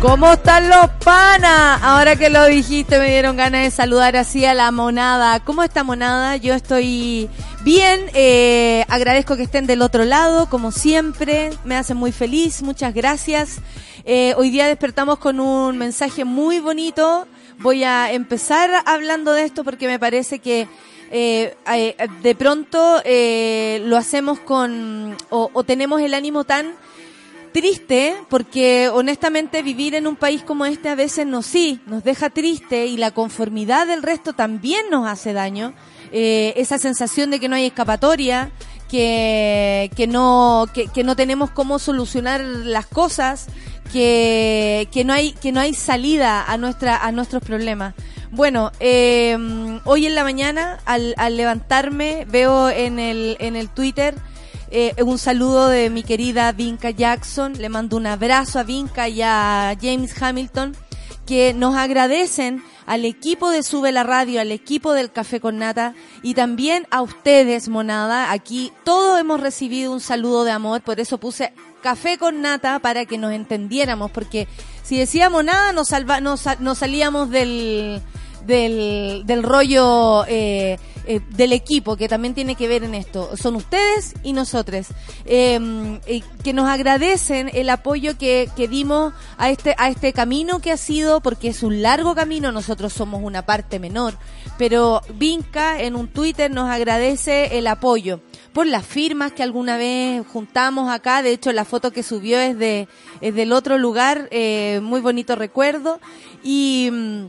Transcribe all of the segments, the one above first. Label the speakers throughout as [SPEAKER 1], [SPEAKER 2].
[SPEAKER 1] ¿Cómo están los panas? Ahora que lo dijiste me dieron ganas de saludar así a la monada. ¿Cómo está monada? Yo estoy bien, eh, agradezco que estén del otro lado, como siempre, me hacen muy feliz, muchas gracias. Eh, hoy día despertamos con un mensaje muy bonito. Voy a empezar hablando de esto porque me parece que eh, de pronto lo hacemos con, o tenemos el ánimo tan triste porque honestamente vivir en un país como este a veces nos sí, nos deja triste y la conformidad del resto también nos hace daño. Eh, esa sensación de que no hay escapatoria, que, que no, que, no tenemos cómo solucionar las cosas, que, que no hay, que no hay salida a nuestra, a nuestros problemas. Bueno, eh, hoy en la mañana, al, al levantarme, veo en el, en el Twitter eh, un saludo de mi querida Vinca Jackson. Le mando un abrazo a Vinca y a James Hamilton que nos agradecen al equipo de Sube la Radio, al equipo del Café con Nata y también a ustedes, Monada. Aquí todos hemos recibido un saludo de amor, por eso puse Café con Nata para que nos entendiéramos, porque si decíamos nada nos, salva, nos, nos salíamos del, del, del rollo eh, eh, del equipo que también tiene que ver en esto. Son ustedes y nosotros. Eh, que nos agradecen el apoyo que, que dimos a este, a este camino que ha sido, porque es un largo camino, nosotros somos una parte menor. Pero Vinca en un Twitter nos agradece el apoyo por las firmas que alguna vez juntamos acá. De hecho, la foto que subió es de es del otro lugar, eh, muy bonito recuerdo. Y mm,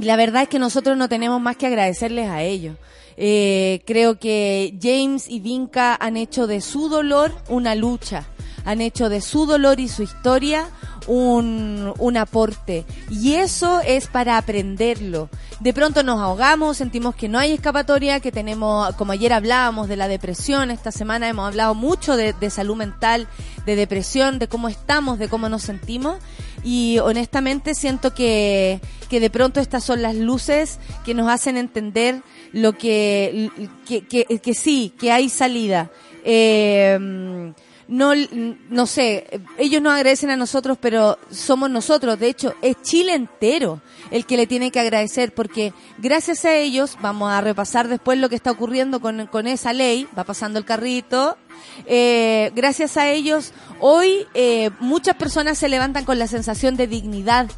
[SPEAKER 1] la verdad es que nosotros no tenemos más que agradecerles a ellos. Eh, creo que James y Vinca han hecho de su dolor una lucha, han hecho de su dolor y su historia un, un aporte. Y eso es para aprenderlo. De pronto nos ahogamos, sentimos que no hay escapatoria, que tenemos, como ayer hablábamos de la depresión, esta semana hemos hablado mucho de, de salud mental, de depresión, de cómo estamos, de cómo nos sentimos y honestamente siento que, que de pronto estas son las luces que nos hacen entender lo que, que, que, que sí, que hay salida. Eh, no, no sé, ellos nos agradecen a nosotros, pero somos nosotros. De hecho, es Chile entero el que le tiene que agradecer, porque gracias a ellos, vamos a repasar después lo que está ocurriendo con, con esa ley, va pasando el carrito, eh, gracias a ellos, hoy eh, muchas personas se levantan con la sensación de dignidad,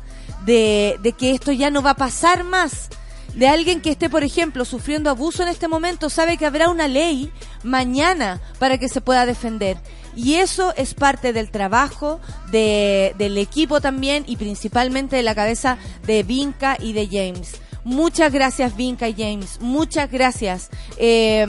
[SPEAKER 1] de, de que esto ya no va a pasar más de alguien que esté, por ejemplo, sufriendo abuso en este momento, sabe que habrá una ley mañana para que se pueda defender. Y eso es parte del trabajo de, del equipo también y principalmente de la cabeza de Vinca y de James. Muchas gracias, Vinca y James. Muchas gracias. Eh,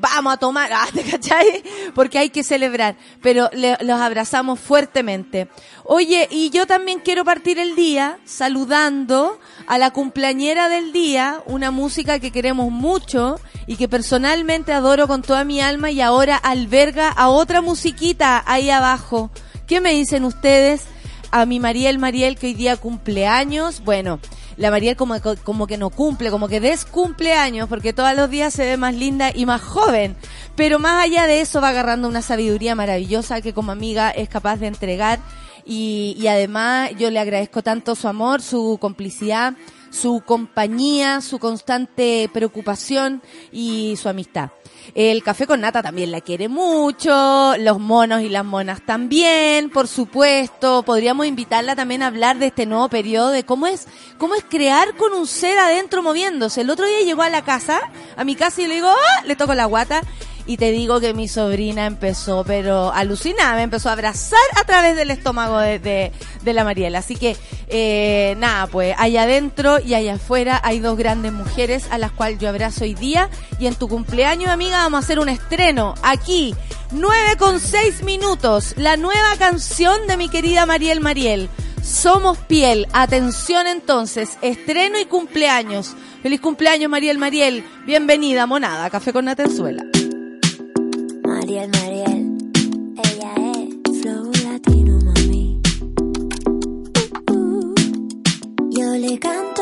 [SPEAKER 1] vamos a tomar, ah, ¿te cachai? Porque hay que celebrar. Pero los abrazamos fuertemente. Oye, y yo también quiero partir el día saludando a la cumpleañera del día, una música que queremos mucho y que personalmente adoro con toda mi alma y ahora alberga a otra musiquita ahí abajo. ¿Qué me dicen ustedes? A mi Mariel Mariel que hoy día cumpleaños. Bueno, la Mariel como, como que no cumple, como que descumpleaños, porque todos los días se ve más linda y más joven. Pero más allá de eso va agarrando una sabiduría maravillosa que como amiga es capaz de entregar y, y además yo le agradezco tanto su amor, su complicidad, su compañía, su constante preocupación y su amistad. El café con nata también la quiere mucho, los monos y las monas también, por supuesto. Podríamos invitarla también a hablar de este nuevo periodo, de cómo es, cómo es crear con un ser adentro moviéndose. El otro día llegó a la casa, a mi casa y le digo, ¡ah! le toco la guata y te digo que mi sobrina empezó, pero alucinada, me empezó a abrazar a través del estómago de, de, de la Mariela. Así que, eh, nada, pues allá adentro y allá afuera hay dos grandes mujeres a las cuales yo abrazo hoy día. Y en tu cumpleaños, amiga, vamos a hacer un estreno aquí. 9 con 6 minutos. La nueva canción de mi querida Mariel Mariel. Somos piel. Atención entonces. Estreno y cumpleaños. Feliz cumpleaños, Mariel Mariel. Bienvenida, monada. Café con Natenzuela.
[SPEAKER 2] Mariel, Mariel, ella es flow latino, mami. Uh, uh. Yo le canto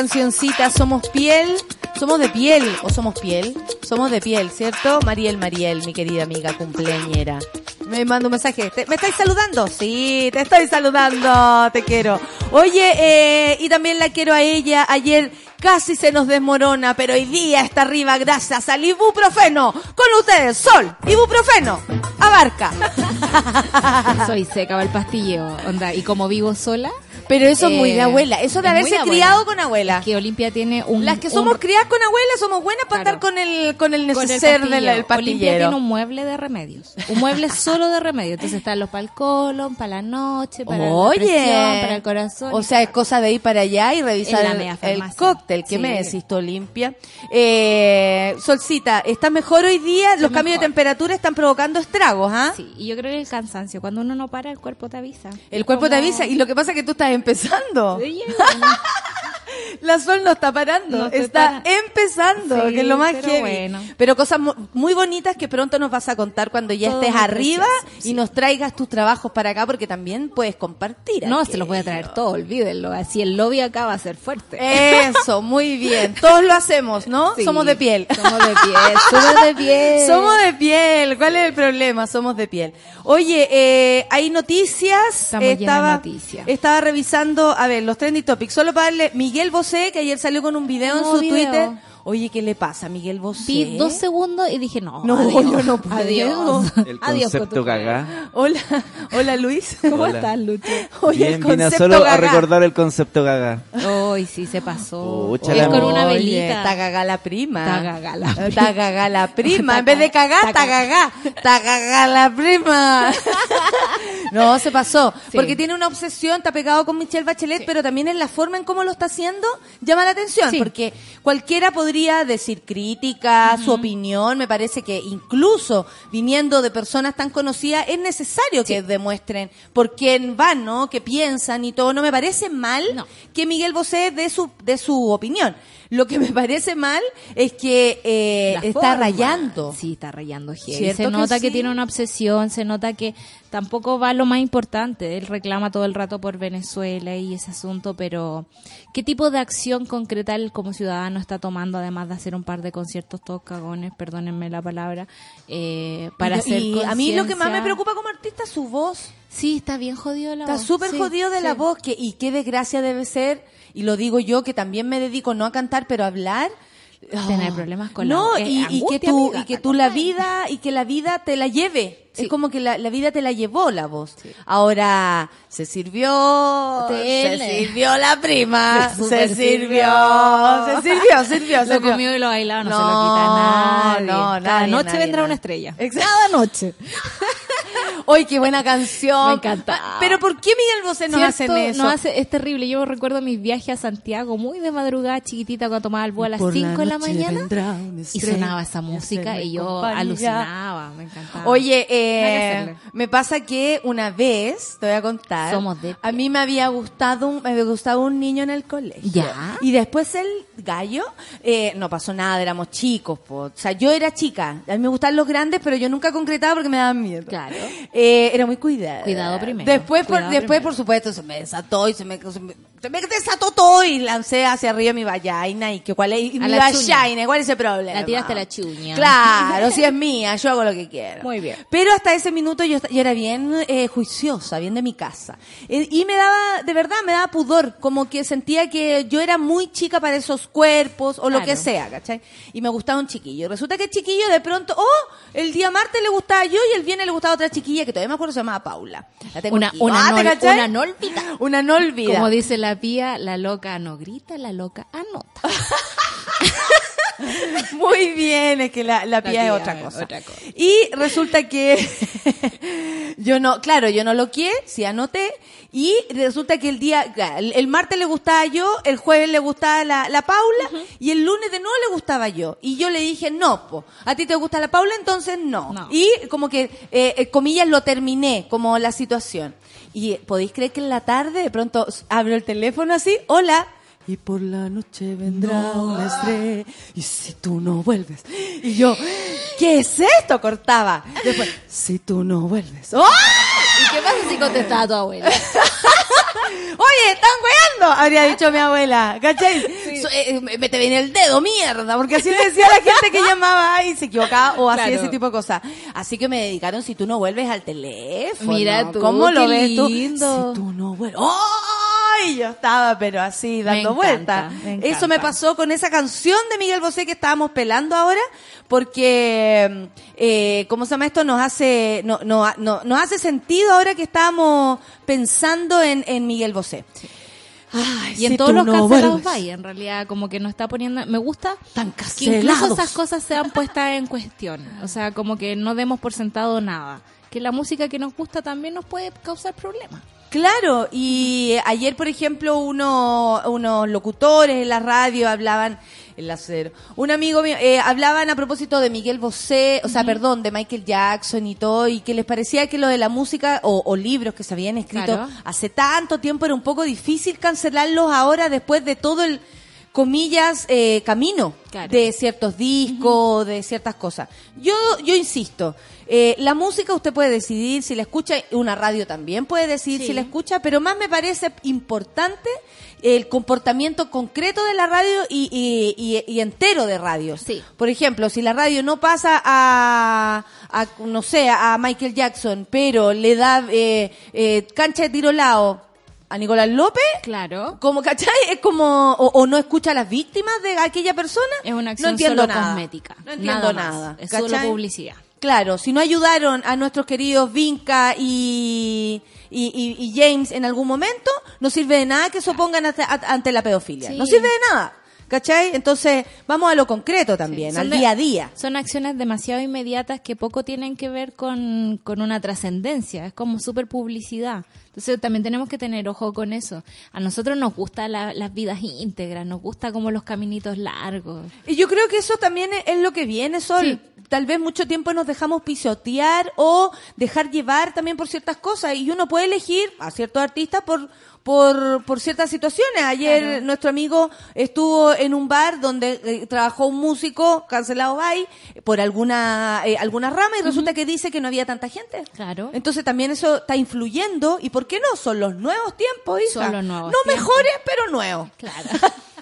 [SPEAKER 1] cancioncita Somos Piel. ¿Somos de piel o somos piel? Somos de piel, ¿cierto? Mariel Mariel, mi querida amiga cumpleañera. Me manda un mensaje. ¿Te- ¿Me estáis saludando? Sí, te estoy saludando. Te quiero. Oye, eh, y también la quiero a ella. Ayer casi se nos desmorona, pero hoy día está arriba gracias al ibuprofeno. Con ustedes, Sol, ibuprofeno. Abarca.
[SPEAKER 3] Soy seca para el pastilleo, onda, y como vivo sola,
[SPEAKER 1] Pero eso es muy de
[SPEAKER 3] Eh,
[SPEAKER 1] abuela. Eso de
[SPEAKER 3] es
[SPEAKER 1] haberse
[SPEAKER 3] de
[SPEAKER 1] criado con abuela.
[SPEAKER 3] que Olimpia tiene un...
[SPEAKER 1] Las que
[SPEAKER 3] un-
[SPEAKER 1] somos criadas con abuela somos buenas para
[SPEAKER 3] Claro.
[SPEAKER 1] estar con el, con el neceser del el
[SPEAKER 3] Olimpia tiene un mueble de remedios. Un mueble solo de remedios. Entonces están los para el colon, para la noche, para la presión, para el corazón.
[SPEAKER 1] o sea, es cosa de ir para allá y revisar el, cóctel. ¿Qué
[SPEAKER 3] Sí.
[SPEAKER 1] me decís tú, Olimpia? Eh, Solcita, ¿está mejor hoy día? Los cambios de temperatura están provocando estragos, ¿ah?
[SPEAKER 3] Sí, y yo creo que el cansancio, cuando uno no para, el cuerpo te avisa.
[SPEAKER 1] El cuerpo te avisa y lo que pasa es que tú estás empezando. La sol no está parando,
[SPEAKER 3] No
[SPEAKER 1] está
[SPEAKER 3] para.
[SPEAKER 1] empezando,
[SPEAKER 3] Sí,
[SPEAKER 1] que es lo más
[SPEAKER 3] pero
[SPEAKER 1] heavy.
[SPEAKER 3] bueno.
[SPEAKER 1] Pero cosas mu- muy bonitas que pronto nos vas a contar cuando ya
[SPEAKER 3] Todo
[SPEAKER 1] estés arriba
[SPEAKER 3] precioso,
[SPEAKER 1] y nos traigas tus trabajos para acá porque también puedes compartir.
[SPEAKER 3] No, se los voy a traer todo, olvídenlo. Así el lobby acá va a ser fuerte.
[SPEAKER 1] Eso, muy bien. Todos lo hacemos, ¿no?
[SPEAKER 3] Sí,
[SPEAKER 1] Somos de piel.
[SPEAKER 3] Somos de piel, somos de piel.
[SPEAKER 1] Somos de piel. ¿Cuál es el problema? Somos de piel. Oye, eh, hay noticias.
[SPEAKER 3] Estamos de
[SPEAKER 1] estaba,
[SPEAKER 3] noticias.
[SPEAKER 1] estaba revisando, a ver, los trending topics. Solo para darle, Miguel Bosé, que ayer salió con un video en su
[SPEAKER 3] video.
[SPEAKER 1] Twitter. Oye, ¿qué le pasa a Miguel Bosé?
[SPEAKER 3] Vi dos segundos y dije, no,
[SPEAKER 1] No,
[SPEAKER 3] adiós,
[SPEAKER 1] yo no puedo.
[SPEAKER 3] Adiós.
[SPEAKER 4] El
[SPEAKER 3] Adiós con
[SPEAKER 4] concepto cagá.
[SPEAKER 1] Hola, hola Luis.
[SPEAKER 3] ¿Cómo
[SPEAKER 4] Hola.
[SPEAKER 3] estás, Lucho?
[SPEAKER 1] Oye,
[SPEAKER 4] Bien,
[SPEAKER 1] el
[SPEAKER 4] vine solo a
[SPEAKER 1] gaga.
[SPEAKER 4] recordar el concepto gaga.
[SPEAKER 3] Ay, sí, se pasó. Es
[SPEAKER 4] la
[SPEAKER 3] con una velita.
[SPEAKER 1] Está gaga la prima.
[SPEAKER 3] Está gaga la prima.
[SPEAKER 1] Está gaga la prima. En vez de
[SPEAKER 3] ca-
[SPEAKER 1] cagar,
[SPEAKER 3] está
[SPEAKER 1] gaga. Está gaga la prima. No, se pasó.
[SPEAKER 3] Sí.
[SPEAKER 1] Porque tiene una obsesión, está pegado con Michelle Bachelet, pero también en la forma en cómo lo está haciendo llama la atención.
[SPEAKER 3] Sí.
[SPEAKER 1] Porque cualquiera podría decir crítica, su opinión. Me parece que incluso viniendo de personas tan conocidas, es necesario que demuestren por quién van, ¿no? Que piensan y todo. No me parece mal
[SPEAKER 3] No.
[SPEAKER 1] que Miguel Bosé dé su, de su opinión. Lo que me parece mal es que eh, está rayando.
[SPEAKER 3] Sí, está rayando heavy.
[SPEAKER 1] ¿Cierto
[SPEAKER 3] Se nota que,
[SPEAKER 1] sí?
[SPEAKER 3] tiene una obsesión, se nota que tampoco va lo más importante. Él reclama todo el rato por Venezuela y ese asunto, pero ¿qué tipo de acción concreta él como ciudadano está tomando, además de hacer un par de conciertos todos cagones, perdónenme la palabra, eh, para
[SPEAKER 1] Y-
[SPEAKER 3] hacer
[SPEAKER 1] y a mí lo que más me preocupa como artista es su voz.
[SPEAKER 3] Sí, está bien jodido la
[SPEAKER 1] Está
[SPEAKER 3] voz.
[SPEAKER 1] súper
[SPEAKER 3] Sí,
[SPEAKER 1] jodido de la voz que, y qué desgracia debe ser, y lo digo yo que también me dedico no a cantar, pero a hablar.
[SPEAKER 3] Tener
[SPEAKER 1] Ah.
[SPEAKER 3] problemas con la
[SPEAKER 1] no,
[SPEAKER 3] voz. Eh,
[SPEAKER 1] y, y que tú,
[SPEAKER 3] amiga,
[SPEAKER 1] y que
[SPEAKER 3] ¿te
[SPEAKER 1] tú la vida, y que la vida te la lleve.
[SPEAKER 3] Sí.
[SPEAKER 1] Es como que la, la vida te la llevó la voz. Ahora, se sirvió,
[SPEAKER 3] Tele.
[SPEAKER 1] se sirvió la prima,
[SPEAKER 3] Se
[SPEAKER 1] se,
[SPEAKER 3] super
[SPEAKER 1] sirvió,
[SPEAKER 3] sirvió.
[SPEAKER 1] se sirvió, sirvió,
[SPEAKER 3] Lo
[SPEAKER 1] sirvió.
[SPEAKER 3] comió y lo bailado no, se lo quita nadie.
[SPEAKER 1] No,
[SPEAKER 3] Cada
[SPEAKER 1] nadie,
[SPEAKER 3] noche
[SPEAKER 1] nadie,
[SPEAKER 3] vendrá
[SPEAKER 1] nadie.
[SPEAKER 3] una estrella.
[SPEAKER 1] Exacto.
[SPEAKER 3] Cada noche.
[SPEAKER 1] ¡Ay, qué buena canción!
[SPEAKER 3] Me encanta.
[SPEAKER 1] Pero ¿por qué Miguel Bosé nos hacen eso?
[SPEAKER 3] Nos hace, es terrible. Yo recuerdo mis viajes a Santiago muy de madrugada, chiquitita, cuando tomaba el vuelo a las
[SPEAKER 1] Por
[SPEAKER 3] 5 de la mañana. Y sonaba esa música y yo
[SPEAKER 1] compañía.
[SPEAKER 3] alucinaba. Me encantaba.
[SPEAKER 1] Oye, eh, me pasa que una vez, te voy a contar,
[SPEAKER 3] Somos de
[SPEAKER 1] a mí me había gustado un, me había gustado un niño en el colegio.
[SPEAKER 3] Ya.
[SPEAKER 1] Y después el gallo, eh, no pasó nada, éramos chicos, po. o sea, yo era chica, a mí me gustaban los grandes, pero yo nunca concretaba porque me daban miedo.
[SPEAKER 3] Claro.
[SPEAKER 1] Eh, era muy cuidada.
[SPEAKER 3] Cuidado primero,
[SPEAKER 1] Después, por, después
[SPEAKER 3] primero.
[SPEAKER 1] por supuesto, se me desató y se me, se me, se me desató todo y lancé hacia arriba mi vallaina y que cuál es, y mi vallaina, ¿cuál es el problema?
[SPEAKER 3] La tiraste a la chuña.
[SPEAKER 1] Claro, si es mía, yo hago lo que quiero.
[SPEAKER 3] Muy bien.
[SPEAKER 1] Pero hasta ese minuto yo, yo era bien eh, juiciosa, bien de mi casa. Eh, y me daba, de verdad, me daba pudor, como que sentía que yo era muy chica para esos cuerpos o lo que sea, ¿cachai? Y me gustaba un chiquillo. Resulta que el chiquillo de pronto, oh, el día martes le gustaba yo y el viernes le gustaba otra chiquilla que todavía me acuerdo se llamaba Paula. La tengo
[SPEAKER 3] Una-
[SPEAKER 1] aquí.
[SPEAKER 3] una
[SPEAKER 1] Ah, ¿te
[SPEAKER 3] nol-
[SPEAKER 1] cachai?
[SPEAKER 3] una.
[SPEAKER 1] Una nolvida.
[SPEAKER 3] Como dice la pía, la loca no grita, la loca anota.
[SPEAKER 1] Muy bien, es que la, la pía
[SPEAKER 3] pía
[SPEAKER 1] es otra cosa.
[SPEAKER 3] otra cosa.
[SPEAKER 1] Y resulta que yo no, claro, yo no lo quiero, sí anoté, y resulta que el día, el, martes le gustaba yo, el jueves le gustaba la, la Paula, y el lunes de nuevo le gustaba yo. Y yo le dije, no, po, a ti te gusta la Paula, entonces no.
[SPEAKER 3] No.
[SPEAKER 1] Y como que, eh, eh, comillas, lo terminé, como la situación. Y podéis creer que en la tarde de pronto abro el teléfono así, hola. Y por la noche vendrá una estrella. Y si tú no vuelves. Y yo, ¿qué es esto? Cortaba. Después, si tú no vuelves. ¡Oh!
[SPEAKER 3] ¿Y qué pasa si contestaba tu abuela?
[SPEAKER 1] Oye, están weando, habría dicho mi abuela. ¿Cachai? So- eh, me te viene el dedo, mierda. Porque así le decía la gente que llamaba y se equivocaba o hacía
[SPEAKER 3] Claro.
[SPEAKER 1] ese tipo de cosas. Así que me dedicaron si tú no vuelves al teléfono.
[SPEAKER 3] Mira tú,
[SPEAKER 1] ¿Cómo lo
[SPEAKER 3] qué
[SPEAKER 1] ves tú?
[SPEAKER 3] lindo.
[SPEAKER 1] Si tú no vuelves. ¡Ay! Yo estaba, pero así, dando vueltas. Eso me pasó con esa canción de Miguel Bosé que estábamos pelando ahora, porque, eh, ¿cómo se llama esto? Nos hace, no, no, no- nos hace sentido ahora que estábamos pensando en, en Miguel Bosé. Ay,
[SPEAKER 3] Y en
[SPEAKER 1] si
[SPEAKER 3] todos los
[SPEAKER 1] no
[SPEAKER 3] cancelados vaya, en realidad, como que no está poniendo. Me gusta
[SPEAKER 1] Tan
[SPEAKER 3] que incluso esas cosas sean puestas en cuestión. O sea, como que no demos por sentado nada. Que la música que nos gusta también nos puede causar problemas.
[SPEAKER 1] Claro, y ayer, por ejemplo, uno, unos locutores en la radio hablaban, el acero, un amigo mío, eh, hablaban a propósito de Miguel Bosé, o sea, perdón, de Michael Jackson y todo, y que les parecía que lo de la música o, o libros que se habían escrito
[SPEAKER 3] Claro.
[SPEAKER 1] hace tanto tiempo era un poco difícil cancelarlos ahora después de todo el comillas eh, camino
[SPEAKER 3] Claro.
[SPEAKER 1] de ciertos discos, de ciertas cosas. Yo yo insisto, eh, la música usted puede decidir si la escucha, una radio también puede decidir
[SPEAKER 3] Sí.
[SPEAKER 1] si la escucha, pero más me parece importante el comportamiento concreto de la radio y, y- y- y entero de radios.
[SPEAKER 3] Sí.
[SPEAKER 1] Por ejemplo, si la radio no pasa a, a, no sé, a Michael Jackson, pero le da eh, eh, cancha de tiro lao a Nicolás López,
[SPEAKER 3] Claro.
[SPEAKER 1] como, ¿cachai? Es como, o, o no escucha a las víctimas de aquella persona.
[SPEAKER 3] Es una acción
[SPEAKER 1] no entiendo
[SPEAKER 3] solo
[SPEAKER 1] nada.
[SPEAKER 3] cosmética.
[SPEAKER 1] No entiendo
[SPEAKER 3] Nada. Es solo publicidad.
[SPEAKER 1] Claro, si no ayudaron a nuestros queridos Vinca y, y, James en algún momento, no sirve de nada que se opongan ante, ante la pedofilia.
[SPEAKER 3] Sí.
[SPEAKER 1] No sirve de nada. ¿Cachai? Entonces, vamos a lo concreto también, al día a día.
[SPEAKER 3] Son acciones demasiado inmediatas que poco tienen que ver con, con una trascendencia. Es como súper publicidad. Entonces también tenemos que tener ojo con eso. A nosotros nos gustan la- las vidas íntegras, nos gusta como los caminitos largos.
[SPEAKER 1] Y yo creo que eso también es, es lo que viene, Sol.
[SPEAKER 3] Sí.
[SPEAKER 1] Tal vez mucho tiempo nos dejamos pisotear o dejar llevar también por ciertas cosas. Y uno puede elegir a ciertos artistas por, por, por ciertas situaciones. Ayer
[SPEAKER 3] Claro.
[SPEAKER 1] nuestro amigo estuvo en un bar donde eh, trabajó un músico cancelado by por alguna, eh, alguna rama y resulta que dice que no había tanta gente.
[SPEAKER 3] Claro.
[SPEAKER 1] Entonces también eso está influyendo. ¿Y por qué no? Son los nuevos tiempos, hija.
[SPEAKER 3] Son los nuevos
[SPEAKER 1] No
[SPEAKER 3] tiempos.
[SPEAKER 1] mejores, pero nuevos.
[SPEAKER 3] Claro.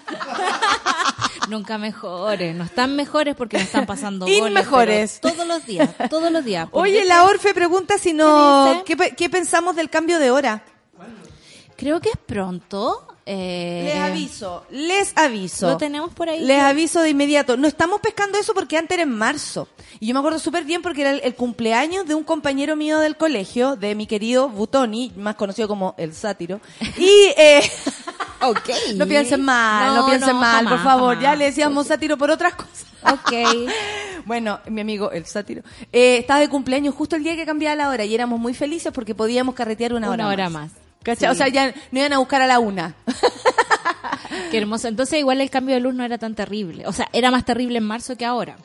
[SPEAKER 3] Nunca mejores, no están mejores porque nos están pasando goles,
[SPEAKER 1] Inmejores.
[SPEAKER 3] pero Todos los días, todos los días.
[SPEAKER 1] Oye, la Orfe pregunta si no,
[SPEAKER 3] ¿Qué
[SPEAKER 1] ¿qué, pe- qué pensamos del cambio de hora?
[SPEAKER 3] Creo que es pronto. eh,
[SPEAKER 1] Les aviso, les aviso.
[SPEAKER 3] Lo tenemos por ahí.
[SPEAKER 1] Les aviso de inmediato. No estamos pescando eso porque antes era en marzo. Y yo me acuerdo súper bien porque era el, el cumpleaños de un compañero mío del colegio, de mi querido Butoni, más conocido como el sátiro. Y, eh,
[SPEAKER 3] Ok.
[SPEAKER 1] no piensen mal, no,
[SPEAKER 3] No,
[SPEAKER 1] piensen
[SPEAKER 3] no,
[SPEAKER 1] mal, por
[SPEAKER 3] jamás,
[SPEAKER 1] favor. Ya le decíamos sátiro por otras cosas.
[SPEAKER 3] Ok.
[SPEAKER 1] Bueno, mi amigo, el sátiro, eh, estaba de cumpleaños justo el día que cambiaba la hora y éramos muy felices porque podíamos carretear una,
[SPEAKER 3] Una
[SPEAKER 1] hora,
[SPEAKER 3] hora
[SPEAKER 1] más.
[SPEAKER 3] más.
[SPEAKER 1] ¿Cachai?
[SPEAKER 3] Sí.
[SPEAKER 1] O sea, ya no iban a buscar a la una.
[SPEAKER 3] Qué hermoso. Entonces igual el cambio de luz no era tan terrible. O sea, era más terrible en marzo que ahora.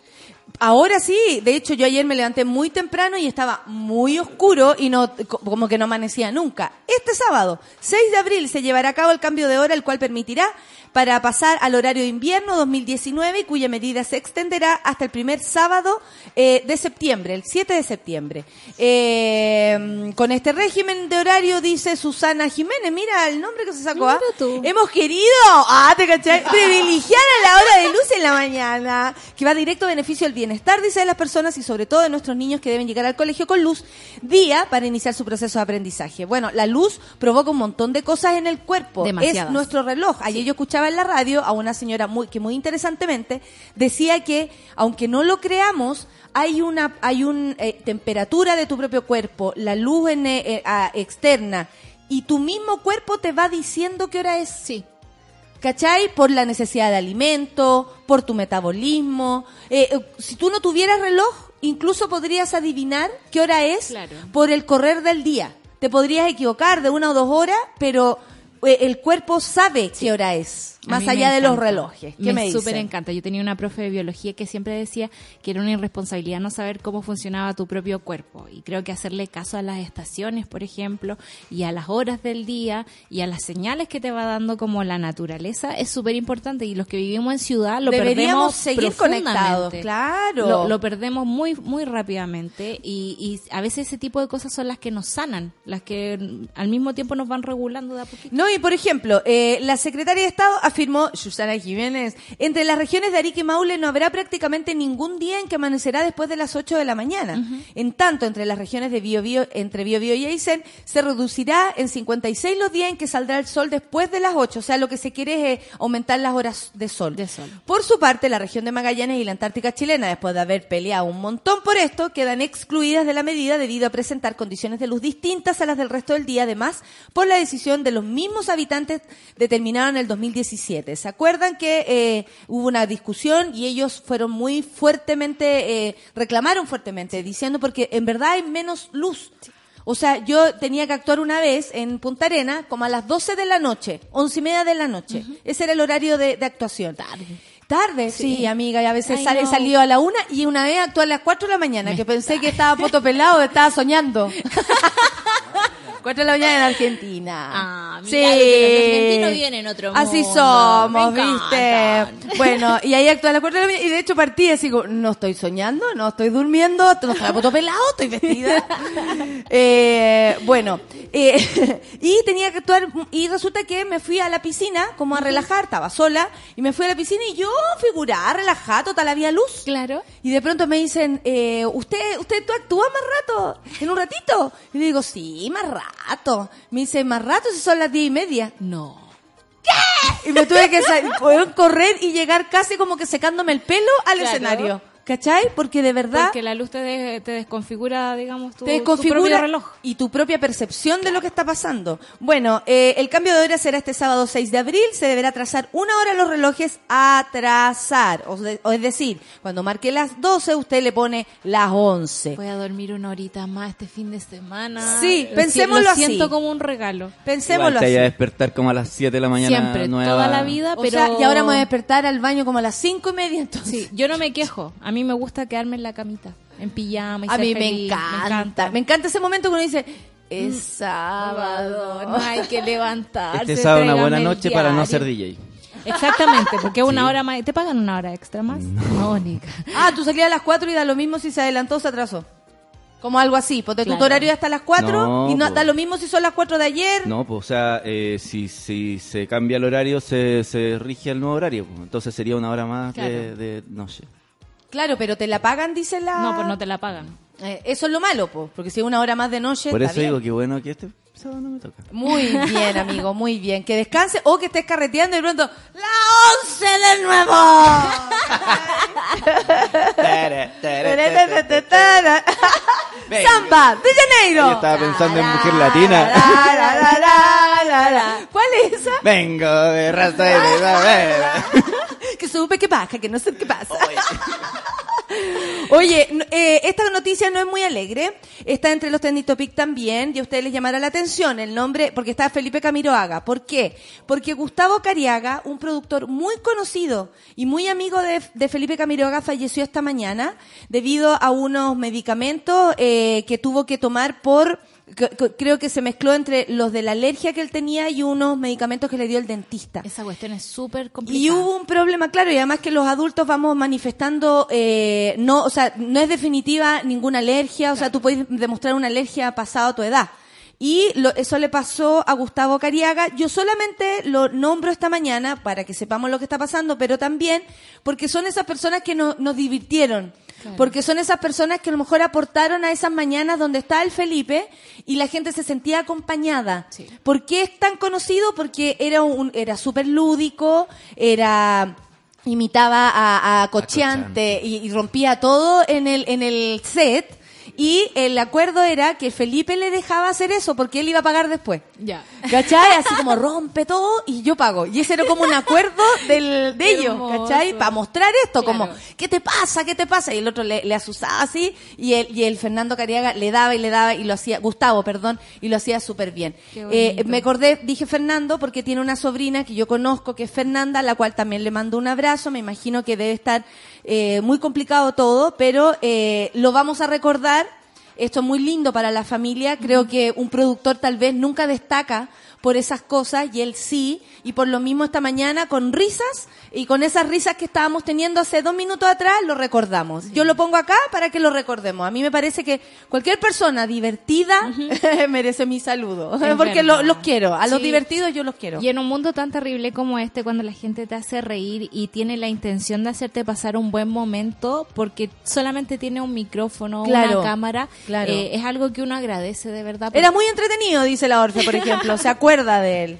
[SPEAKER 1] Ahora sí, de hecho yo ayer me levanté muy temprano y estaba muy oscuro y no co- como que no amanecía nunca. Este sábado, 6 de abril, se llevará a cabo el cambio de hora, el cual permitirá para pasar al horario de invierno 2019 y cuya medida se extenderá hasta el primer sábado eh, de septiembre, el 7 de septiembre. Eh, con este régimen de horario, dice Susana Jiménez, mira el nombre que se sacó. ¿ah? Hemos querido, ah, te cachai, privilegiar a la hora de luz en la mañana, que va directo a beneficio del bienestar, dice de las personas y sobre todo de nuestros niños que deben llegar al colegio con luz día para iniciar su proceso de aprendizaje. Bueno, la luz provoca un montón de cosas en el cuerpo.
[SPEAKER 3] Demasiadas.
[SPEAKER 1] Es nuestro reloj. Ayer yo escuchaba en la radio a una señora muy, que muy interesantemente decía que, aunque no lo creamos, hay una, hay un eh, temperatura de tu propio cuerpo, la luz en, eh, eh, externa, y tu mismo cuerpo te va diciendo qué hora es.
[SPEAKER 3] Sí.
[SPEAKER 1] ¿Cachai? Por la necesidad de alimento, por tu metabolismo. Eh, eh, si tú no tuvieras reloj, incluso podrías adivinar qué hora es
[SPEAKER 3] Claro.
[SPEAKER 1] por el correr del día. Te podrías equivocar de una o dos horas, pero el cuerpo sabe qué hora es, más allá de los relojes. ¿Qué me,
[SPEAKER 3] me súper encanta. Yo tenía una profe de biología que siempre decía que era una irresponsabilidad no saber cómo funcionaba tu propio cuerpo. Y creo que hacerle caso a las estaciones, por ejemplo, y a las horas del día y a las señales que te va dando como la naturaleza es súper importante. Y los que vivimos en ciudad lo
[SPEAKER 1] Deberíamos
[SPEAKER 3] perdemos
[SPEAKER 1] seguir conectados, claro.
[SPEAKER 3] Lo, lo perdemos muy muy rápidamente y, y a veces ese tipo de cosas son las que nos sanan, las que al mismo tiempo nos van regulando de a poquito.
[SPEAKER 1] No, y por ejemplo, eh, la secretaria de Estado afirmó, Susana Jiménez, entre las regiones de Arica y Maule no habrá prácticamente ningún día en que amanecerá después de las 8 de la mañana. En tanto, entre las regiones de Biobío, entre Biobío y Aysén, se reducirá en 56 los días en que saldrá el sol después de las 8. O sea, lo que se quiere es eh, aumentar las horas de sol.
[SPEAKER 3] De sol.
[SPEAKER 1] Por su parte, la región de Magallanes y la Antártica chilena, después de haber peleado un montón por esto, quedan excluidas de la medida debido a presentar condiciones de luz distintas a las del resto del día, además, por la decisión de los mismos habitantes determinada en el 2017. ¿Se acuerdan que eh, hubo una discusión y ellos fueron muy fuertemente, eh, reclamaron fuertemente, diciendo porque en verdad hay menos luz? O sea, yo tenía que actuar una vez en Punta Arena como a las 12 de la noche, once y media de la noche. Ese era el horario de, de actuación. Tarde. Tarde, sí, amiga, y a veces
[SPEAKER 3] Ay,
[SPEAKER 1] sale,
[SPEAKER 3] no.
[SPEAKER 1] a la una y una vez actué a las 4 de la mañana, que pensé que estaba fotopelado, estaba soñando. 4 de la mañana en Argentina.
[SPEAKER 3] Ah, mira, que los argentinos viven en otro
[SPEAKER 1] Así
[SPEAKER 3] mundo.
[SPEAKER 1] somos,
[SPEAKER 3] Me
[SPEAKER 1] ¿viste? Bueno, y ahí actué a las 4 de la mañana y de hecho partí así como, no estoy soñando, no estoy durmiendo, no estoy a pelado, estoy vestida. Eh, bueno, eh, y tenía que actuar y resulta que me fui a la piscina como a relajar, estaba sola y me fui a la piscina y yo figuraba, relajada, total había luz.
[SPEAKER 3] Claro.
[SPEAKER 1] Y de pronto me dicen, eh, ¿usted, usted tú actúa más rato? ¿En un ratito? Y le digo, sí, más rato. Me dice, más rato si son las diez y media.
[SPEAKER 3] No.
[SPEAKER 1] Y me tuve que sal- poder correr y llegar casi como que secándome el pelo al
[SPEAKER 3] Claro.
[SPEAKER 1] escenario. ¿Cachai? Porque de verdad
[SPEAKER 3] Porque la luz te, de- te desconfigura, digamos, tu,
[SPEAKER 1] te
[SPEAKER 3] tu
[SPEAKER 1] desconfigura
[SPEAKER 3] propio reloj.
[SPEAKER 1] y tu propia percepción de lo que está pasando. Bueno, eh, el cambio de hora será este sábado 6 de abril. Se deberá trazar una hora los relojes. O, de- o es decir, cuando marque las 12, usted le pone las 11.
[SPEAKER 3] Voy a dormir una horita más este fin de semana.
[SPEAKER 1] Sí,
[SPEAKER 3] Lo
[SPEAKER 1] pensémoslo
[SPEAKER 3] lo
[SPEAKER 1] así.
[SPEAKER 3] siento como un regalo.
[SPEAKER 1] Pensémoslo
[SPEAKER 4] Igual te
[SPEAKER 1] así.
[SPEAKER 4] vaya a despertar como a las 7 de la mañana.
[SPEAKER 3] Siempre,
[SPEAKER 4] nueva.
[SPEAKER 3] toda la vida,
[SPEAKER 1] O
[SPEAKER 3] pero...
[SPEAKER 1] sea, y ahora me voy a despertar al baño como a las cinco y media, entonces.
[SPEAKER 3] Sí, yo no me quejo. A mí me gusta quedarme en la camita, en pijama y
[SPEAKER 1] A
[SPEAKER 3] ser
[SPEAKER 1] mí me encanta. Me encanta ese momento que uno dice, es
[SPEAKER 3] Mm.
[SPEAKER 1] sábado.
[SPEAKER 3] No hay que levantarse.
[SPEAKER 4] Este sábado una buena noche para no ser DJ.
[SPEAKER 3] Exactamente, porque una hora más. ¿Te pagan una hora extra más? No, Nica.
[SPEAKER 1] Ah, tú salías a las 4 y da lo mismo si se adelantó o se atrasó. Como algo así, porque tu
[SPEAKER 3] Claro.
[SPEAKER 1] horario es hasta las 4
[SPEAKER 4] No,
[SPEAKER 1] y no
[SPEAKER 4] po.
[SPEAKER 1] da lo mismo si son las 4 de ayer.
[SPEAKER 4] No, pues, o sea, eh, si, si se cambia el horario, se, se rige el nuevo horario. pues. Entonces sería una hora más de noche.
[SPEAKER 1] Claro, pero te la pagan, dice la...
[SPEAKER 3] No, pues no te la pagan.
[SPEAKER 1] Eh, eso es lo malo, pues, porque si es una hora más de noche,
[SPEAKER 4] Por
[SPEAKER 1] está
[SPEAKER 4] eso
[SPEAKER 1] bien.
[SPEAKER 4] digo que bueno que este sábado no me toca.
[SPEAKER 1] Muy bien, amigo, muy bien. Que descanse o que estés carreteando y de pronto, ¡la 11 de nuevo! Samba de Janeiro.
[SPEAKER 4] Yo estaba pensando en mujer latina.
[SPEAKER 1] La, la, la, la, la, la. ¿Cuál es esa?
[SPEAKER 4] Vengo de raza de verdad.
[SPEAKER 1] Que supe que pasa, que no sé qué pasa. Oye, eh, esta noticia no es muy alegre. Está entre los trending topic también. Y a ustedes les llamará la atención el nombre, porque está Felipe Camiroaga. ¿Por qué? Porque Gustavo Cariaga, un productor muy conocido y muy amigo de, de Felipe Camiroaga, falleció esta mañana debido a unos medicamentos eh, que tuvo que tomar por creo que se mezcló entre los de la alergia que él tenía y unos medicamentos que le dio el dentista.
[SPEAKER 3] Esa cuestión es súper complicada.
[SPEAKER 1] Y hubo un problema, claro, y además que los adultos vamos manifestando, eh, no, o sea, no es definitiva ninguna alergia, o sea, tú puedes demostrar una alergia pasado a tu edad. Y lo- eso le pasó a Gustavo Cariaga. Yo solamente lo nombro esta mañana para que sepamos lo que está pasando, pero también porque son esas personas que no- nos divirtieron. Porque son esas personas que a lo mejor aportaron a esas mañanas donde está el Felipe y la gente se sentía acompañada.
[SPEAKER 3] Sí.
[SPEAKER 1] ¿Por qué es tan conocido? Porque era un, era súper lúdico, era imitaba a, a Cocheante y, y rompía todo en el, en el set. Y el acuerdo era que Felipe le dejaba hacer eso porque él iba a pagar después.
[SPEAKER 3] Ya.
[SPEAKER 1] ¿Cachai? Así como rompe todo y yo pago. Y ese era como un acuerdo del, de ellos. ¿cachai? Para mostrar esto, como. ¿qué te pasa? ¿Qué te pasa? Y el otro le, le asusaba así y el, y el Fernando Cariaga le daba y le daba y lo hacía, Gustavo, perdón, y lo hacía súper bien. Eh, me acordé, dije Fernando porque tiene una sobrina que yo conozco que es Fernanda, a la cual también le mando un abrazo. Me imagino que debe estar eh, muy complicado todo, pero eh, lo vamos a recordar. Esto es muy lindo para la familia. Creo que un productor tal vez nunca destaca por esas cosas y él sí. Y por lo mismo esta mañana con risas y con esas risas que estábamos teniendo hace dos minutos atrás lo recordamos. Yo lo pongo acá para que lo recordemos. A mí me parece que cualquier persona divertida merece mi saludo.
[SPEAKER 3] Es
[SPEAKER 1] Porque lo- los quiero. A los divertidos yo los quiero.
[SPEAKER 3] Y en un mundo tan terrible como este, cuando la gente te hace reír y tiene la intención de hacerte pasar un buen momento, porque solamente tiene un micrófono,
[SPEAKER 1] Claro,
[SPEAKER 3] una cámara,
[SPEAKER 1] claro.
[SPEAKER 3] eh, es algo que uno agradece de verdad.
[SPEAKER 1] Era muy entretenido, dice la Orfe, por ejemplo. Se acuerda de él.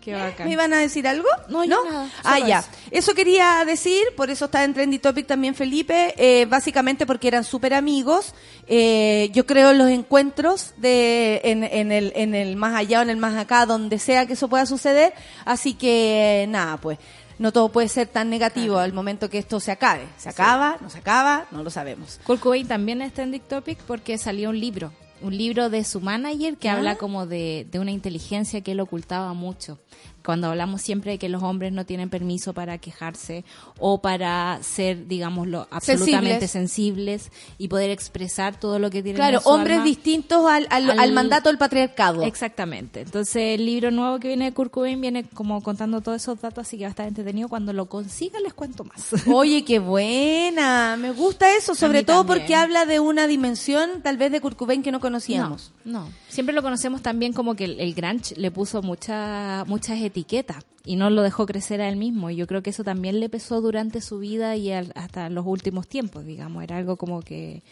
[SPEAKER 3] Qué bacán.
[SPEAKER 1] ¿Me iban a decir algo?
[SPEAKER 3] No, yo nada,
[SPEAKER 1] Ah, ya.
[SPEAKER 3] eso.
[SPEAKER 1] Eso. quería decir, por eso está en Trendy Topic también Felipe, eh, básicamente porque eran súper amigos. Eh, yo creo en los encuentros de, en, en el, en el más allá o en el más acá, donde sea que eso pueda suceder. Así que, nada, pues. No todo puede ser tan negativo al momento que esto se acabe. Se acaba, no se acaba, no lo sabemos.
[SPEAKER 3] Kurt Cobain también está en Dick Topic porque salió un libro un libro de su manager que habla como de, de una inteligencia que él ocultaba mucho. Cuando hablamos siempre de que los hombres no tienen permiso para quejarse o para ser, digámoslo, absolutamente sensibles, y poder expresar todo lo que tienen
[SPEAKER 1] Claro,
[SPEAKER 3] en su
[SPEAKER 1] hombres
[SPEAKER 3] alma.
[SPEAKER 1] distintos al, al,
[SPEAKER 3] al-
[SPEAKER 1] al mandato del patriarcado.
[SPEAKER 3] Exactamente. Entonces, el libro nuevo que viene de Kurt Cobain viene como contando todos esos datos, así que va a estar entretenido. Cuando lo consiga, les cuento más.
[SPEAKER 1] Oye, qué buena. Me gusta eso, sobre todo
[SPEAKER 3] también.
[SPEAKER 1] porque habla de una dimensión tal vez de Kurt Cobain que no conocíamos.
[SPEAKER 3] No, no. Siempre lo conocemos también como que el, el grunge le puso mucha, muchas etiquetas y no lo dejó crecer a él mismo. Y yo creo que eso también le pesó durante su vida y al- hasta los últimos tiempos, digamos. Era algo como que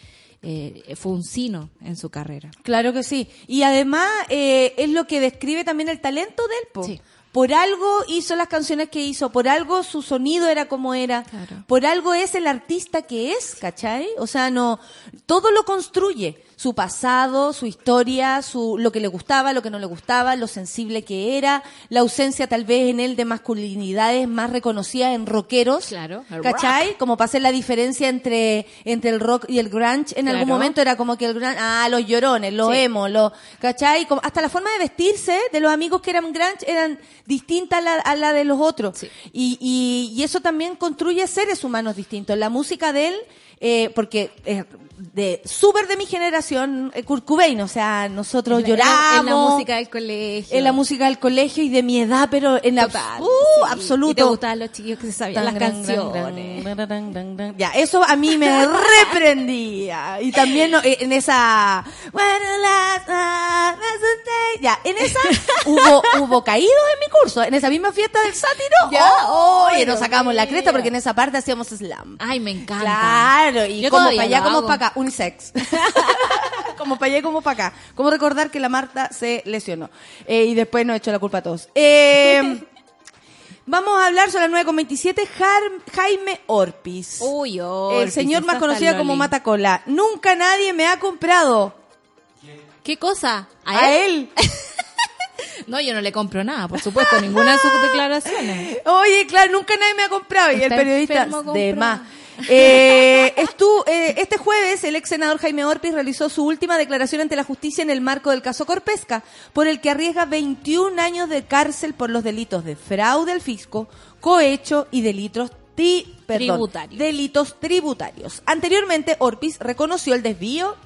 [SPEAKER 3] eh, fue un sino en su carrera.
[SPEAKER 1] Claro que sí. Y además eh, es lo que describe también el talento del po.
[SPEAKER 3] Sí.
[SPEAKER 1] Por algo hizo las canciones que hizo, por algo su sonido era como era,
[SPEAKER 3] Claro.
[SPEAKER 1] por algo es el artista que es, ¿cachai? O sea, no, todo lo construye, su pasado, su historia, su, lo que le gustaba, lo que no le gustaba, lo sensible que era, la ausencia tal vez en él de masculinidades más reconocidas en rockeros,
[SPEAKER 3] Claro,
[SPEAKER 1] ¿cachai? Como para hacer la diferencia entre, entre el rock y el grunge, en algún momento era como que el grunge, ah, los llorones, los
[SPEAKER 3] Sí.
[SPEAKER 1] emo, los, ¿cachai? Como, hasta la forma de vestirse de los amigos que eran grunge eran distintas a la, a la de los otros.
[SPEAKER 3] Sí.
[SPEAKER 1] Y, y, y eso también construye seres humanos distintos. La música de él, eh, porque es de súper de mi generación, eh, Kurt Cobain, o sea, nosotros
[SPEAKER 3] En la-
[SPEAKER 1] lloramos.
[SPEAKER 3] En la música del colegio.
[SPEAKER 1] en la música del colegio y de mi edad, pero en la
[SPEAKER 3] Total,
[SPEAKER 1] uh,
[SPEAKER 3] sí.
[SPEAKER 1] absoluto.
[SPEAKER 3] Y te gustaban los chiquillos que se sabían las
[SPEAKER 1] Tan,
[SPEAKER 3] canciones.
[SPEAKER 1] Ya, eso a mí me reprendía. Y también no, eh, en esa... Ya, en esa hubo, hubo caídos en mi curso. En esa misma fiesta del sátiro.
[SPEAKER 3] Ya.
[SPEAKER 1] Oh, oye, nos sacamos la cresta porque en esa parte hacíamos slam.
[SPEAKER 3] Ay, me encanta.
[SPEAKER 1] Claro, y
[SPEAKER 3] Yo
[SPEAKER 1] como para allá, como para acá, unisex. como para allá y como para acá. Como recordar que la Marta se lesionó. Eh, y después nos echó la culpa a todos. Eh, vamos a hablar sobre las 9.27, Jar- Jaime Orpis.
[SPEAKER 3] Uy,
[SPEAKER 1] el
[SPEAKER 3] Orpis,
[SPEAKER 1] señor más conocido como. Matacola. Nunca nadie me ha comprado.
[SPEAKER 3] ¿Qué cosa?
[SPEAKER 1] A, él.
[SPEAKER 3] No, yo no le compro nada, por supuesto, ninguna de sus declaraciones.
[SPEAKER 1] Oye, claro, nunca nadie me ha comprado. Y el periodista, de más. Eh, eh, este jueves, el ex senador Jaime Orpiz realizó su última declaración ante la justicia en el marco del caso Corpesca, por el que arriesga 21 años de cárcel por los delitos de fraude al fisco, cohecho y delitos perdón,
[SPEAKER 3] Tributarios.
[SPEAKER 1] delitos tributarios. Anteriormente, Orpiz reconoció el desvío.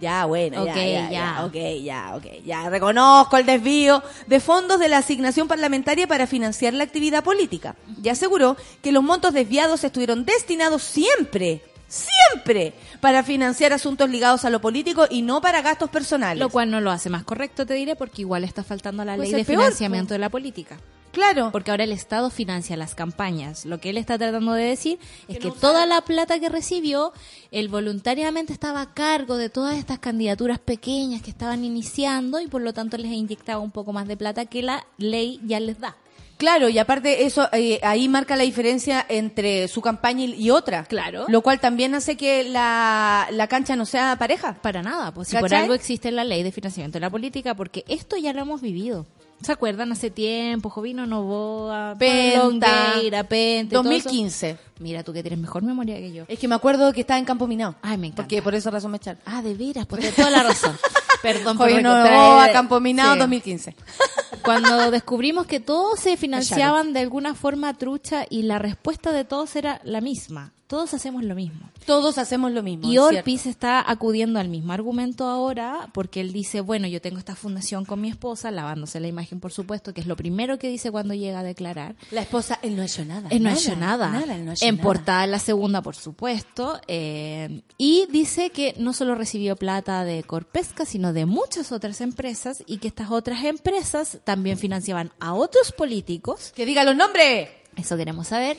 [SPEAKER 1] Ya, bueno, ya,
[SPEAKER 3] Ok,
[SPEAKER 1] ya, ya,
[SPEAKER 3] ya.
[SPEAKER 1] ok, ya, ok, ya, reconozco el desvío de fondos de la asignación parlamentaria para financiar la actividad política. Y aseguró que los montos desviados estuvieron destinados siempre, siempre, para financiar asuntos ligados a lo político y no para gastos personales.
[SPEAKER 3] Lo cual no lo hace más correcto, te diré, porque igual está faltando a la
[SPEAKER 1] Pues
[SPEAKER 3] ley de
[SPEAKER 1] peor,
[SPEAKER 3] financiamiento de la política.
[SPEAKER 1] Claro.
[SPEAKER 3] Porque ahora el Estado financia las campañas. Lo que él está tratando de decir es que toda la plata que recibió, él voluntariamente estaba a cargo de todas estas candidaturas pequeñas que estaban iniciando y por lo tanto les inyectaba un poco más de plata que la ley ya les da.
[SPEAKER 1] Claro, y aparte eso eh, ahí marca la diferencia entre su campaña y, y otra.
[SPEAKER 3] Claro.
[SPEAKER 1] Lo cual también hace que la, la cancha no sea pareja.
[SPEAKER 3] Para nada, pues si por algo existe la ley de financiamiento de la política, porque esto ya lo hemos vivido. ¿Se acuerdan? Hace tiempo, Jovino Novoa. Longueira, Pente, todo eso.
[SPEAKER 1] 2015.
[SPEAKER 3] Mira, tú que tienes mejor memoria que yo.
[SPEAKER 1] Es que me acuerdo que estaba en Campo Minado.
[SPEAKER 3] Ay, me encanta.
[SPEAKER 1] Porque por esa razón me echaron.
[SPEAKER 3] Ah, de veras, tienes toda la razón. Perdón por recordar.
[SPEAKER 1] Novoa, Campo Minado,
[SPEAKER 3] Sí.
[SPEAKER 1] 2015.
[SPEAKER 3] Cuando descubrimos que todos se financiaban de alguna forma trucha y la respuesta de todos era la misma. Todos hacemos lo mismo.
[SPEAKER 1] Todos hacemos lo mismo.
[SPEAKER 3] Y. Orpiz está acudiendo al mismo argumento ahora porque él dice, bueno, yo tengo esta fundación con mi esposa, lavándose la imagen, por supuesto, que es lo primero que dice cuando llega a declarar.
[SPEAKER 1] La esposa, él no ha hecho nada.
[SPEAKER 3] Él no ha hecho nada.
[SPEAKER 1] Nada, él no ha hecho
[SPEAKER 3] en
[SPEAKER 1] nada.
[SPEAKER 3] portada la segunda, por supuesto. eh, y dice que no solo recibió plata de Corpesca, sino de muchas otras empresas y que estas otras empresas también financiaban a otros políticos.
[SPEAKER 1] Que diga los nombres.
[SPEAKER 3] Eso queremos saber.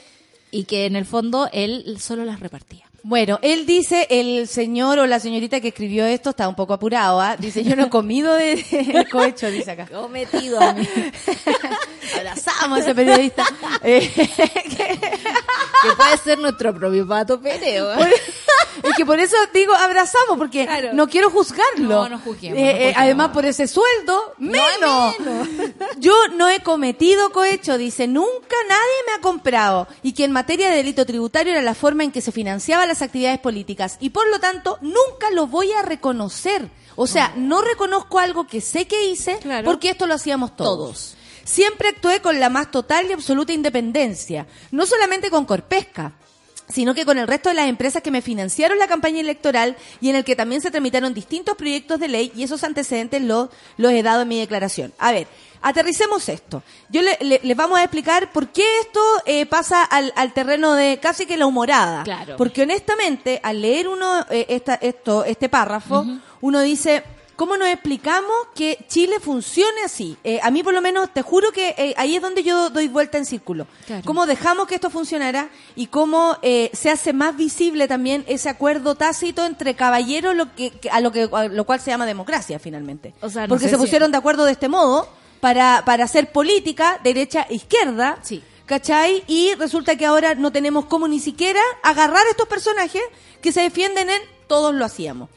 [SPEAKER 3] Y que en el fondo él solo las repartía.
[SPEAKER 1] Bueno, él dice, el señor o la señorita que escribió esto está un poco apurado, ¿ah? Dice, yo no he comido de, de cohecho, dice acá.
[SPEAKER 3] Cometido.
[SPEAKER 1] Abrazamos a ese periodista. Eh,
[SPEAKER 3] que puede ser nuestro propio pato Pereo. ¿eh?
[SPEAKER 1] Es que por eso digo abrazamos, porque
[SPEAKER 3] Claro.
[SPEAKER 1] no quiero juzgarlo.
[SPEAKER 3] No, no juzguemos,
[SPEAKER 1] Eh,
[SPEAKER 3] no juzguemos.
[SPEAKER 1] además, por ese sueldo, menos. Yo no he cometido cohecho, dice, nunca nadie me ha comprado. Y que en materia de delito tributario era la forma en que se financiaban las actividades políticas. Y por lo tanto, nunca lo voy a reconocer. O sea, no reconozco algo que sé que hice,
[SPEAKER 3] Claro.
[SPEAKER 1] porque esto lo hacíamos todos.
[SPEAKER 3] Todos.
[SPEAKER 1] Siempre actué con la más total y absoluta independencia, no solamente con Corpesca, sino que con el resto de las empresas que me financiaron la campaña electoral y en el que también se tramitaron distintos proyectos de ley y esos antecedentes los, los he dado en mi declaración. A ver, aterricemos esto. Yo le- le- les vamos a explicar por qué esto eh, pasa al, al terreno de casi que la humorada.
[SPEAKER 3] Claro.
[SPEAKER 1] Porque honestamente, al leer uno eh, esta, esto, este párrafo, uno dice, ¿cómo nos explicamos que Chile funcione así? Eh, a mí por lo menos, te juro que eh, ahí es donde yo doy vuelta en círculo.
[SPEAKER 3] Claro.
[SPEAKER 1] ¿Cómo dejamos que esto funcionara y cómo eh, se hace más visible también ese acuerdo tácito entre caballeros, lo que, que- a lo que a lo cual se llama democracia finalmente?
[SPEAKER 3] O sea, no
[SPEAKER 1] Porque se
[SPEAKER 3] si-
[SPEAKER 1] pusieron de acuerdo de este modo para, para hacer política derecha e izquierda.
[SPEAKER 3] Sí.
[SPEAKER 1] ¿Cachai? Y resulta que ahora no tenemos cómo ni siquiera agarrar a estos personajes que se defienden en todos lo hacíamos.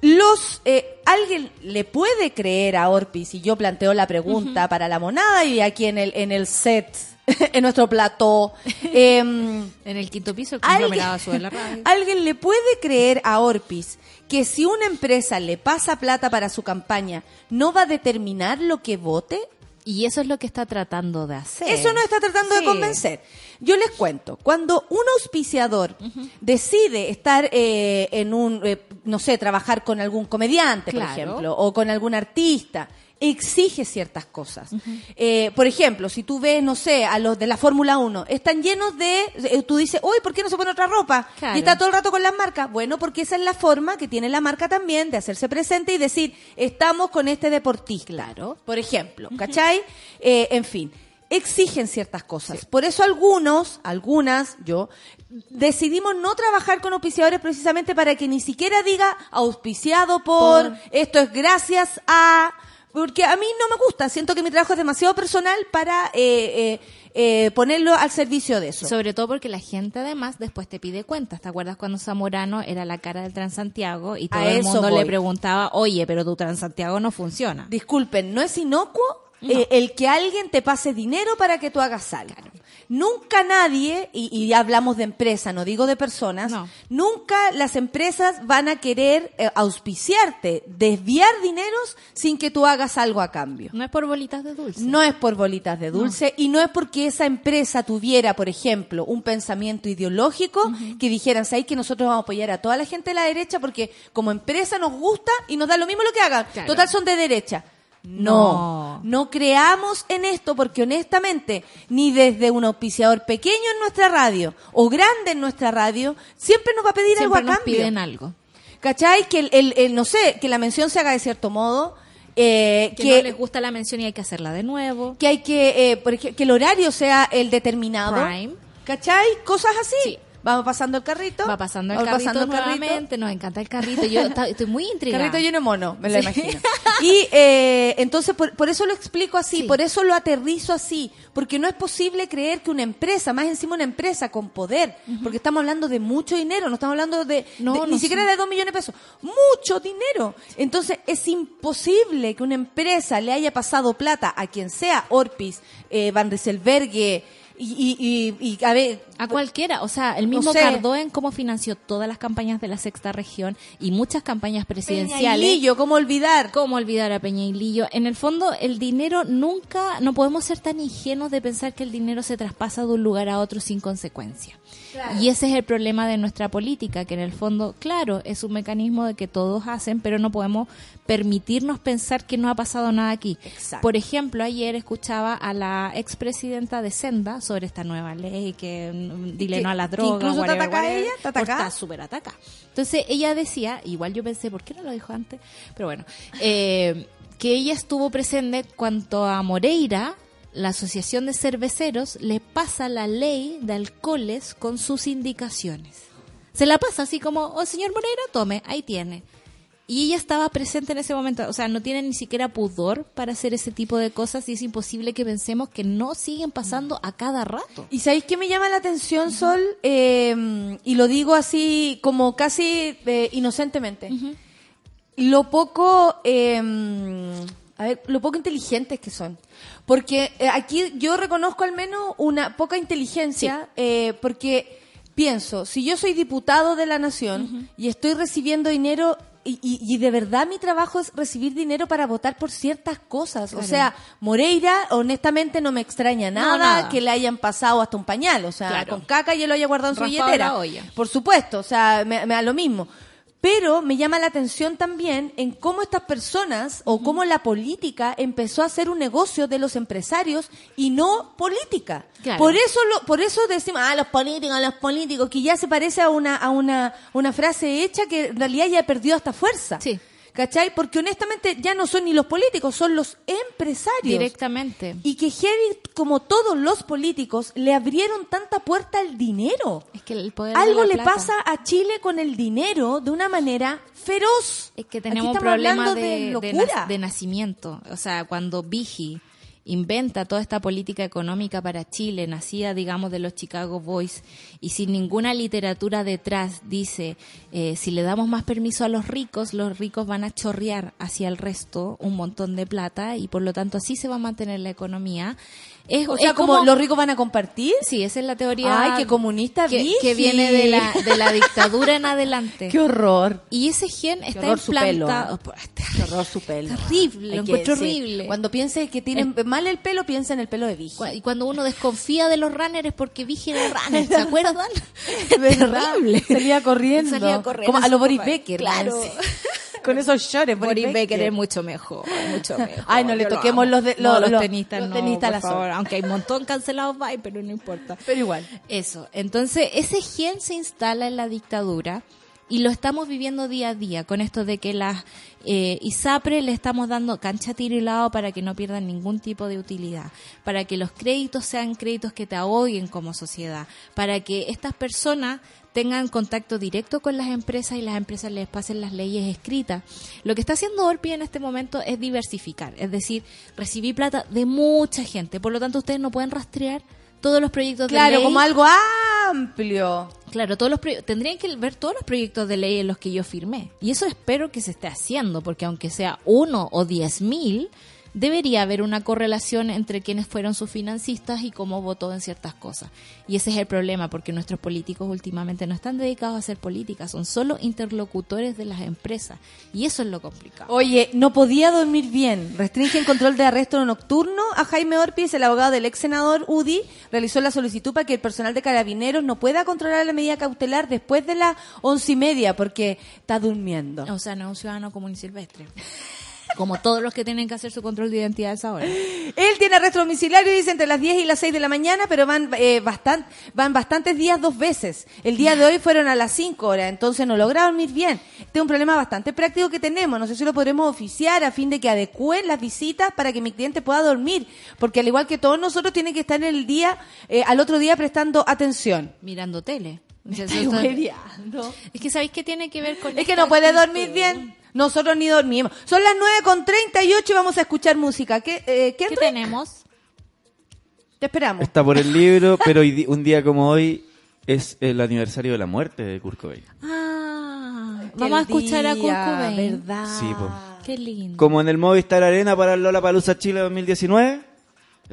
[SPEAKER 1] Los, eh, ¿alguien le puede creer a Orpi si yo planteo la pregunta para la monada y aquí en el, en el set, en nuestro plató? em,
[SPEAKER 3] En el quinto piso, el
[SPEAKER 1] ¿Alguien,
[SPEAKER 3] la radio.
[SPEAKER 1] ¿Alguien le puede creer a Orpis que si una empresa le pasa plata para su campaña, no va a determinar lo que vote?
[SPEAKER 3] Y eso es lo que está tratando de hacer.
[SPEAKER 1] Eso no está tratando de convencer. Yo les cuento, cuando un auspiciador decide estar eh, en un, eh, no sé, trabajar con algún comediante, por ejemplo, o con algún artista, exige ciertas cosas. Eh, por ejemplo, si tú ves, no sé, a los de la Fórmula 1, están llenos de, eh, tú dices, uy, ¿por qué no se pone otra ropa?
[SPEAKER 3] Claro.
[SPEAKER 1] Y está todo el rato con las marcas. Bueno, porque esa es la forma que tiene la marca también de hacerse presente y decir, estamos con este deportista.
[SPEAKER 3] Claro.
[SPEAKER 1] Por ejemplo, ¿cachai? Eh, en fin, exigen ciertas cosas. Por eso algunos, algunas, yo, decidimos no trabajar con auspiciadores precisamente para que ni siquiera diga auspiciado por,
[SPEAKER 3] Por.
[SPEAKER 1] esto es gracias a... Porque a mí no me gusta, siento que mi trabajo es demasiado personal para eh, eh, eh, ponerlo al servicio de eso.
[SPEAKER 3] Sobre todo porque la gente además después te pide cuentas. ¿Te acuerdas cuando Zamorano era la cara del Transantiago y todo
[SPEAKER 1] A
[SPEAKER 3] el mundo
[SPEAKER 1] voy.
[SPEAKER 3] le preguntaba, oye, pero tu Transantiago no funciona?
[SPEAKER 1] Disculpen, no es inocuo eh, el que alguien te pase dinero para que tú hagas algo. Nunca nadie, y, y hablamos de empresa, no digo de personas,
[SPEAKER 3] No.
[SPEAKER 1] nunca las empresas van a querer eh, auspiciarte, desviar dineros sin que tú hagas algo a cambio.
[SPEAKER 3] No es por bolitas de dulce.
[SPEAKER 1] No es por bolitas de dulce y no es porque esa empresa tuviera, por ejemplo, un pensamiento ideológico que dijeran, ¿sabes que nosotros vamos a apoyar a toda la gente de la derecha porque como empresa nos gusta y nos da lo mismo lo que hagan?
[SPEAKER 3] Claro.
[SPEAKER 1] Total son de derecha. No,
[SPEAKER 3] No.
[SPEAKER 1] no creamos en esto porque honestamente, ni desde un auspiciador pequeño en nuestra radio o grande en nuestra radio, siempre nos va a pedir
[SPEAKER 3] Siempre
[SPEAKER 1] algo a
[SPEAKER 3] nos
[SPEAKER 1] cambio.
[SPEAKER 3] piden algo.
[SPEAKER 1] ¿Cachai? Que el, el- el, no sé, que la mención se haga de cierto modo, eh,
[SPEAKER 3] Que,
[SPEAKER 1] que,
[SPEAKER 3] no les gusta la mención y hay que hacerla de nuevo.
[SPEAKER 1] que hay que, eh, por ej- que el horario sea el determinado.
[SPEAKER 3] Prime.
[SPEAKER 1] ¿Cachai? Cosas así.
[SPEAKER 3] Sí.
[SPEAKER 1] Vamos pasando el carrito.
[SPEAKER 3] Va pasando el carrito
[SPEAKER 1] pasando carrito.
[SPEAKER 3] nuevamente, nos encanta el carrito. Yo estoy muy intrigada.
[SPEAKER 1] Carrito lleno de mono, me lo
[SPEAKER 3] Sí.
[SPEAKER 1] imagino. Y eh, entonces por, por eso lo explico así,
[SPEAKER 3] Sí.
[SPEAKER 1] por eso lo aterrizo así, porque no es posible creer que una empresa, más encima una empresa con poder, porque estamos hablando de mucho dinero, no estamos hablando de,
[SPEAKER 3] No,
[SPEAKER 1] de-
[SPEAKER 3] no
[SPEAKER 1] ni siquiera
[SPEAKER 3] sé.
[SPEAKER 1] de dos millones de pesos, mucho dinero. Entonces es imposible que una empresa le haya pasado plata a quien sea, Orpis, eh, Van Rieselberghe, y, y, y, y, a ver,
[SPEAKER 3] A cualquiera, o sea, el mismo
[SPEAKER 1] sé.
[SPEAKER 3] Cardoen cómo financió todas las campañas de la sexta región y muchas campañas presidenciales.
[SPEAKER 1] Peñailillo, ¿cómo olvidar?
[SPEAKER 3] ¿Cómo olvidar a Peña y Lillo? En el fondo, el dinero nunca, no podemos ser tan ingenuos de pensar que el dinero se traspasa de un lugar a otro sin consecuencia. Y ese es el problema de nuestra política, que en el fondo, claro, es un mecanismo de que todos hacen, pero no podemos permitirnos pensar que no ha pasado nada aquí.
[SPEAKER 1] Exacto.
[SPEAKER 3] Por ejemplo, ayer escuchaba a la expresidenta de Senda sobre esta nueva ley que mm, dile
[SPEAKER 1] que-
[SPEAKER 3] no a las drogas.
[SPEAKER 1] incluso te ataca a
[SPEAKER 3] whatever,
[SPEAKER 1] ella, te ataca.
[SPEAKER 3] Está súper ataca. Entonces ella decía, igual yo pensé, ¿por qué no lo dijo antes? Pero bueno, eh, que ella estuvo presente cuanto a Moreira, la Asociación de Cerveceros le pasa la ley de alcoholes con sus indicaciones. Se la pasa así como, oh señor Moreira, tome, ahí tiene. Y ella estaba presente en ese momento, o sea, no tiene ni siquiera pudor para hacer ese tipo de cosas y es imposible que pensemos que no siguen pasando a cada rato.
[SPEAKER 1] ¿Y sabéis qué me llama la atención, Sol? Eh, y lo digo así como casi eh, inocentemente. Lo poco, eh, a ver, lo poco inteligentes que son. Porque eh, aquí yo reconozco al menos una poca inteligencia, eh, porque pienso, si yo soy diputado de la nación y estoy recibiendo dinero y, y- y de verdad mi trabajo es recibir dinero para votar por ciertas cosas. O sea, Moreira, honestamente no me extraña
[SPEAKER 3] No,
[SPEAKER 1] nada, que le hayan pasado hasta un pañal. O sea,
[SPEAKER 3] Claro.
[SPEAKER 1] con caca y él lo haya guardado en su billetera. Por supuesto, o sea, me, me da lo mismo. Pero me llama la atención también en cómo estas personas o cómo la política empezó a hacer un negocio de los empresarios y no política.
[SPEAKER 3] Claro.
[SPEAKER 1] Por eso lo, por eso decimos, ah, los políticos, los políticos, que ya se parece a una, a una, una frase hecha que en realidad ya perdió hasta fuerza.
[SPEAKER 3] Sí.
[SPEAKER 1] ¿Cachai? Porque honestamente ya no son ni los políticos, son los empresarios.
[SPEAKER 3] Directamente.
[SPEAKER 1] Y que heavy, como todos los políticos, le abrieron tanta puerta al dinero.
[SPEAKER 3] Es que el poder de
[SPEAKER 1] Algo
[SPEAKER 3] la
[SPEAKER 1] le
[SPEAKER 3] plata.
[SPEAKER 1] pasa a Chile con el dinero de una manera feroz.
[SPEAKER 3] Es que tenemos un
[SPEAKER 1] estamos
[SPEAKER 3] problema
[SPEAKER 1] hablando
[SPEAKER 3] de,
[SPEAKER 1] de,
[SPEAKER 3] de nacimiento. O sea, cuando Vigi inventa toda esta política económica para Chile, nacida, digamos, de los Chicago Boys, y sin ninguna literatura detrás, dice, eh, si le damos más permiso a los ricos, los ricos van a chorrear hacia el resto un montón de plata, y por lo tanto así se va a mantener la economía. Es,
[SPEAKER 1] o sea,
[SPEAKER 3] es
[SPEAKER 1] como, los ricos van a compartir.
[SPEAKER 3] Sí, esa es la teoría.
[SPEAKER 1] Ay, qué comunista,
[SPEAKER 3] que, que viene de la, de la dictadura en adelante.
[SPEAKER 1] Qué horror.
[SPEAKER 3] Y ese gen está
[SPEAKER 1] horror su pelo.
[SPEAKER 3] implantado.
[SPEAKER 1] Qué horror su pelo.
[SPEAKER 3] Terrible, lo encuentro
[SPEAKER 1] sí.
[SPEAKER 3] horrible.
[SPEAKER 1] Cuando piense que tienen mal el pelo, piensa en el pelo de.
[SPEAKER 3] Cu- Y cuando uno desconfía de los runners es porque Vigi era runner, ¿se acuerdan? Terrible.
[SPEAKER 1] Salía corriendo.
[SPEAKER 3] Salía corriendo.
[SPEAKER 1] Como a los Boris
[SPEAKER 3] Como-
[SPEAKER 1] Becker.
[SPEAKER 3] Claro.
[SPEAKER 1] Con esos shorts, Boris,
[SPEAKER 3] Boris Becker es mucho mejor, mucho mejor.
[SPEAKER 1] Ay, no le
[SPEAKER 3] Yo
[SPEAKER 1] toquemos los de-
[SPEAKER 3] No,
[SPEAKER 1] los-
[SPEAKER 3] tenistas
[SPEAKER 1] los
[SPEAKER 3] no,
[SPEAKER 1] tenistas
[SPEAKER 3] por
[SPEAKER 1] la
[SPEAKER 3] favor. Aunque hay un montón cancelados, bye, pero no importa.
[SPEAKER 1] Pero igual.
[SPEAKER 3] Eso. Entonces, ese gen se instala en la dictadura y lo estamos viviendo día a día con esto de que las eh, ISAPRE le estamos dando cancha tiro y lado para que no pierdan ningún tipo de utilidad, para que los créditos sean créditos que te ahoguen como sociedad, para que estas personas tengan contacto directo con las empresas y las empresas les pasen las leyes escritas. Lo que está haciendo Orpi en este momento es diversificar, es decir, recibir plata de mucha gente. Por lo tanto, ustedes no pueden rastrear todos los proyectos de
[SPEAKER 1] Claro,
[SPEAKER 3] ley.
[SPEAKER 1] como algo amplio.
[SPEAKER 3] Claro, todos los tendrían que ver todos los proyectos de ley en los que yo firmé. Y eso espero que se esté haciendo, porque aunque sea uno o diez mil, debería haber una correlación entre quienes fueron sus financistas y cómo votó en ciertas cosas. Y ese es el problema, porque nuestros políticos últimamente no están dedicados a hacer política, son solo interlocutores de las empresas. Y eso es lo complicado.
[SPEAKER 1] Oye, no podía dormir bien. Restringen control de arresto nocturno. A Jaime Orpiz, el abogado del ex senador UDI, realizó la solicitud para que el personal de carabineros no pueda controlar la medida cautelar después de las once y media porque está durmiendo.
[SPEAKER 3] O sea, no es un ciudadano común y silvestre. Como todos los que tienen que hacer su control de identidad a esa hora.
[SPEAKER 1] Él tiene arresto domiciliario, dice, entre las 10 y las 6 de la mañana, pero van, eh, bastan- van bastantes días dos veces. El día de hoy fueron a las 5 horas, entonces no logra dormir bien. Este es un problema bastante práctico que tenemos. No sé si lo podremos oficiar a fin de que adecúen las visitas para que mi cliente pueda dormir. Porque al igual que todos nosotros, tiene que estar en el día, eh, al otro día prestando atención.
[SPEAKER 3] Mirando tele. Eso
[SPEAKER 1] Estoy.
[SPEAKER 3] Es que ¿sabéis qué tiene que ver con
[SPEAKER 1] Es que no puede dormir bien. Nosotros ni dormimos. Son las 9 con 38 y vamos a escuchar música. ¿Qué, eh, ¿qué
[SPEAKER 3] tenemos?
[SPEAKER 1] Te esperamos.
[SPEAKER 4] Está por el libro, pero hoy un día como hoy es el aniversario de la muerte de Kurt Cobain.
[SPEAKER 3] Ah, vamos a escuchar a Kurt
[SPEAKER 1] día,
[SPEAKER 3] Cobain.
[SPEAKER 1] ¿Verdad?
[SPEAKER 4] Sí, po.
[SPEAKER 3] Qué lindo.
[SPEAKER 4] Como en el Movistar Arena para Lola Palusa Chile 2019,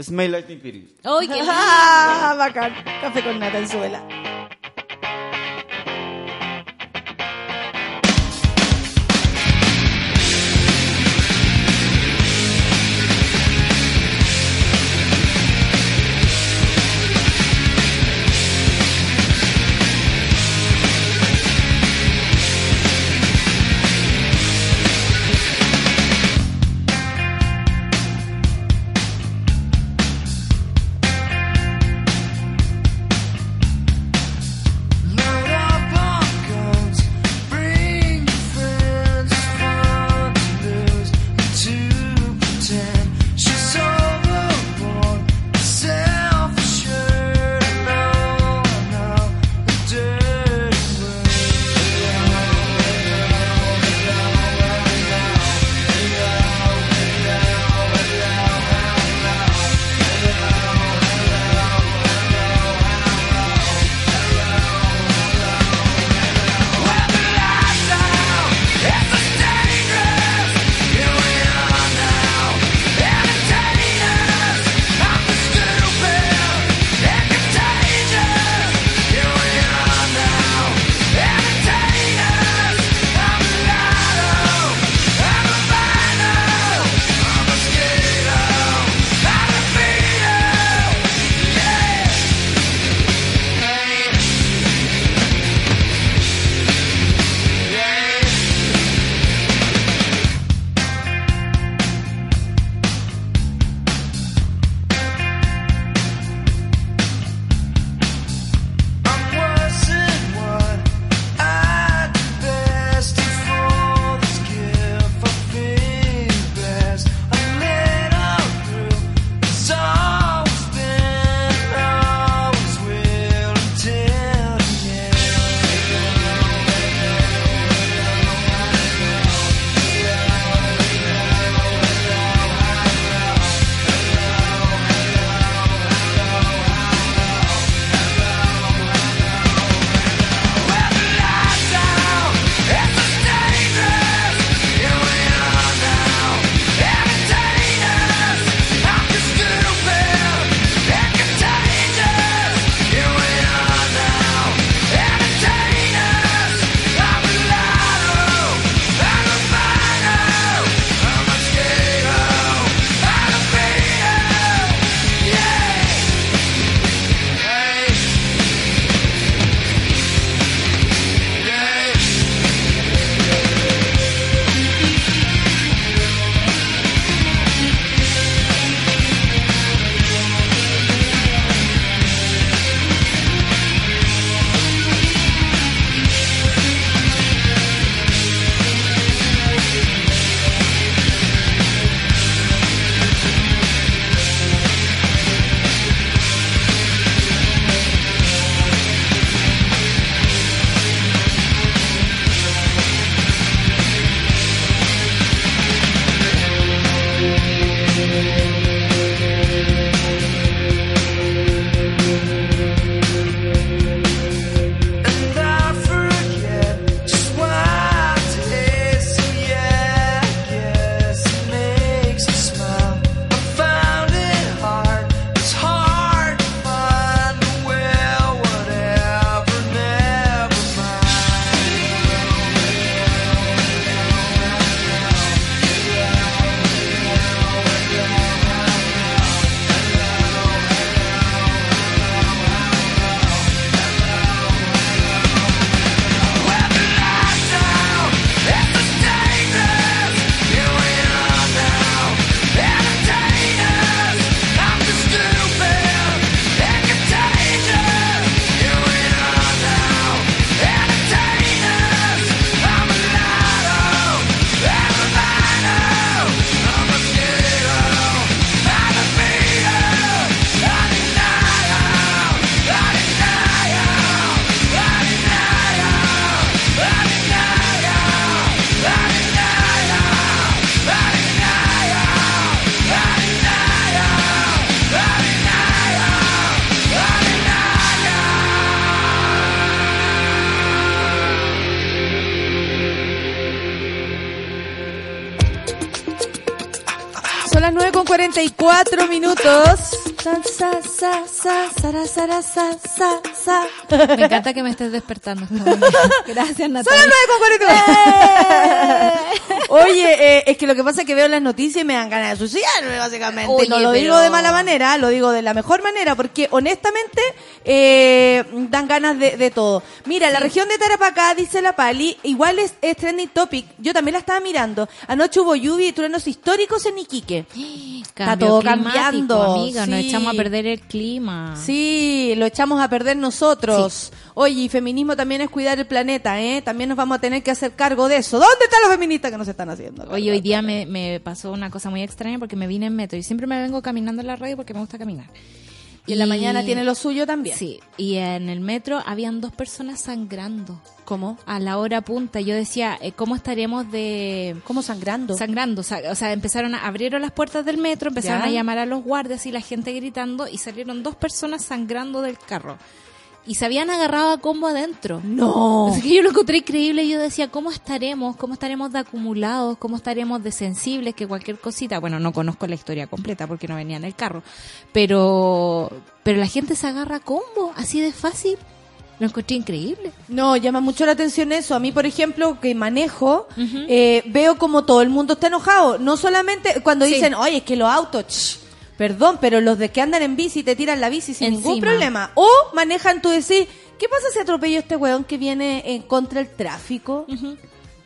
[SPEAKER 4] Smell Like Teen Spirit.
[SPEAKER 3] ¡Ay, qué lindo!
[SPEAKER 1] Ah, bacán. Café con nata en suela. 44 minutos. Sa, sa, sa, sa, sara, sara, sa, sa, sa.
[SPEAKER 3] Me encanta que me estés despertando. Gracias,
[SPEAKER 1] Son las
[SPEAKER 3] Natalia.
[SPEAKER 1] 9 con 44. Oye, eh, es que lo que pasa es que veo las noticias y me dan ganas de suicidarme, básicamente.
[SPEAKER 3] Oye,
[SPEAKER 1] no lo
[SPEAKER 3] pero-
[SPEAKER 1] digo de mala manera, lo digo de la mejor manera, porque honestamente eh, dan ganas de, de todo. Mira, la región de Tarapacá, dice la Pali, igual es, es trending topic. Yo también la estaba mirando. Anoche hubo lluvia y truenos históricos en Iquique. Está
[SPEAKER 3] Cambio
[SPEAKER 1] todo
[SPEAKER 3] climático,
[SPEAKER 1] cambiando.
[SPEAKER 3] amiga.
[SPEAKER 1] Sí.
[SPEAKER 3] Echamos a perder el clima.
[SPEAKER 1] Sí, lo echamos a perder nosotros. Oye, y feminismo también es cuidar el planeta, ¿eh? También nos vamos a tener que hacer cargo de eso. ¿Dónde están los feministas que nos están haciendo? cargo
[SPEAKER 3] Oye, hoy día me, me pasó una cosa muy extraña porque me vine en metro y siempre me vengo caminando en la radio porque me gusta caminar.
[SPEAKER 1] Y en la mañana tiene lo suyo también.
[SPEAKER 3] Sí, y en el metro habían dos personas sangrando
[SPEAKER 1] ¿Cómo?
[SPEAKER 3] a la hora punta. Yo decía, eh, ¿cómo estaríamos de...
[SPEAKER 1] ¿Cómo sangrando?
[SPEAKER 3] Sangrando, o sea, o sea, empezaron a, abrieron las puertas del metro, empezaron
[SPEAKER 1] Ya.
[SPEAKER 3] a llamar a los guardias y la gente gritando y salieron dos personas sangrando del carro. Y se habían agarrado a combo adentro.
[SPEAKER 1] no.
[SPEAKER 3] Así que yo lo encontré increíble y yo decía, ¿cómo estaremos? ¿Cómo estaremos de acumulados? ¿Cómo estaremos de sensibles que cualquier cosita? Bueno, no conozco la historia completa porque no venía en el carro, pero pero la gente se agarra a combo, así de fácil. Lo encontré increíble.
[SPEAKER 1] No, llama mucho la atención eso. A mí, por ejemplo, que manejo, eh, veo como todo el mundo está enojado. No solamente cuando
[SPEAKER 3] Sí.
[SPEAKER 1] dicen, oye, es que los autos, perdón, pero los de que andan en bici te tiran la bici sin ningún problema. O manejan tú decís, ¿qué pasa si atropello a este weón que viene en contra del tráfico?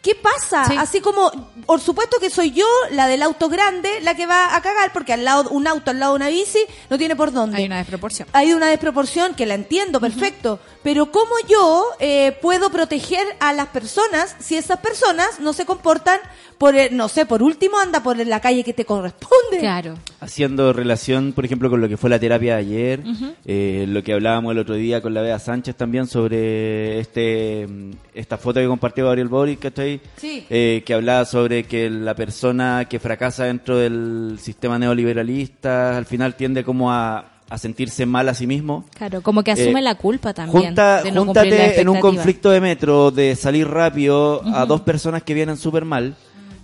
[SPEAKER 1] ¿Qué pasa?
[SPEAKER 3] Sí.
[SPEAKER 1] Así como, por supuesto que soy yo, la del auto grande, la que va a cagar, porque al lado, un auto al lado de una bici no tiene por dónde
[SPEAKER 3] Hay una desproporción.
[SPEAKER 1] hay una desproporción que la entiendo perfecto, pero ¿cómo yo eh, puedo proteger a las personas si esas personas no se comportan por, el- no sé, por último anda por la calle que te corresponde?
[SPEAKER 3] Claro.
[SPEAKER 4] Haciendo relación, por ejemplo, con lo que fue la terapia de ayer, eh, lo que hablábamos el otro día con la Bea Sánchez también sobre este esta foto que compartió Gabriel Boric, ¿cachai?
[SPEAKER 1] Sí.
[SPEAKER 4] Eh, que hablaba sobre que la persona que fracasa dentro del sistema neoliberalista al final tiende como a, a sentirse mal a sí mismo.
[SPEAKER 3] Claro, como que asume
[SPEAKER 4] Eh,
[SPEAKER 3] la culpa también.
[SPEAKER 4] Junta,
[SPEAKER 3] de no
[SPEAKER 4] júntate en un conflicto de metro de salir rápido a dos personas que vienen súper mal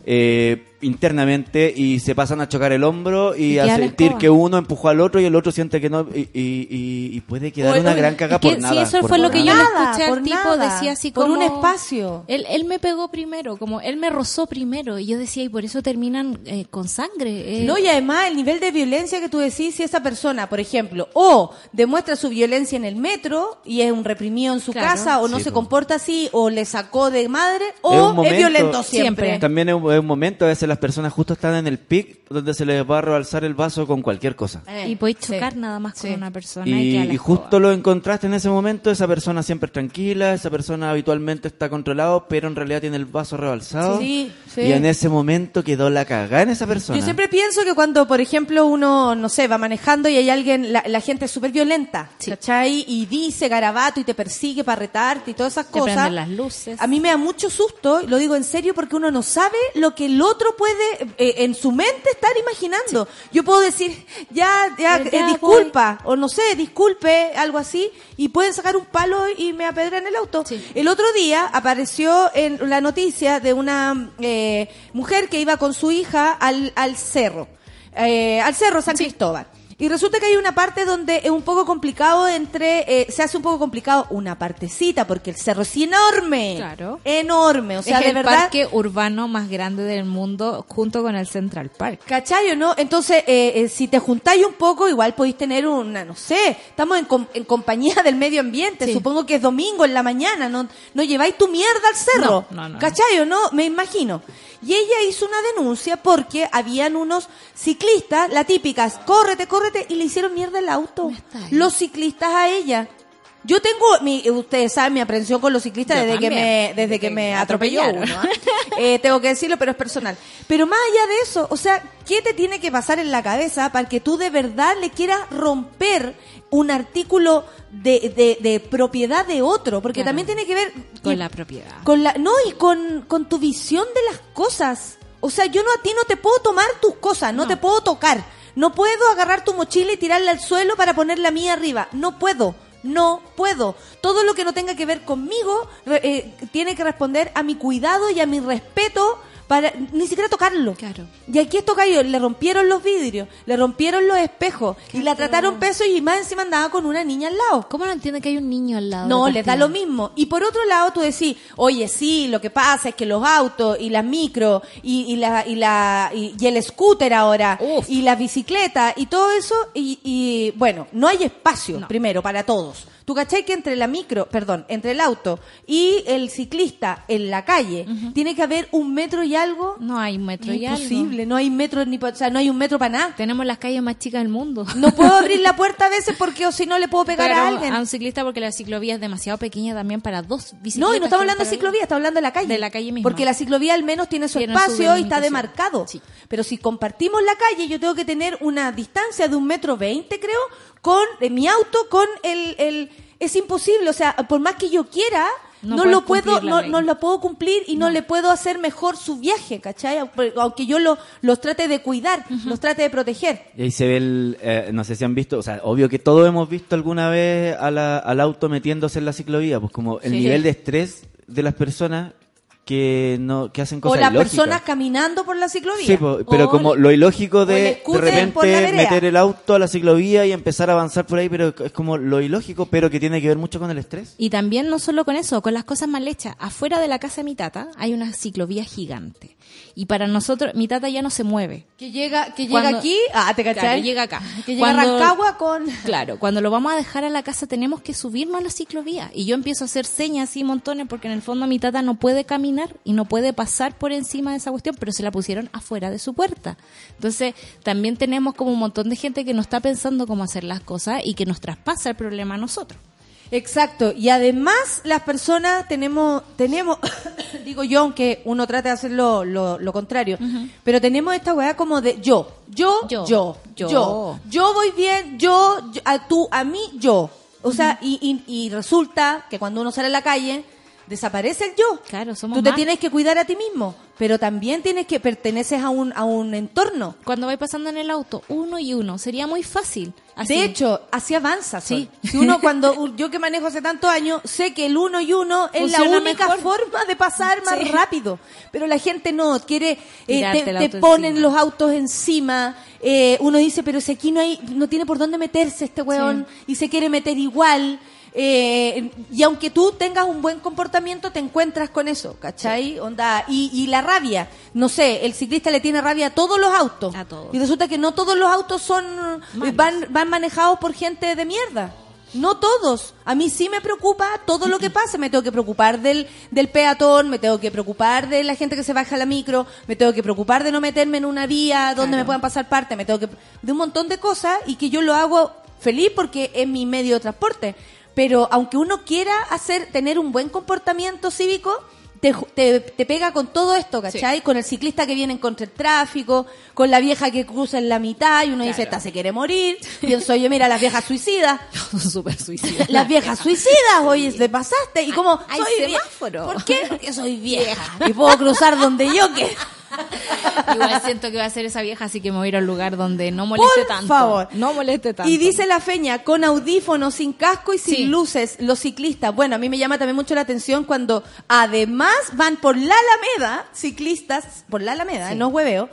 [SPEAKER 4] eh, internamente y se pasan a chocar el hombro y,
[SPEAKER 3] Y
[SPEAKER 4] a sentir que uno empujó al otro y el otro siente que no y, y- y- puede quedar
[SPEAKER 1] Oye,
[SPEAKER 4] una gran caga
[SPEAKER 3] Es que
[SPEAKER 4] por
[SPEAKER 3] si
[SPEAKER 4] nada.
[SPEAKER 3] eso
[SPEAKER 4] por
[SPEAKER 3] fue lo que yo
[SPEAKER 4] nada.
[SPEAKER 3] le
[SPEAKER 1] Nada,
[SPEAKER 3] escuché
[SPEAKER 1] por
[SPEAKER 3] al tipo,
[SPEAKER 1] nada,
[SPEAKER 3] decía así
[SPEAKER 1] por
[SPEAKER 3] como...
[SPEAKER 1] un espacio.
[SPEAKER 3] Él, él me pegó primero, como él me rozó primero, y yo decía, y por eso terminan eh, con sangre. eh.
[SPEAKER 1] No, y además el nivel de violencia que tú decís, si esa persona, por ejemplo, o demuestra su violencia en el metro y es un reprimido en su
[SPEAKER 3] Claro.
[SPEAKER 1] casa, o no
[SPEAKER 4] Sí,
[SPEAKER 1] se
[SPEAKER 4] po.
[SPEAKER 1] comporta así, o le sacó de madre,
[SPEAKER 4] Es
[SPEAKER 1] o es,
[SPEAKER 4] momento-
[SPEAKER 1] violento siempre.
[SPEAKER 3] Siempre.
[SPEAKER 4] También es un, es un momento, a veces las personas justo están en el pic donde se les va a rebalsar el vaso con cualquier cosa.
[SPEAKER 1] Eh,
[SPEAKER 3] y podéis
[SPEAKER 1] sí.
[SPEAKER 3] chocar nada más con
[SPEAKER 1] Sí.
[SPEAKER 3] una persona.
[SPEAKER 4] Y, justo lo encontraste en ese momento, esa persona siempre es tranquila, esa persona habitualmente está controlado, pero en realidad tiene el vaso rebalsado.
[SPEAKER 1] Sí, sí.
[SPEAKER 4] Y en ese momento quedó la cagada en esa persona.
[SPEAKER 1] Yo siempre pienso que cuando, por ejemplo, uno, no sé, va manejando y hay alguien, la, la gente es súper violenta, ¿cachai? Y dice garabato y te persigue para retarte y todas esas
[SPEAKER 3] Te
[SPEAKER 1] cosas.
[SPEAKER 3] las luces.
[SPEAKER 1] A mí me da mucho susto, lo digo en serio, porque uno no sabe lo que el otro puede eh, en su mente estar imaginando. Yo puedo decir, ya, ya,
[SPEAKER 3] Eh, ya
[SPEAKER 1] disculpa, o no sé, disculpe, algo así, y pueden sacar un palo y me apedrean el auto.
[SPEAKER 3] Sí.
[SPEAKER 1] El otro día apareció en la noticia de una eh, mujer que iba con su hija al, al cerro, eh, al cerro San Cristóbal. Y resulta que hay una parte donde es un poco complicado entre, eh, se hace un poco complicado una partecita, porque el cerro es enorme.
[SPEAKER 3] Claro.
[SPEAKER 1] Enorme, o sea,
[SPEAKER 3] es
[SPEAKER 1] de
[SPEAKER 3] el
[SPEAKER 1] verdad.
[SPEAKER 3] parque urbano más grande del mundo junto con el Central Park.
[SPEAKER 1] ¿Cachai o no? Entonces, eh, eh, si te juntáis un poco, igual podéis tener una, no sé, estamos en, com- en compañía del medio ambiente,
[SPEAKER 3] Sí.
[SPEAKER 1] supongo que es domingo en la mañana, no, no lleváis tu mierda al cerro.
[SPEAKER 3] No, no, no.
[SPEAKER 1] ¿Cachai o no? Me imagino. Y ella hizo una denuncia porque habían unos ciclistas, la típica, córrete, córrete, y le hicieron mierda el auto. Los ciclistas a ella. Yo tengo, mi, ustedes saben mi aprensión con los ciclistas
[SPEAKER 3] Yo
[SPEAKER 1] desde que me, desde que me
[SPEAKER 3] Me
[SPEAKER 1] atropelló uno. ¿ah? Eh, tengo que decirlo, pero es personal. Pero más allá de eso, o sea, ¿qué te tiene que pasar en la cabeza para que tú de verdad le quieras romper un artículo de, de, de propiedad de otro? Porque
[SPEAKER 3] Claro.
[SPEAKER 1] también tiene que ver
[SPEAKER 3] Con la propiedad.
[SPEAKER 1] con la, no, y con, con tu visión de las cosas. O sea, yo no a ti no te puedo tomar tus cosas, no,
[SPEAKER 3] No.
[SPEAKER 1] te puedo tocar. No puedo agarrar tu mochila y tirarla al suelo para poner la mía arriba. No puedo. No puedo. Todo lo que no tenga que ver conmigo eh, tiene que responder a mi cuidado y a mi respeto para ni siquiera tocarlo.
[SPEAKER 3] Claro.
[SPEAKER 1] Y aquí estos gallos le rompieron los vidrios, le rompieron los espejos y la trataron peso y más encima andaba con una niña al lado.
[SPEAKER 3] ¿Cómo no entiende que hay un niño al lado?
[SPEAKER 1] No, les da lo mismo. Y por otro lado, tú decís, oye, sí, lo que pasa es que los autos y las micro y, y la, y, la, y, y el scooter ahora
[SPEAKER 3] Uf.
[SPEAKER 1] y las bicicletas y todo eso, y, y, bueno, no hay espacio,
[SPEAKER 3] No.
[SPEAKER 1] primero, para todos. ¿Tú cachai que entre la micro, perdón, entre el auto y el ciclista en la calle tiene que haber un metro y algo?
[SPEAKER 3] No hay un metro y algo.
[SPEAKER 1] Imposible, no hay metro ni, o sea, no hay un metro para nada.
[SPEAKER 3] Tenemos las calles más chicas del mundo.
[SPEAKER 1] No puedo abrir la puerta a veces porque o si no le puedo pegar
[SPEAKER 3] Pero
[SPEAKER 1] a alguien.
[SPEAKER 3] a un ciclista porque la ciclovía es demasiado pequeña también para dos bicicletas.
[SPEAKER 1] No, y no estamos hablando de ciclovía, estamos hablando de la calle.
[SPEAKER 3] De la calle misma.
[SPEAKER 1] Porque la ciclovía al menos tiene su
[SPEAKER 3] Tiene su
[SPEAKER 1] espacio y está demarcado.
[SPEAKER 3] Sí.
[SPEAKER 1] Pero si compartimos la calle, yo tengo que tener una distancia de un metro veinte, creo, con eh, mi auto, con el, el... Es imposible, o sea, por más que yo quiera,
[SPEAKER 3] No
[SPEAKER 1] lo puedo, no, no lo puedo cumplir y no. le puedo hacer mejor su viaje, ¿cachai? Aunque yo lo, los trate de cuidar, los trate de proteger.
[SPEAKER 4] Y ahí se ve el, eh, no sé si han visto, o sea, obvio que todos hemos visto alguna vez a la- al auto metiéndose en la ciclovía, pues como el
[SPEAKER 1] Sí.
[SPEAKER 4] nivel de estrés de las personas que no que hacen
[SPEAKER 1] O
[SPEAKER 4] cosas
[SPEAKER 1] las
[SPEAKER 4] ilógicas.
[SPEAKER 1] personas caminando por la ciclovía.
[SPEAKER 4] Sí, po, pero
[SPEAKER 1] O
[SPEAKER 4] como lo ilógico
[SPEAKER 1] o
[SPEAKER 4] de de repente meter el auto a la ciclovía y empezar a avanzar por ahí, pero es como lo ilógico, pero que tiene que ver mucho con el estrés.
[SPEAKER 3] Y también no solo con eso, con las cosas mal hechas. Afuera de la casa de mi tata hay una ciclovía gigante. Y para nosotros, mi tata ya no se mueve.
[SPEAKER 1] Que llega, que llega
[SPEAKER 3] Cuando-
[SPEAKER 1] aquí, ah, te cachai.
[SPEAKER 3] Claro, llega acá.
[SPEAKER 1] Que llega a
[SPEAKER 3] Cuando-
[SPEAKER 1] Rancagua con...
[SPEAKER 3] Claro, cuando lo vamos a dejar a la casa tenemos que subirnos a la ciclovía. Y yo empiezo a hacer señas así montones porque en el fondo mi tata no puede caminar y no puede pasar por encima de esa cuestión, pero se la pusieron afuera de su puerta. Entonces, también tenemos como un montón de gente que no está pensando cómo hacer las cosas y que nos traspasa el problema a nosotros.
[SPEAKER 1] Exacto, y además las personas tenemos, tenemos, digo yo, aunque uno trate de hacer lo, lo, lo contrario, pero tenemos esta weá como de yo, yo, yo,
[SPEAKER 3] Yo,
[SPEAKER 1] yo,
[SPEAKER 3] yo.
[SPEAKER 1] yo, voy bien, yo, yo, a tú, a mí, yo. O sea, y, y, y resulta que cuando uno sale a la calle, desaparece el yo.
[SPEAKER 3] Claro, somos
[SPEAKER 1] Tú te
[SPEAKER 3] más.
[SPEAKER 1] tienes que cuidar a ti mismo, pero también tienes que perteneces a un, a un entorno.
[SPEAKER 3] Cuando vais pasando en el auto, uno y uno, sería muy fácil. Así.
[SPEAKER 1] De hecho, así avanza.
[SPEAKER 3] Sí.
[SPEAKER 1] Sol. Si uno cuando yo que manejo hace tantos años sé que el uno y uno es la única
[SPEAKER 3] mejor.
[SPEAKER 1] forma de pasar más
[SPEAKER 3] Sí.
[SPEAKER 1] rápido. Pero la gente no quiere, eh, te, ponen
[SPEAKER 3] encima.
[SPEAKER 1] los autos encima. eh, uno dice, pero si aquí no hay, no tiene por dónde meterse este weón y se quiere meter igual. Eh, y aunque tú tengas un buen comportamiento, te encuentras con eso, ¿cachai? Onda, y, y la rabia, no sé, el ciclista le tiene rabia a todos los autos.
[SPEAKER 3] A todos.
[SPEAKER 1] Y resulta que no todos los autos son
[SPEAKER 3] Malos.
[SPEAKER 1] van, van manejados por gente de mierda. No todos. A mí sí me preocupa todo lo que pasa. Me tengo que preocupar del, del peatón, me tengo que preocupar de la gente que se baja a la micro, me tengo que preocupar de no meterme en una vía donde
[SPEAKER 3] Claro.
[SPEAKER 1] me puedan pasar parte, me tengo que... de un montón de cosas y que yo lo hago feliz porque es mi medio de transporte. Pero aunque uno quiera hacer, tener un buen comportamiento cívico, te, te, te pega con todo esto, ¿cachai? Con el ciclista que viene en contra el tráfico, con la vieja que cruza en la mitad y uno dice, esta se quiere morir. Pienso yo, mira, las viejas suicidas.
[SPEAKER 3] Súper suicida.
[SPEAKER 1] Las viejas suicidas, oye, te pasaste. Y como,
[SPEAKER 3] Hay
[SPEAKER 1] soy
[SPEAKER 3] semáforo.
[SPEAKER 1] ¿Por qué? Porque soy vieja. Y puedo cruzar donde yo quiera.
[SPEAKER 3] Igual siento que va a ser esa vieja, así que me voy a ir a un lugar donde no moleste
[SPEAKER 1] Por
[SPEAKER 3] tanto.
[SPEAKER 1] favor.
[SPEAKER 3] No moleste tanto.
[SPEAKER 1] Y dice la feña, con audífonos, sin casco y sin
[SPEAKER 3] Sí.
[SPEAKER 1] luces, los ciclistas. Bueno, a mí me llama también mucho la atención cuando además van por la Alameda, ciclistas, por la Alameda,
[SPEAKER 3] Sí.
[SPEAKER 1] no hueveo,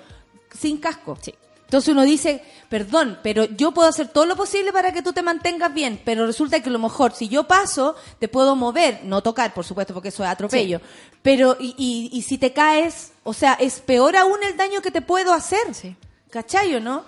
[SPEAKER 1] sin casco.
[SPEAKER 3] Sí.
[SPEAKER 1] Entonces uno dice, perdón, pero yo puedo hacer todo lo posible para que tú te mantengas bien, pero resulta que a lo mejor si yo paso, te puedo mover, no tocar, por supuesto, porque eso es atropello, pero y, y, y si te caes, o sea, es peor aún el daño que te puedo hacer.
[SPEAKER 3] Sí.
[SPEAKER 1] ¿Cachai o no?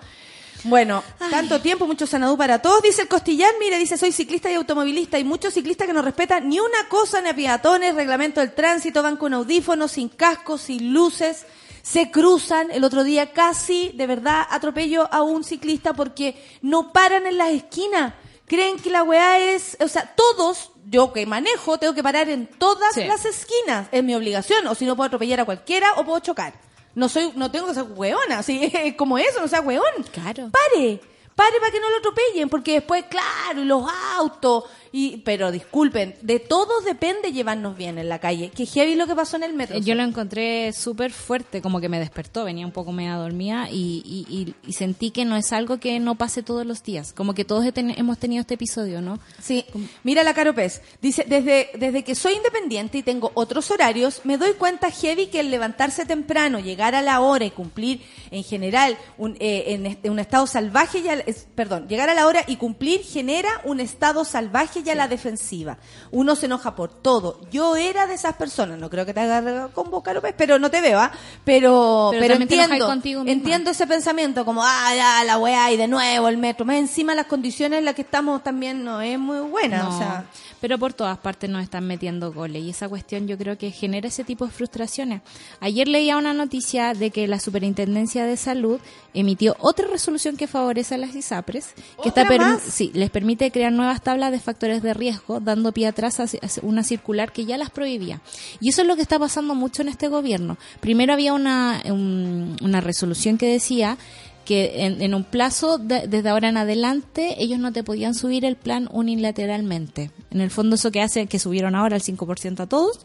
[SPEAKER 1] Bueno, tanto tiempo, mucho sanadú para todos. Dice el Costillar, mire, dice, soy ciclista y automovilista. y muchos ciclistas que no respetan ni una cosa, ni a peatones, reglamento del tránsito, van con audífonos, sin cascos, sin luces, se cruzan. El otro día casi, de verdad, atropello a un ciclista porque no paran en las esquinas. Creen que la weá es, o sea, todos, yo que manejo, tengo que parar en todas
[SPEAKER 3] Sí.
[SPEAKER 1] las esquinas. Es mi obligación, o si no puedo atropellar a cualquiera o puedo chocar. No soy, no tengo que ser hueona, así como eso, no sea hueón.
[SPEAKER 3] Claro.
[SPEAKER 1] Pare, pare para que no lo atropellen, porque después, claro, y los autos, y, pero disculpen, de todos depende llevarnos bien en la calle. Que heavy lo que pasó en el metro.
[SPEAKER 3] Yo lo encontré súper fuerte, como que me despertó, venía un poco media dormida y, y, y- y sentí que no es algo que no pase todos los días, como que todos hemos tenido este episodio, ¿no?
[SPEAKER 1] Sí, mira la Caro Pez. Dice, desde, desde que soy independiente y tengo otros horarios, me doy cuenta heavy que el levantarse temprano, llegar a la hora y cumplir en general un, eh, en este- un estado salvaje, ya, es- perdón, llegar a la hora y cumplir genera un estado salvaje y a la defensiva. Uno se enoja por todo. Yo era de esas personas, no creo que te haga con vos, Caro Pez, pero no te veo, ¿ah? Pero,
[SPEAKER 3] Pero
[SPEAKER 1] pero,
[SPEAKER 3] enojas
[SPEAKER 1] entiendo, entiendo ese pensamiento como, ah, ya, la weá y de nuevo el metro. Más encima las condiciones en las que estamos también no es muy buena,
[SPEAKER 3] No,
[SPEAKER 1] o sea...
[SPEAKER 3] pero por todas partes nos están metiendo goles y esa cuestión yo creo que genera ese tipo de frustraciones. Ayer leía una noticia de que la Superintendencia de Salud emitió otra resolución que favorece a las ISAPRES, que está sí, les permite crear nuevas tablas de factores de riesgo, dando pie atrás a a una circular que ya las prohibía. Y eso es lo que está pasando mucho en este gobierno. Primero había una, un- una resolución que decía que en, en un plazo de- desde ahora en adelante ellos no te podían subir el plan unilateralmente. En el fondo eso que hace que subieron ahora el 5% a todos,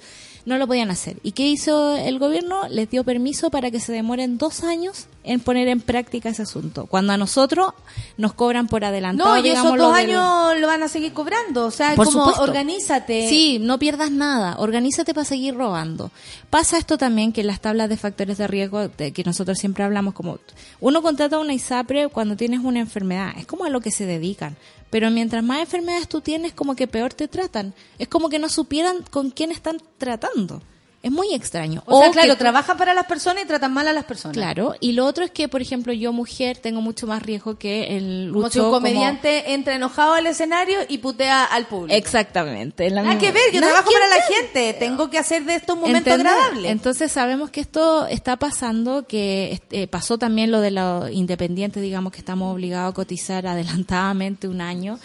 [SPEAKER 3] no lo podían hacer. ¿Y qué hizo el gobierno? Les dio permiso para que se demoren dos años en poner en práctica ese asunto. Cuando a nosotros nos cobran por adelantado,
[SPEAKER 1] No, y esos
[SPEAKER 3] digamos,
[SPEAKER 1] dos
[SPEAKER 3] del-
[SPEAKER 1] años lo van a seguir cobrando. O sea,
[SPEAKER 3] Por
[SPEAKER 1] como
[SPEAKER 3] supuesto.
[SPEAKER 1] organízate.
[SPEAKER 3] Sí, no pierdas nada. Organízate para seguir robando. Pasa esto también que en las tablas de factores de riesgo, de que nosotros siempre hablamos, como uno contrata una ISAPRE cuando tienes una enfermedad. Es como a lo que se dedican. Pero mientras más enfermedades tú tienes, como que peor te tratan. Es como que no supieran con quién están tratando. Es muy extraño.
[SPEAKER 1] O, sea, claro, trabajan para las personas y tratan mal a las personas.
[SPEAKER 3] Claro, y lo otro es que, por ejemplo, yo mujer tengo mucho más riesgo que el
[SPEAKER 1] Como
[SPEAKER 3] Lucho
[SPEAKER 1] si un
[SPEAKER 3] como-
[SPEAKER 1] comediante entra enojado al escenario y putea al público.
[SPEAKER 3] Exactamente. la
[SPEAKER 1] Nada
[SPEAKER 3] misma-
[SPEAKER 1] que ver, yo
[SPEAKER 3] Nada
[SPEAKER 1] trabajo para la gente. Tengo que hacer de esto un momento agradable.
[SPEAKER 3] Entonces sabemos que esto está pasando, que este, pasó también lo de los independientes, digamos que estamos obligados a cotizar adelantadamente un año.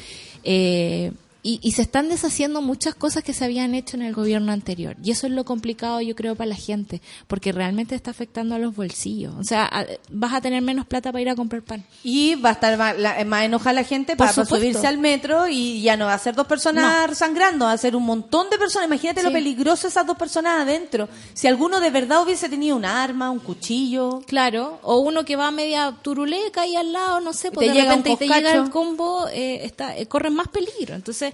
[SPEAKER 3] eh, y, y se están deshaciendo muchas cosas que se habían hecho en el gobierno anterior. Y eso es lo complicado, yo creo, para la gente, porque realmente está afectando a los bolsillos. O sea, a- vas a tener menos plata para ir a comprar pan.
[SPEAKER 1] Y va a estar más, la- más enojada la gente para, subirse al metro y ya no va a ser dos personas sangrando, va a ser un montón de personas. Imagínate lo peligroso esas dos personas adentro. Si alguno de verdad hubiese tenido un arma, un cuchillo.
[SPEAKER 3] Claro, o uno que va media turuleca ahí al lado, no sé,
[SPEAKER 1] te
[SPEAKER 3] de repente y te llega el combo, eh, está, eh, corren más peligro. Entonces,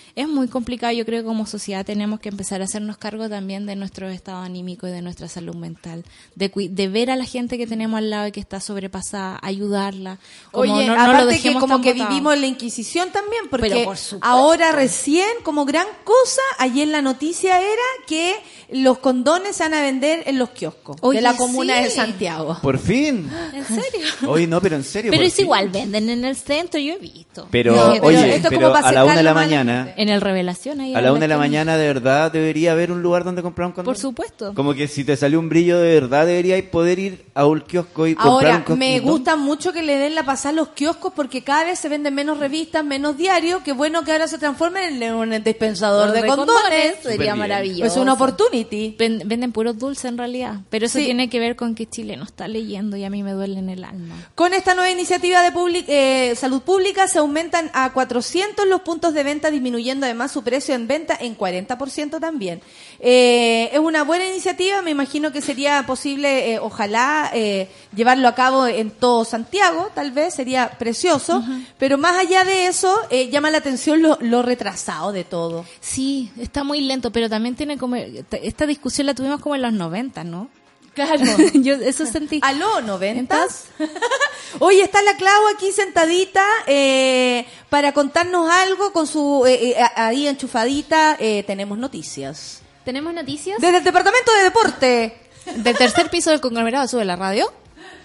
[SPEAKER 3] es muy complicado. Yo creo que como sociedad tenemos que empezar a hacernos cargo también de nuestro estado anímico y de nuestra salud mental. De, de ver a la gente que tenemos al lado y que está sobrepasada, ayudarla. Como
[SPEAKER 1] Oye,
[SPEAKER 3] no, no lo
[SPEAKER 1] aparte que como que
[SPEAKER 3] botado.
[SPEAKER 1] vivimos en la Inquisición también, porque
[SPEAKER 3] Pero por supuesto.
[SPEAKER 1] ahora recién, como gran cosa, ayer la noticia era que los condones se van a vender en los kioscos
[SPEAKER 3] Oye,
[SPEAKER 1] de la comuna
[SPEAKER 3] sí.
[SPEAKER 1] de Santiago.
[SPEAKER 4] Por fin.
[SPEAKER 3] ¿En serio?
[SPEAKER 4] Oye, no, pero en serio.
[SPEAKER 3] Pero es
[SPEAKER 4] fin.
[SPEAKER 3] igual, venden en el centro, yo he visto.
[SPEAKER 4] Pero,
[SPEAKER 1] No, pero
[SPEAKER 4] oye,
[SPEAKER 1] esto es
[SPEAKER 4] pero
[SPEAKER 1] como para
[SPEAKER 4] a la una de la mañana,
[SPEAKER 3] En el Revelación ahí
[SPEAKER 4] a la una de la mañana de verdad debería haber un lugar donde comprar un condón.
[SPEAKER 3] Por supuesto.
[SPEAKER 4] Como que si te salió un brillo de verdad deberíais poder ir a un kiosco y comprar
[SPEAKER 1] Ahora,
[SPEAKER 4] un co-
[SPEAKER 1] me
[SPEAKER 4] condón.
[SPEAKER 1] gusta mucho que le den la pasada a los kioscos porque cada vez se venden menos revistas, menos diarios. Qué bueno que ahora se transformen en un dispensador de, condones.
[SPEAKER 3] Sería maravilloso.
[SPEAKER 1] Es una opportunity.
[SPEAKER 3] Ven- venden puros dulces en realidad, pero eso
[SPEAKER 1] Sí.
[SPEAKER 3] tiene que ver con que Chile no está leyendo y a mí me duele en el alma.
[SPEAKER 1] Con esta nueva iniciativa de public- eh, salud pública se aumentan a 400 los puntos de venta, disminuyendo además su precio en venta en 40% también. Eh, es una buena iniciativa, me imagino que sería posible, eh, ojalá, eh, llevarlo a cabo en todo Santiago, tal vez, sería precioso, pero más allá de eso, eh, llama la atención lo, lo retrasado de todo.
[SPEAKER 3] Sí, está muy lento, pero también tiene como esta discusión la tuvimos como en los 90, ¿no?
[SPEAKER 1] Claro.
[SPEAKER 3] Yo eso sentí.
[SPEAKER 1] Aló, noventas. Oye, está la Clau aquí sentadita eh, para contarnos algo con su eh, eh, ahí enchufadita. eh, tenemos noticias.
[SPEAKER 5] ¿Tenemos noticias?
[SPEAKER 1] Desde el departamento de deporte.
[SPEAKER 3] Del tercer piso del conglomerado sube la radio.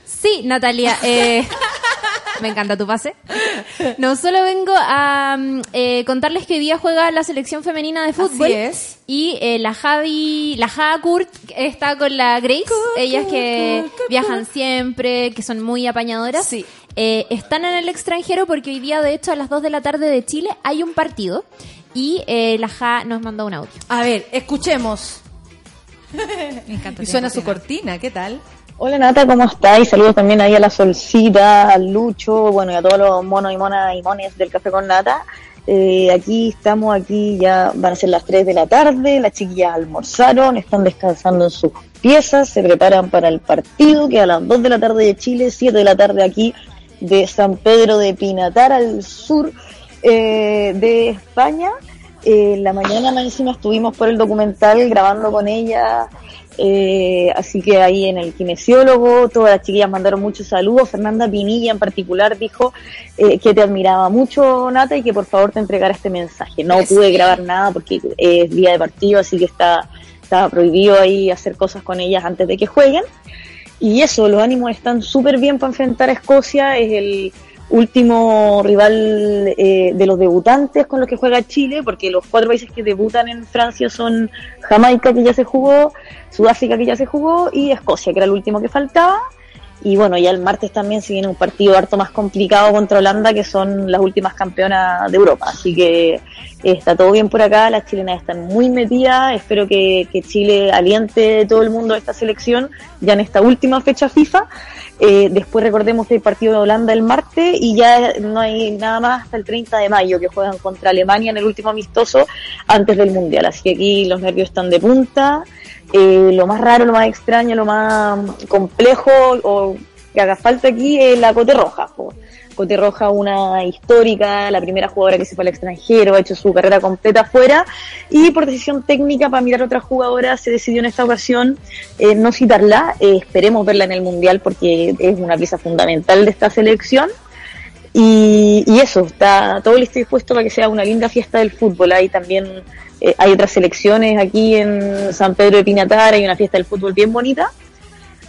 [SPEAKER 5] Sí, Natalia. eh, me encanta tu pase. No, solo vengo a mm, eh, contarles que hoy día juega la selección femenina de fútbol.
[SPEAKER 1] Así es.
[SPEAKER 5] Y eh, la Javi, la Java Kurt está con la Grace. Ellas que viajan siempre, que son muy apañadoras.
[SPEAKER 1] Sí.
[SPEAKER 5] Eh, están en el extranjero porque hoy día, de hecho, a las 2 de la tarde de Chile hay un partido. Y eh, la Ja nos mandó un audio.
[SPEAKER 1] A ver, escuchemos.
[SPEAKER 3] Me encanta.
[SPEAKER 1] Y suena su cortina, ¿qué tal?
[SPEAKER 6] Hola Nata, ¿cómo estáis? Saludos también ahí a la Solcita, al Lucho, bueno, y a todos los monos y monas y mones del Café con Nata. Eh, aquí estamos, aquí ya van a ser las 3 de la tarde, las chiquillas almorzaron, están descansando en sus piezas, se preparan para el partido, que a las 2 de la tarde de Chile, 7 de la tarde aquí de San Pedro de Pinatar, al sur eh, de España. Eh, la mañana más encima estuvimos por el documental grabando con ella, eh, así que ahí en el kinesiólogo, todas las chiquillas mandaron muchos saludos. Fernanda Pinilla en particular dijo eh, que te admiraba mucho, Nata, y que por favor te entregara este mensaje. No pude grabar nada porque es día de partido, así que está, está prohibido ahí hacer cosas con ellas antes de que jueguen. Y eso, los ánimos están súper bien para enfrentar a Escocia. Es el último rival eh, de los debutantes con los que juega Chile, porque los cuatro países que debutan en Francia son Jamaica, que ya se jugó, Sudáfrica, que ya se jugó, y Escocia, que era el último que faltaba. Y bueno, ya el martes también se viene un partido harto más complicado contra Holanda, que son las últimas campeonas de Europa. Así que está todo bien por acá, las chilenas están muy metidas. Espero que, que Chile aliente todo el mundo a esta selección ya en esta última fecha FIFA. Eh, después recordemos que hay partido de Holanda el martes y ya no hay nada más hasta el 30 de mayo que juegan contra Alemania en el último amistoso antes del Mundial. Así que aquí los nervios están de punta. Eh, lo más raro, lo más extraño, lo más complejo o que haga falta aquí es la Cote Roja. Cote Roja, una histórica, la primera jugadora que se fue al extranjero, ha hecho su carrera completa afuera y por decisión técnica para mirar a otra jugadora se decidió en esta ocasión eh, no citarla. Eh, esperemos verla en el Mundial porque es una pieza fundamental de esta selección. Y, y eso, está todo listo y dispuesto para que sea una linda fiesta del fútbol. Hay también eh, hay otras selecciones aquí en San Pedro de Pinatar, hay una fiesta del fútbol bien bonita.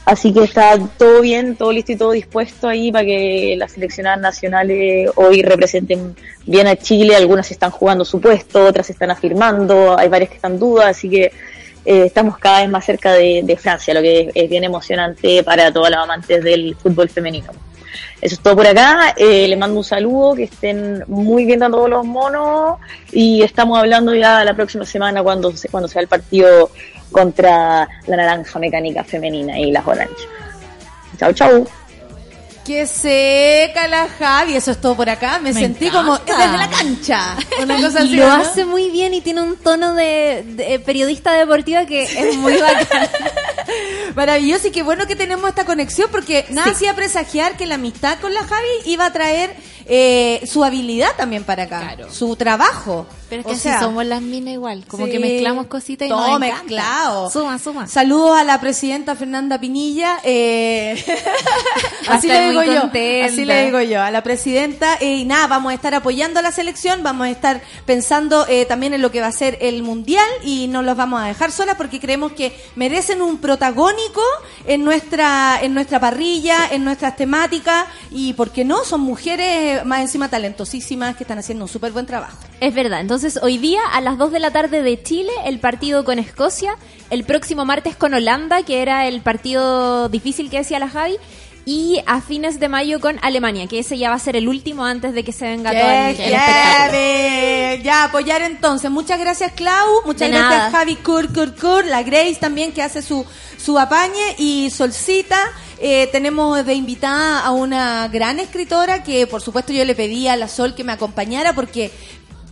[SPEAKER 6] Así que está todo bien, todo listo y todo dispuesto ahí para que las seleccionadas nacionales hoy representen bien a Chile. Algunas están jugando su puesto, otras están afirmando, hay varias que están en duda, así que eh, estamos cada vez más cerca de, de Francia, lo que es, es bien emocionante para todos los amantes del fútbol femenino. Eso es todo por acá. Eh, le mando un saludo, que estén muy bien a todos los monos y estamos hablando ya la próxima semana cuando, se- cuando sea el partido contra la naranja mecánica femenina y las orange. Chau, chau.
[SPEAKER 1] Que seca la Javi, eso es todo por acá. Me,
[SPEAKER 3] Me
[SPEAKER 1] sentí
[SPEAKER 3] encanta.
[SPEAKER 1] como desde la cancha. Una cosa
[SPEAKER 5] Y
[SPEAKER 1] así.
[SPEAKER 5] lo
[SPEAKER 1] ¿no?
[SPEAKER 5] hace muy bien y tiene un tono de, de periodista deportiva que es muy bacán.
[SPEAKER 1] Maravilloso y qué bueno que tenemos esta conexión porque nada hacía presagiar que la amistad con la Javi iba a traer eh, su habilidad también para acá,
[SPEAKER 3] Claro.
[SPEAKER 1] su trabajo.
[SPEAKER 3] Pero es
[SPEAKER 1] O
[SPEAKER 3] que así
[SPEAKER 1] sea,
[SPEAKER 3] somos las minas igual, como
[SPEAKER 1] sí,
[SPEAKER 3] que mezclamos cositas y
[SPEAKER 1] todo
[SPEAKER 3] nos
[SPEAKER 1] mezclado.
[SPEAKER 3] Suma, suma.
[SPEAKER 1] Saludos a la presidenta Fernanda Pinilla. eh, así le digo yo.
[SPEAKER 5] contenta.
[SPEAKER 1] Así le digo yo a la presidenta. eh, y nada, vamos a estar apoyando a la selección, vamos a estar pensando eh, también en lo que va a ser el mundial y no los vamos a dejar solas porque creemos que merecen un protagónico en nuestra en nuestra parrilla, en nuestras temáticas y por qué no, son mujeres más encima talentosísimas que están haciendo un súper buen trabajo.
[SPEAKER 5] Es verdad. Entonces, hoy día a las 2 de la tarde de Chile, el partido con Escocia. El próximo martes con Holanda, que era el partido difícil que decía la Javi. Y a fines de mayo con Alemania, que ese ya va a ser el último antes de que se venga todo el,
[SPEAKER 1] ¡Qué
[SPEAKER 5] el espectáculo.
[SPEAKER 1] Ya, apoyar entonces. Muchas gracias, Clau. Muchas
[SPEAKER 5] De
[SPEAKER 1] gracias,
[SPEAKER 5] nada.
[SPEAKER 1] Javi Cur, Cur, Cur. La Grace también, que hace su, su apañe. Y Solcita. eh, tenemos de invitada a una gran escritora que, por supuesto, yo le pedí a la Sol que me acompañara porque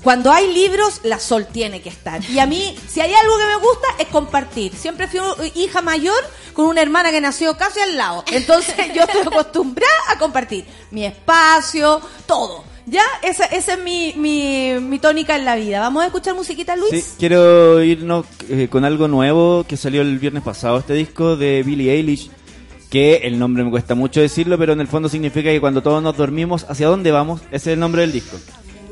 [SPEAKER 1] cuando hay libros, la Sol tiene que estar. Y a mí, si hay algo que me gusta, es compartir. Siempre fui hija mayor con una hermana que nació casi al lado. Entonces yo estoy acostumbrada a compartir mi espacio, todo. Ya, esa, esa es mi, mi, mi tónica en la vida. Vamos a escuchar musiquita, Luis.
[SPEAKER 4] Quiero irnos eh, con algo nuevo que salió el viernes pasado, este disco de Billie Eilish, que el nombre me cuesta mucho decirlo, pero en el fondo significa que cuando todos nos dormimos, ¿hacia dónde vamos? Ese es el nombre del disco.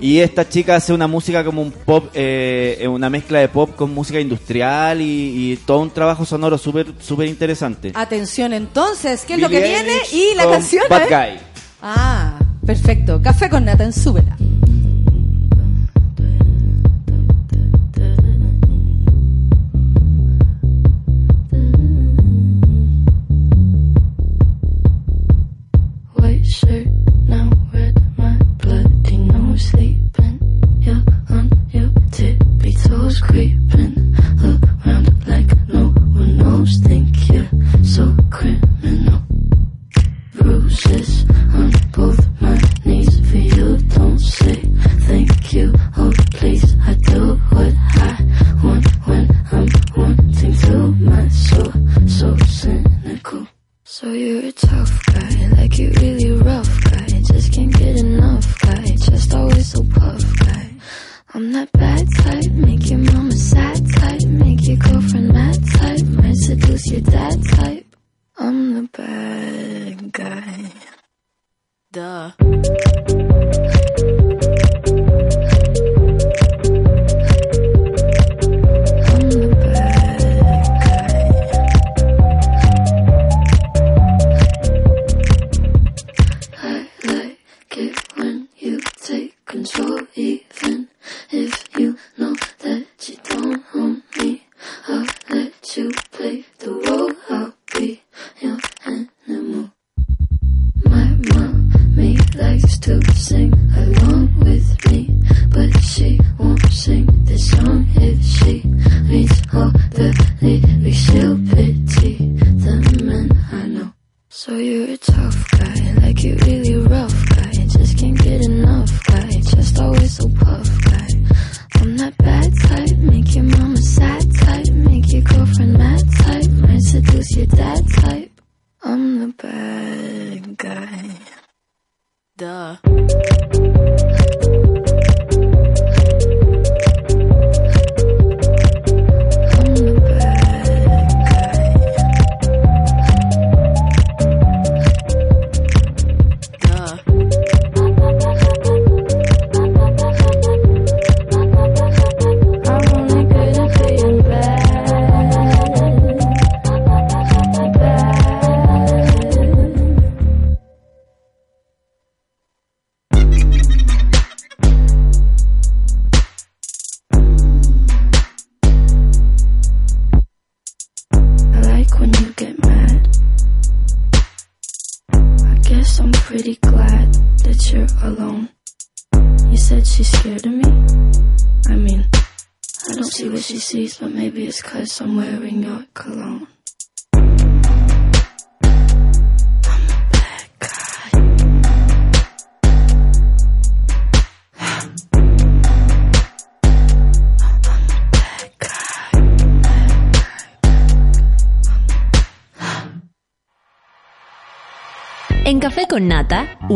[SPEAKER 4] Y esta chica hace una música como un pop, eh, una mezcla de pop con música industrial y, y todo un trabajo sonoro súper súper interesante.
[SPEAKER 1] Atención entonces, ¿qué es lo que viene?
[SPEAKER 4] Eilish
[SPEAKER 1] Y la
[SPEAKER 4] con
[SPEAKER 1] canción.
[SPEAKER 4] Bad
[SPEAKER 1] ¿eh?
[SPEAKER 4] Guy.
[SPEAKER 1] Ah, perfecto. Café con nata en súbela.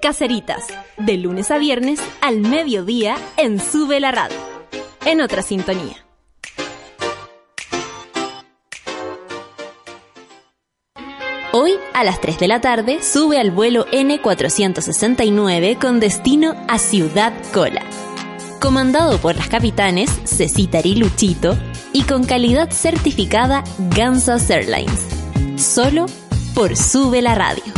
[SPEAKER 7] Caseritas, de lunes a viernes al mediodía en Sube la Radio. En otra sintonía. Hoy a las 3 de la tarde sube al vuelo N469 con destino a Ciudad Cola. Comandado por las capitanes Cecitar y Luchito y con calidad certificada Gansas Airlines. Solo por Sube la Radio.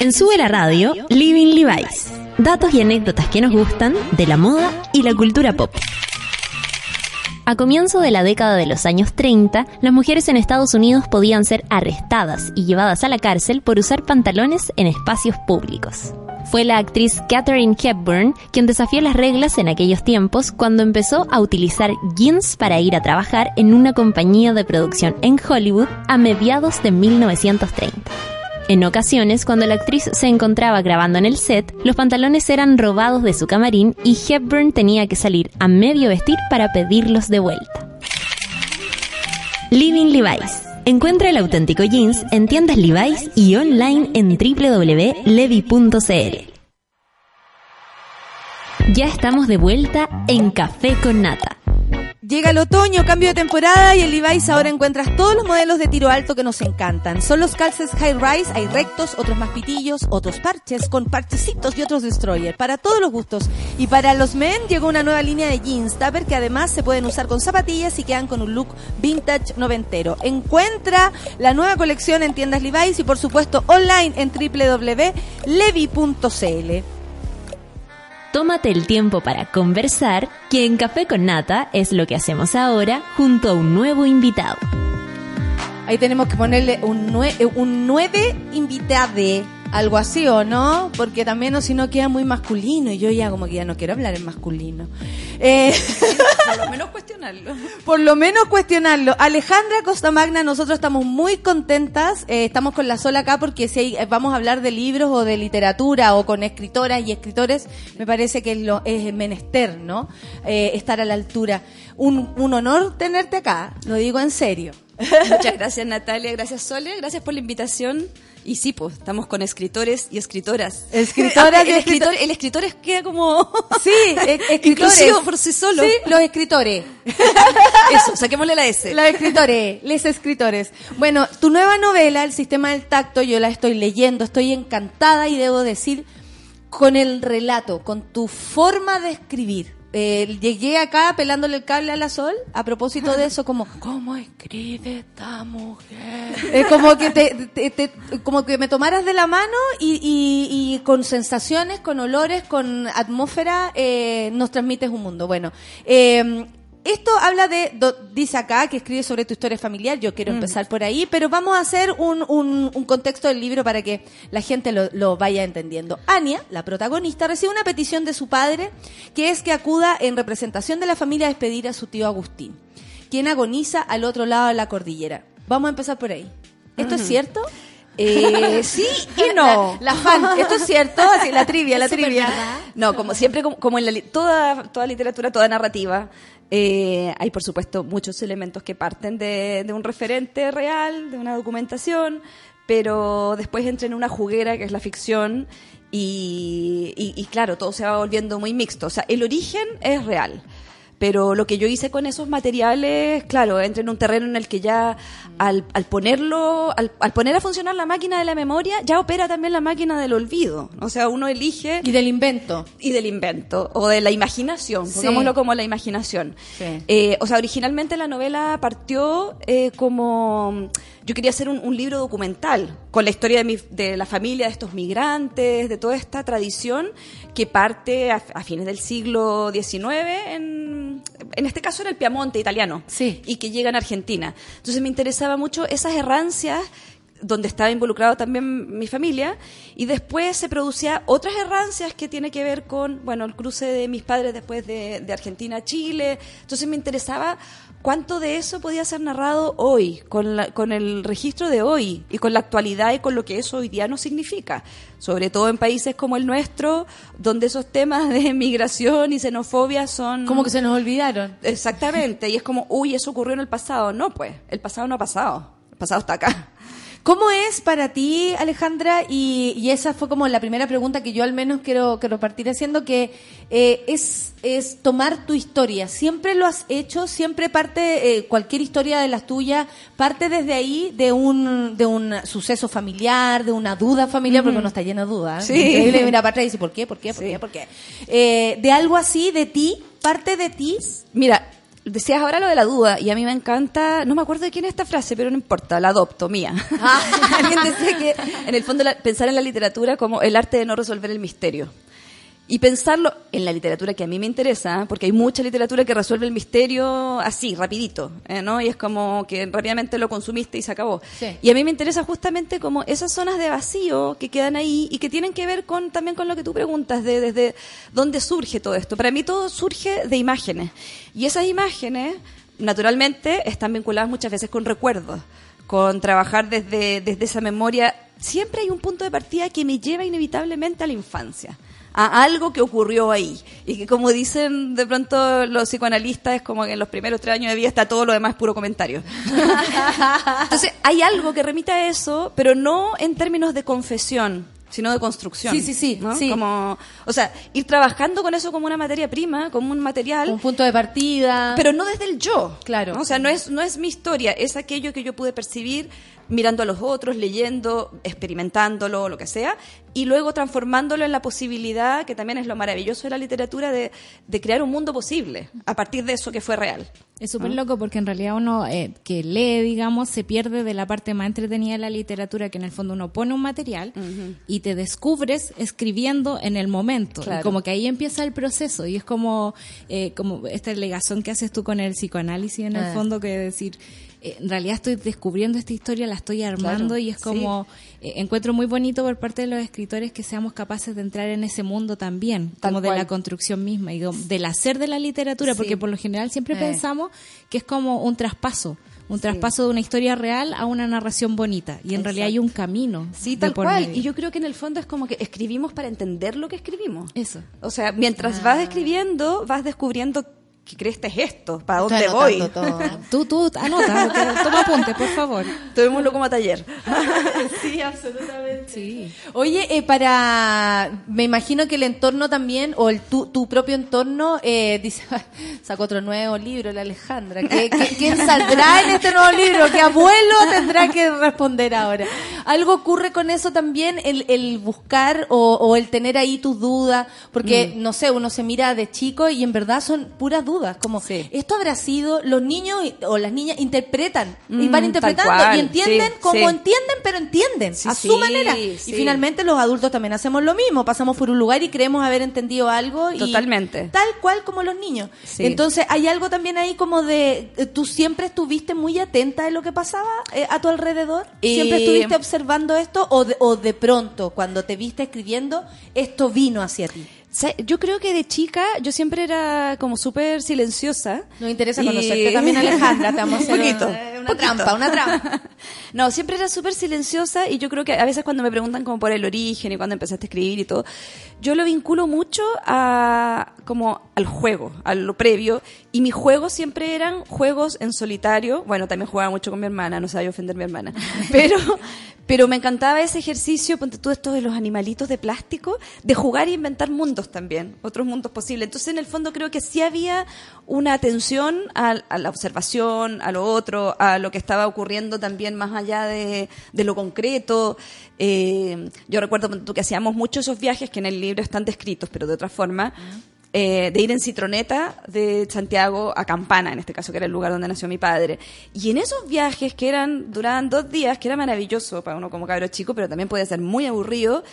[SPEAKER 7] En Sube la Radio, Living Levi's. Datos y anécdotas que nos gustan de la moda y la cultura pop. A comienzo de la década de los años 30, las mujeres en Estados Unidos podían ser arrestadas y llevadas a la cárcel por usar pantalones en espacios públicos. Fue la actriz Katharine Hepburn quien desafió las reglas en aquellos tiempos cuando empezó a utilizar jeans para ir a trabajar en una compañía de producción en Hollywood a mediados de 1930. En ocasiones, cuando la actriz se encontraba grabando en el set, los pantalones eran robados de su camarín y Hepburn tenía que salir a medio vestir para pedirlos de vuelta. Living Levi's. Encuentra el auténtico jeans en tiendas Levi's y online en www.levi.cl. Ya estamos de vuelta en Café con Nata.
[SPEAKER 1] Llega el otoño, cambio de temporada y en Levi's ahora encuentras todos los modelos de tiro alto que nos encantan. Son los calces high rise, hay rectos, otros más pitillos, otros parches con parchecitos y otros destroyer, para todos los gustos. Y para los men llegó una nueva línea de jeans tupper que además se pueden usar con zapatillas y quedan con un look vintage noventero. Encuentra la nueva colección en tiendas Levi's y por supuesto online en www.levi.cl.
[SPEAKER 7] Tómate el tiempo para conversar, que en Café con Nata es lo que hacemos ahora junto a un nuevo invitado.
[SPEAKER 1] Ahí tenemos que ponerle un, nue eh, un nueve invitade, algo así, ¿o no? Porque también o si no queda muy masculino y yo ya como que ya no quiero hablar en masculino. Eh,
[SPEAKER 8] Por lo menos cuestionarlo.
[SPEAKER 1] por lo menos cuestionarlo. Alejandra Costa Magna, nosotros estamos muy contentas, eh, estamos con la sola acá porque si vamos a hablar de libros o de literatura o con escritoras y escritores, me parece que es, lo, es menester, ¿no? Eh, estar a la altura. Un, un honor tenerte acá, lo digo en serio.
[SPEAKER 8] Muchas gracias Natalia, gracias Sole, gracias por la invitación. Y sí, pues, estamos con escritores y escritoras.
[SPEAKER 1] Escritoras y
[SPEAKER 8] el,
[SPEAKER 1] escritor-
[SPEAKER 8] el escritor es queda como...
[SPEAKER 1] Sí, e- escritores.
[SPEAKER 8] Inclusivo por sí solo.
[SPEAKER 1] Sí, los escritores.
[SPEAKER 8] Eso, saquémosle la S.
[SPEAKER 1] Los escritores, les escritores. Bueno, tu nueva novela, El sistema del tacto, yo la estoy leyendo, estoy encantada y debo decir, con el relato, con tu forma de escribir. Eh, llegué acá pelándole el cable a la sol a propósito de eso, como, ¿cómo escribe esta mujer? Eh, como que te, te- te- como que me tomaras de la mano y, y- y con sensaciones, con olores, con atmósfera, eh, nos transmites un mundo. Bueno, eh, esto habla de, do- dice acá que escribe sobre tu historia familiar, yo quiero empezar por ahí, pero vamos a hacer un, un- un contexto del libro para que la gente lo, lo vaya entendiendo. Ania, la protagonista, recibe una petición de su padre, que es que acuda en representación de la familia a despedir a su tío Agustín, quien agoniza al otro lado de la cordillera. Vamos a empezar por ahí. ¿Esto es cierto?
[SPEAKER 8] Eh, sí y no.
[SPEAKER 1] La, la fan, ¿esto es cierto? Así, la trivia, la trivia.
[SPEAKER 8] No, como siempre, como, como en la toda, toda literatura, toda narrativa, eh, hay por supuesto muchos elementos que parten de, un referente real, de una documentación, pero después entra en una juguera que es la ficción y, y- y claro, todo se va volviendo muy mixto. O sea, el origen es real. Pero lo que yo hice con esos materiales, claro, entra en un terreno en el que ya al, al ponerlo, al, al poner a funcionar la máquina de la memoria, ya opera también la máquina del olvido. O sea, uno elige
[SPEAKER 1] Y del invento.
[SPEAKER 8] y del invento o de la imaginación,
[SPEAKER 1] Sí.
[SPEAKER 8] pongámoslo como la imaginación.
[SPEAKER 1] Sí.
[SPEAKER 8] Eh, o sea, originalmente la novela partió eh, como yo quería hacer un, un libro documental con la historia de, mi- de la familia de estos migrantes, de toda esta tradición que parte a, a fines del siglo XIX en, en este caso era el Piamonte italiano
[SPEAKER 1] Sí.
[SPEAKER 8] y que llegan a Argentina. Entonces me interesaba mucho esas errancias donde estaba involucrado también mi familia y después se producía otras errancias que tiene que ver con bueno el cruce de mis padres después de, de Argentina a Chile entonces me interesaba cuánto de eso podía ser narrado hoy con, la- con el registro de hoy y con la actualidad y con lo que eso hoy día nos significa sobre todo en países como el nuestro donde esos temas de migración y xenofobia son
[SPEAKER 1] Como que se nos olvidaron.
[SPEAKER 8] Exactamente, y es como, uy, eso ocurrió en el pasado. No, pues, el pasado no ha pasado. El pasado está acá.
[SPEAKER 1] ¿Cómo es para ti, Alejandra? Y, y esa fue como la primera pregunta que yo al menos quiero, quiero partir haciendo, que eh, es, es tomar tu historia. ¿Siempre lo has hecho? ¿Siempre parte, eh, cualquier historia de las tuyas, parte desde ahí de un, de un suceso familiar, de una duda familiar, porque uno está lleno de dudas. ¿eh?
[SPEAKER 8] Sí.
[SPEAKER 1] Increíble, mira para atrás y dice, ¿por qué? ¿Por qué? ¿Por
[SPEAKER 8] Sí.
[SPEAKER 1] qué? ¿Por qué? Eh, de algo así, de ti, parte de ti.
[SPEAKER 8] Mira, decías ahora lo de la duda, y a mí me encanta, no me acuerdo de quién es esta frase, pero no importa, la adopto, mía. Alguien decía que, en el fondo, la- pensar en la literatura como el arte de no resolver el misterio. Y pensarlo en la literatura que a mí me interesa, porque hay mucha literatura que resuelve el misterio así, rapidito, ¿eh? ¿no? Y es como que rápidamente lo consumiste y se acabó.
[SPEAKER 1] Sí.
[SPEAKER 8] Y a mí me interesa justamente como esas zonas de vacío que quedan ahí y que tienen que ver con también con lo que tú preguntas, de desde dónde surge todo esto. Para mí todo surge de imágenes. Y esas imágenes, naturalmente, están vinculadas muchas veces con recuerdos, con trabajar desde, desde esa memoria. Siempre hay un punto de partida que me lleva inevitablemente a la infancia a algo que ocurrió ahí. Y que como dicen de pronto los psicoanalistas, es como que en los primeros tres años de vida está todo lo demás puro comentario. Entonces, hay algo que remite a eso, pero no en términos de confesión. sino de construcción.
[SPEAKER 1] Sí, sí, sí,
[SPEAKER 8] ¿no?
[SPEAKER 1] sí.
[SPEAKER 8] Como, o sea, ir trabajando con eso como una materia prima, como un material.
[SPEAKER 1] Un punto de partida.
[SPEAKER 8] Pero no desde el yo.
[SPEAKER 1] Claro.
[SPEAKER 8] ¿no? O sea, no es, no es mi historia, es aquello que yo pude percibir mirando a los otros, leyendo, experimentándolo, lo que sea, y luego transformándolo en la posibilidad, que también es lo maravilloso de la literatura, de, de crear un mundo posible a partir de eso que fue real.
[SPEAKER 3] Es súper loco porque en realidad uno eh, que lee, digamos, se pierde de la parte más entretenida de la literatura, que en el fondo uno pone un material y te descubres escribiendo en el momento.
[SPEAKER 8] Claro.
[SPEAKER 3] Y como que ahí empieza el proceso. Y es como, eh, como esta legazón que haces tú con el psicoanálisis en
[SPEAKER 1] Ah.
[SPEAKER 3] el fondo, que decir, eh, en realidad estoy descubriendo esta historia, la estoy armando
[SPEAKER 8] Claro,
[SPEAKER 3] y es
[SPEAKER 8] sí.
[SPEAKER 3] como, eh, encuentro muy bonito por parte de los escritores que seamos capaces de entrar en ese mundo también,
[SPEAKER 8] Tal
[SPEAKER 3] como de la construcción misma y de- del hacer de la literatura,
[SPEAKER 8] Sí.
[SPEAKER 3] porque por lo general siempre
[SPEAKER 1] Eh.
[SPEAKER 3] pensamos que es como un traspaso, un traspaso de una historia real a una narración bonita. Y en realidad hay un camino.
[SPEAKER 8] Sí, tal cual.
[SPEAKER 3] medio.
[SPEAKER 8] Y yo creo que en el fondo es como que escribimos para entender lo que escribimos.
[SPEAKER 3] Eso.
[SPEAKER 8] O sea, mientras
[SPEAKER 1] Ah.
[SPEAKER 8] vas escribiendo, vas descubriendo que crees que es esto, para
[SPEAKER 1] Estoy
[SPEAKER 8] dónde voy.
[SPEAKER 1] todo.
[SPEAKER 3] Tú, tú, anota, toma apunte, por favor.
[SPEAKER 8] Tomémoslo como taller.
[SPEAKER 1] Sí, absolutamente.
[SPEAKER 3] Sí.
[SPEAKER 1] Oye, eh, para. Me imagino que el entorno también, o el tu, tu propio entorno, eh, dice. Sacó otro nuevo libro, la Alejandra. ¿Qué, qué- quién saldrá en este nuevo libro? ¿Qué abuelo tendrá que responder ahora? Algo ocurre con eso también, el, el buscar o, o el tener ahí tus dudas, porque,
[SPEAKER 8] Mm.
[SPEAKER 1] no sé, uno se mira de chico y en verdad son puras dudas. Como,
[SPEAKER 8] Sí.
[SPEAKER 1] esto habrá sido. Los niños o las niñas interpretan y
[SPEAKER 8] Mm,
[SPEAKER 1] van interpretando y entienden
[SPEAKER 8] sí,
[SPEAKER 1] como
[SPEAKER 8] sí.
[SPEAKER 1] entienden, pero entienden a su manera. Y finalmente los adultos también hacemos lo mismo, pasamos por un lugar y creemos haber entendido algo y
[SPEAKER 8] Totalmente.
[SPEAKER 1] tal cual como los niños. Entonces, hay algo también ahí como de eh, tú siempre estuviste muy atenta de lo que pasaba eh, a tu alrededor, siempre estuviste observando esto o de, o de pronto cuando te viste escribiendo esto vino hacia ti.
[SPEAKER 8] Yo creo que de chica yo siempre era como súper silenciosa.
[SPEAKER 1] Nos interesa
[SPEAKER 8] Y-
[SPEAKER 1] conocerte también, Alejandra. Te vamos a hacer
[SPEAKER 8] Un poquito,
[SPEAKER 1] una, una
[SPEAKER 8] poquito.
[SPEAKER 1] trampa, una trampa.
[SPEAKER 8] No, siempre era súper silenciosa y yo creo que a veces cuando me preguntan como por el origen y cuando empezaste a escribir y todo, yo lo vinculo mucho a como al juego, a lo previo y mis juegos siempre eran juegos en solitario. Bueno, también jugaba mucho con mi hermana, no sabía ofender a mi hermana, pero pero me encantaba ese ejercicio, ponte tú esto de los animalitos de plástico, de jugar e inventar mundos también, otros mundos posibles. Entonces, en el fondo creo que sí había una atención a, a la observación, a lo otro, a lo que estaba ocurriendo también más allá de, de lo concreto. Eh, yo recuerdo que hacíamos muchos esos viajes que en el libro están descritos, pero de otra forma. eh, de ir en citroneta de Santiago a Campana, en este caso, que era el lugar donde nació mi padre. Y en esos viajes que eran, duraban dos días, que era maravilloso para uno como cabro chico, pero también podía ser muy aburrido,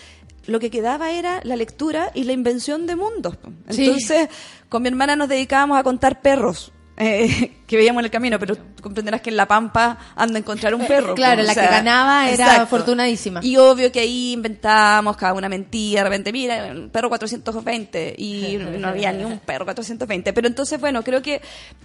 [SPEAKER 8] lo que quedaba era la lectura y la invención de mundos. po.
[SPEAKER 1] Sí.
[SPEAKER 8] Entonces, con mi hermana nos dedicábamos a contar perros. Eh, que veíamos en el camino, pero tú comprenderás que en La Pampa anda a encontrar un perro.
[SPEAKER 1] Claro,
[SPEAKER 8] po,
[SPEAKER 1] la
[SPEAKER 8] o
[SPEAKER 1] que ganaba era
[SPEAKER 8] exacto.
[SPEAKER 1] afortunadísima.
[SPEAKER 8] Y obvio que ahí inventábamos cada una mentira, de repente, mira, el perro 420, y no había ni un perro 420. Pero entonces, bueno, creo que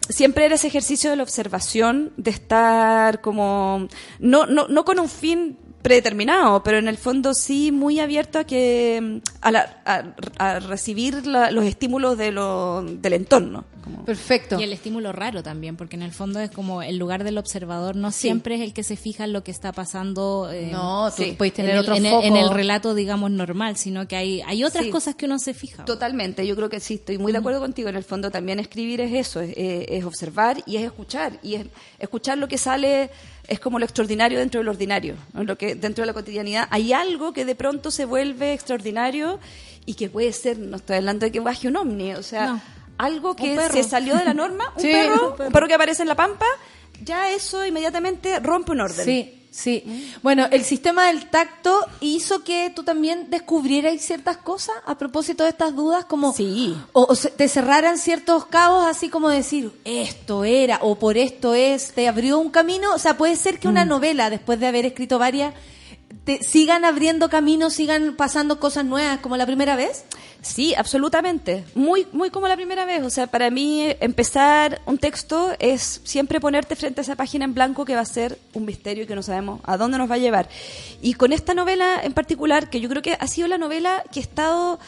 [SPEAKER 8] siempre era ese ejercicio de la observación, de estar como, no, no, no con un fin predeterminado, pero en el fondo sí muy abierto a que a, la- a- a recibir la- los estímulos de lo, del entorno. Como-
[SPEAKER 1] Perfecto.
[SPEAKER 3] Y el estímulo raro también, porque en el fondo es como el lugar del observador no siempre es el que se fija en lo que está pasando. eh,
[SPEAKER 1] No, tú
[SPEAKER 8] sí.
[SPEAKER 1] puedes tener
[SPEAKER 3] en, el,
[SPEAKER 1] otro
[SPEAKER 3] en el-
[SPEAKER 1] foco.
[SPEAKER 3] en el relato, digamos, normal, sino que hay, hay otras
[SPEAKER 8] Sí.
[SPEAKER 3] cosas que uno se fija.
[SPEAKER 8] Totalmente, yo creo que sí, estoy muy de acuerdo contigo. En el fondo también escribir es eso, es, es observar y es escuchar. Y es escuchar lo que sale es como lo extraordinario dentro de lo ordinario, ¿no? lo que dentro de la cotidianidad. Hay algo que de pronto se vuelve extraordinario y que puede ser, no estoy hablando de que baje un ovni, o sea,
[SPEAKER 3] No.
[SPEAKER 8] algo que se salió de la norma, un,
[SPEAKER 1] Sí,
[SPEAKER 8] perro,
[SPEAKER 1] un perro.
[SPEAKER 8] un perro que aparece en la pampa, ya eso inmediatamente rompe un orden.
[SPEAKER 1] Sí, sí. Bueno, el sistema del tacto hizo que tú también descubrieras ciertas cosas a propósito de estas dudas, como
[SPEAKER 8] Sí.
[SPEAKER 1] o, o se- te cerraran ciertos cabos, así como decir esto era o por esto es, te abrió un camino. O sea, puede ser que una novela, después de haber escrito varias, te sigan abriendo caminos, sigan pasando cosas nuevas como la primera vez.
[SPEAKER 8] Sí, absolutamente. Muy, muy como la primera vez. O sea, para mí eh, empezar un texto es siempre ponerte frente a esa página en blanco que va a ser un misterio y que no sabemos a dónde nos va a llevar. Y con esta novela en particular, que yo creo que ha sido la novela que he estado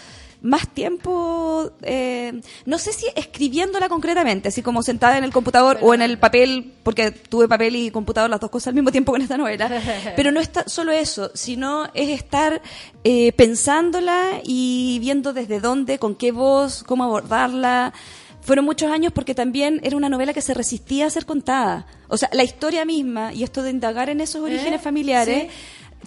[SPEAKER 8] más tiempo, eh, no sé si escribiéndola concretamente, así como sentada en el computador o en el papel, porque tuve papel y computador las dos cosas al mismo tiempo con esta novela. Pero no es solo eso, sino es estar eh, pensándola y viendo desde dónde, con qué voz, cómo abordarla. Fueron muchos años porque también era una novela que se resistía a ser contada. O sea, la historia misma y esto de indagar en esos orígenes familiares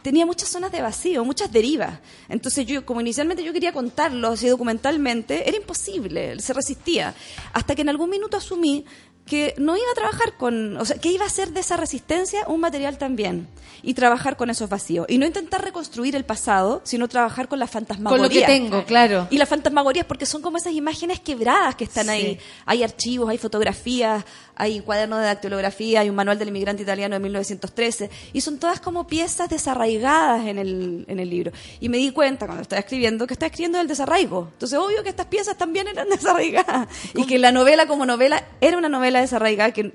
[SPEAKER 8] tenía muchas zonas de vacío, muchas derivas. Entonces yo, como inicialmente yo quería contarlo así documentalmente, era imposible, se resistía. Hasta que en algún minuto asumí que no iba a trabajar con, o sea, que iba a hacer de esa resistencia un material también y trabajar con esos vacíos y no intentar reconstruir el pasado, sino trabajar con la fantasmagoría.
[SPEAKER 1] Con lo que tengo, claro.
[SPEAKER 8] Y las fantasmagorías porque son como esas imágenes quebradas que están
[SPEAKER 1] Sí.
[SPEAKER 8] ahí. Hay archivos, hay fotografías, hay cuadernos de dactilografía, hay un manual del inmigrante italiano de 1913 y son todas como piezas desarraigadas en el, en el libro. Y me di cuenta cuando estaba escribiendo que estaba escribiendo del desarraigo. Entonces, obvio que estas piezas también eran desarraigadas y que la novela como novela era una novela desarraigada que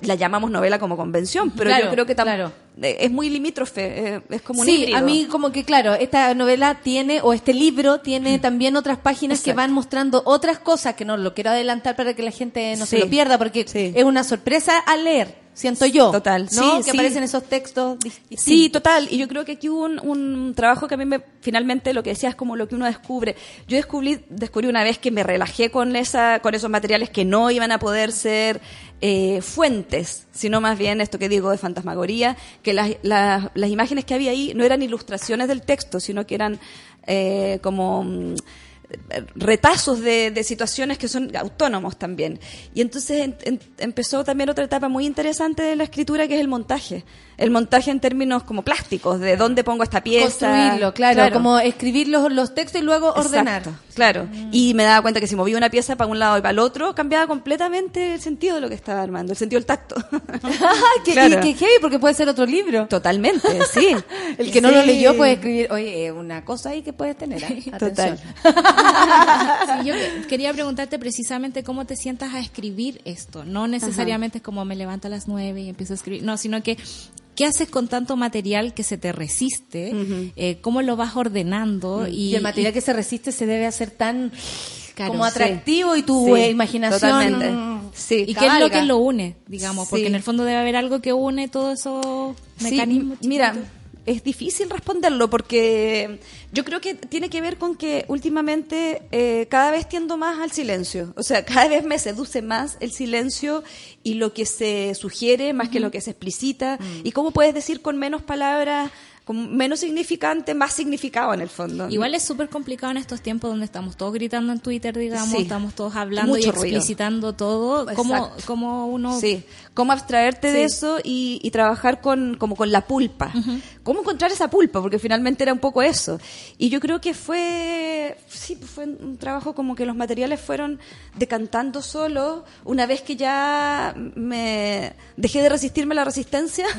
[SPEAKER 8] la llamamos novela como convención, pero
[SPEAKER 1] Claro,
[SPEAKER 8] yo creo que tam-
[SPEAKER 1] claro.
[SPEAKER 8] eh, es muy limítrofe, eh, es como un
[SPEAKER 1] Sí,
[SPEAKER 8] híbrido.
[SPEAKER 1] a mí como que claro, esta novela tiene, o este libro tiene también otras páginas que van mostrando otras cosas que no lo quiero adelantar para que la gente no se lo pierda, porque
[SPEAKER 8] Sí.
[SPEAKER 1] es una sorpresa al leer, siento yo.
[SPEAKER 8] Total,
[SPEAKER 1] ¿no?
[SPEAKER 8] sí,
[SPEAKER 1] que
[SPEAKER 8] sí.
[SPEAKER 1] aparecen esos textos. dis-
[SPEAKER 8] Sí,
[SPEAKER 1] distintos.
[SPEAKER 8] total. Y yo creo que aquí hubo un, un trabajo que a mí me, finalmente lo que decía es como lo que uno descubre. Yo descubrí, descubrí una vez que me relajé con esa, con esos materiales que no iban a poder ser eh, fuentes, sino más bien esto que digo de fantasmagoría, que las, las, las imágenes que había ahí no eran ilustraciones del texto, sino que eran eh, como mm, retazos de, de situaciones que son autónomos también. Y entonces en- en- empezó también otra etapa muy interesante de la escritura que es el montaje. El montaje en términos como plásticos, de dónde pongo esta pieza.
[SPEAKER 1] Construirlo, claro, como escribir los, los textos y luego ordenar.
[SPEAKER 8] Exacto, claro. Y me daba cuenta que si movía una pieza para un lado y para el otro, cambiaba completamente el sentido de lo que estaba armando, el sentido del tacto.
[SPEAKER 1] que,
[SPEAKER 8] Claro.
[SPEAKER 1] y que heavy porque puede ser otro libro.
[SPEAKER 8] Totalmente, sí.
[SPEAKER 1] El que no lo leyó puede escribir, oye, una cosa ahí que puedes tener. ¿eh?
[SPEAKER 8] Total.
[SPEAKER 3] Sí, yo que- quería preguntarte precisamente cómo te sientas a escribir esto. No necesariamente es como me levanto a las nueve y empiezo a escribir. No, sino que ¿qué haces con tanto material que se te resiste? Eh, ¿Cómo lo vas ordenando?
[SPEAKER 1] Y,
[SPEAKER 3] Y,
[SPEAKER 1] el material que se resiste se debe hacer tan
[SPEAKER 3] Claro,
[SPEAKER 1] como
[SPEAKER 3] sí.
[SPEAKER 1] atractivo y tu
[SPEAKER 8] Sí,
[SPEAKER 1] imaginación.
[SPEAKER 8] totalmente. Sí.
[SPEAKER 3] ¿Y qué es lo que lo une, digamos? Porque en el fondo debe haber algo que une todos esos mecanismos.
[SPEAKER 8] mira. Es difícil responderlo porque yo creo que tiene que ver con que últimamente eh, cada vez tiendo más al silencio. O sea, cada vez me seduce más el silencio y lo que se sugiere más que lo que se explicita.
[SPEAKER 1] Mm.
[SPEAKER 8] Y cómo puedes decir con menos palabras, con menos significante, más significado en el fondo.
[SPEAKER 3] Igual es súper complicado en estos tiempos donde estamos todos gritando en Twitter, digamos,
[SPEAKER 8] Sí.
[SPEAKER 3] estamos todos hablando y
[SPEAKER 8] ruido.
[SPEAKER 3] explicitando todo. ¿Cómo, cómo uno
[SPEAKER 8] Sí, cómo abstraerte de eso y, y trabajar con, como con la pulpa. ¿Cómo encontrar esa pulpa? Porque finalmente era un poco eso. Y yo creo que fue, sí, fue un trabajo como que los materiales fueron decantando solo una vez que ya me dejé de resistirme a la resistencia.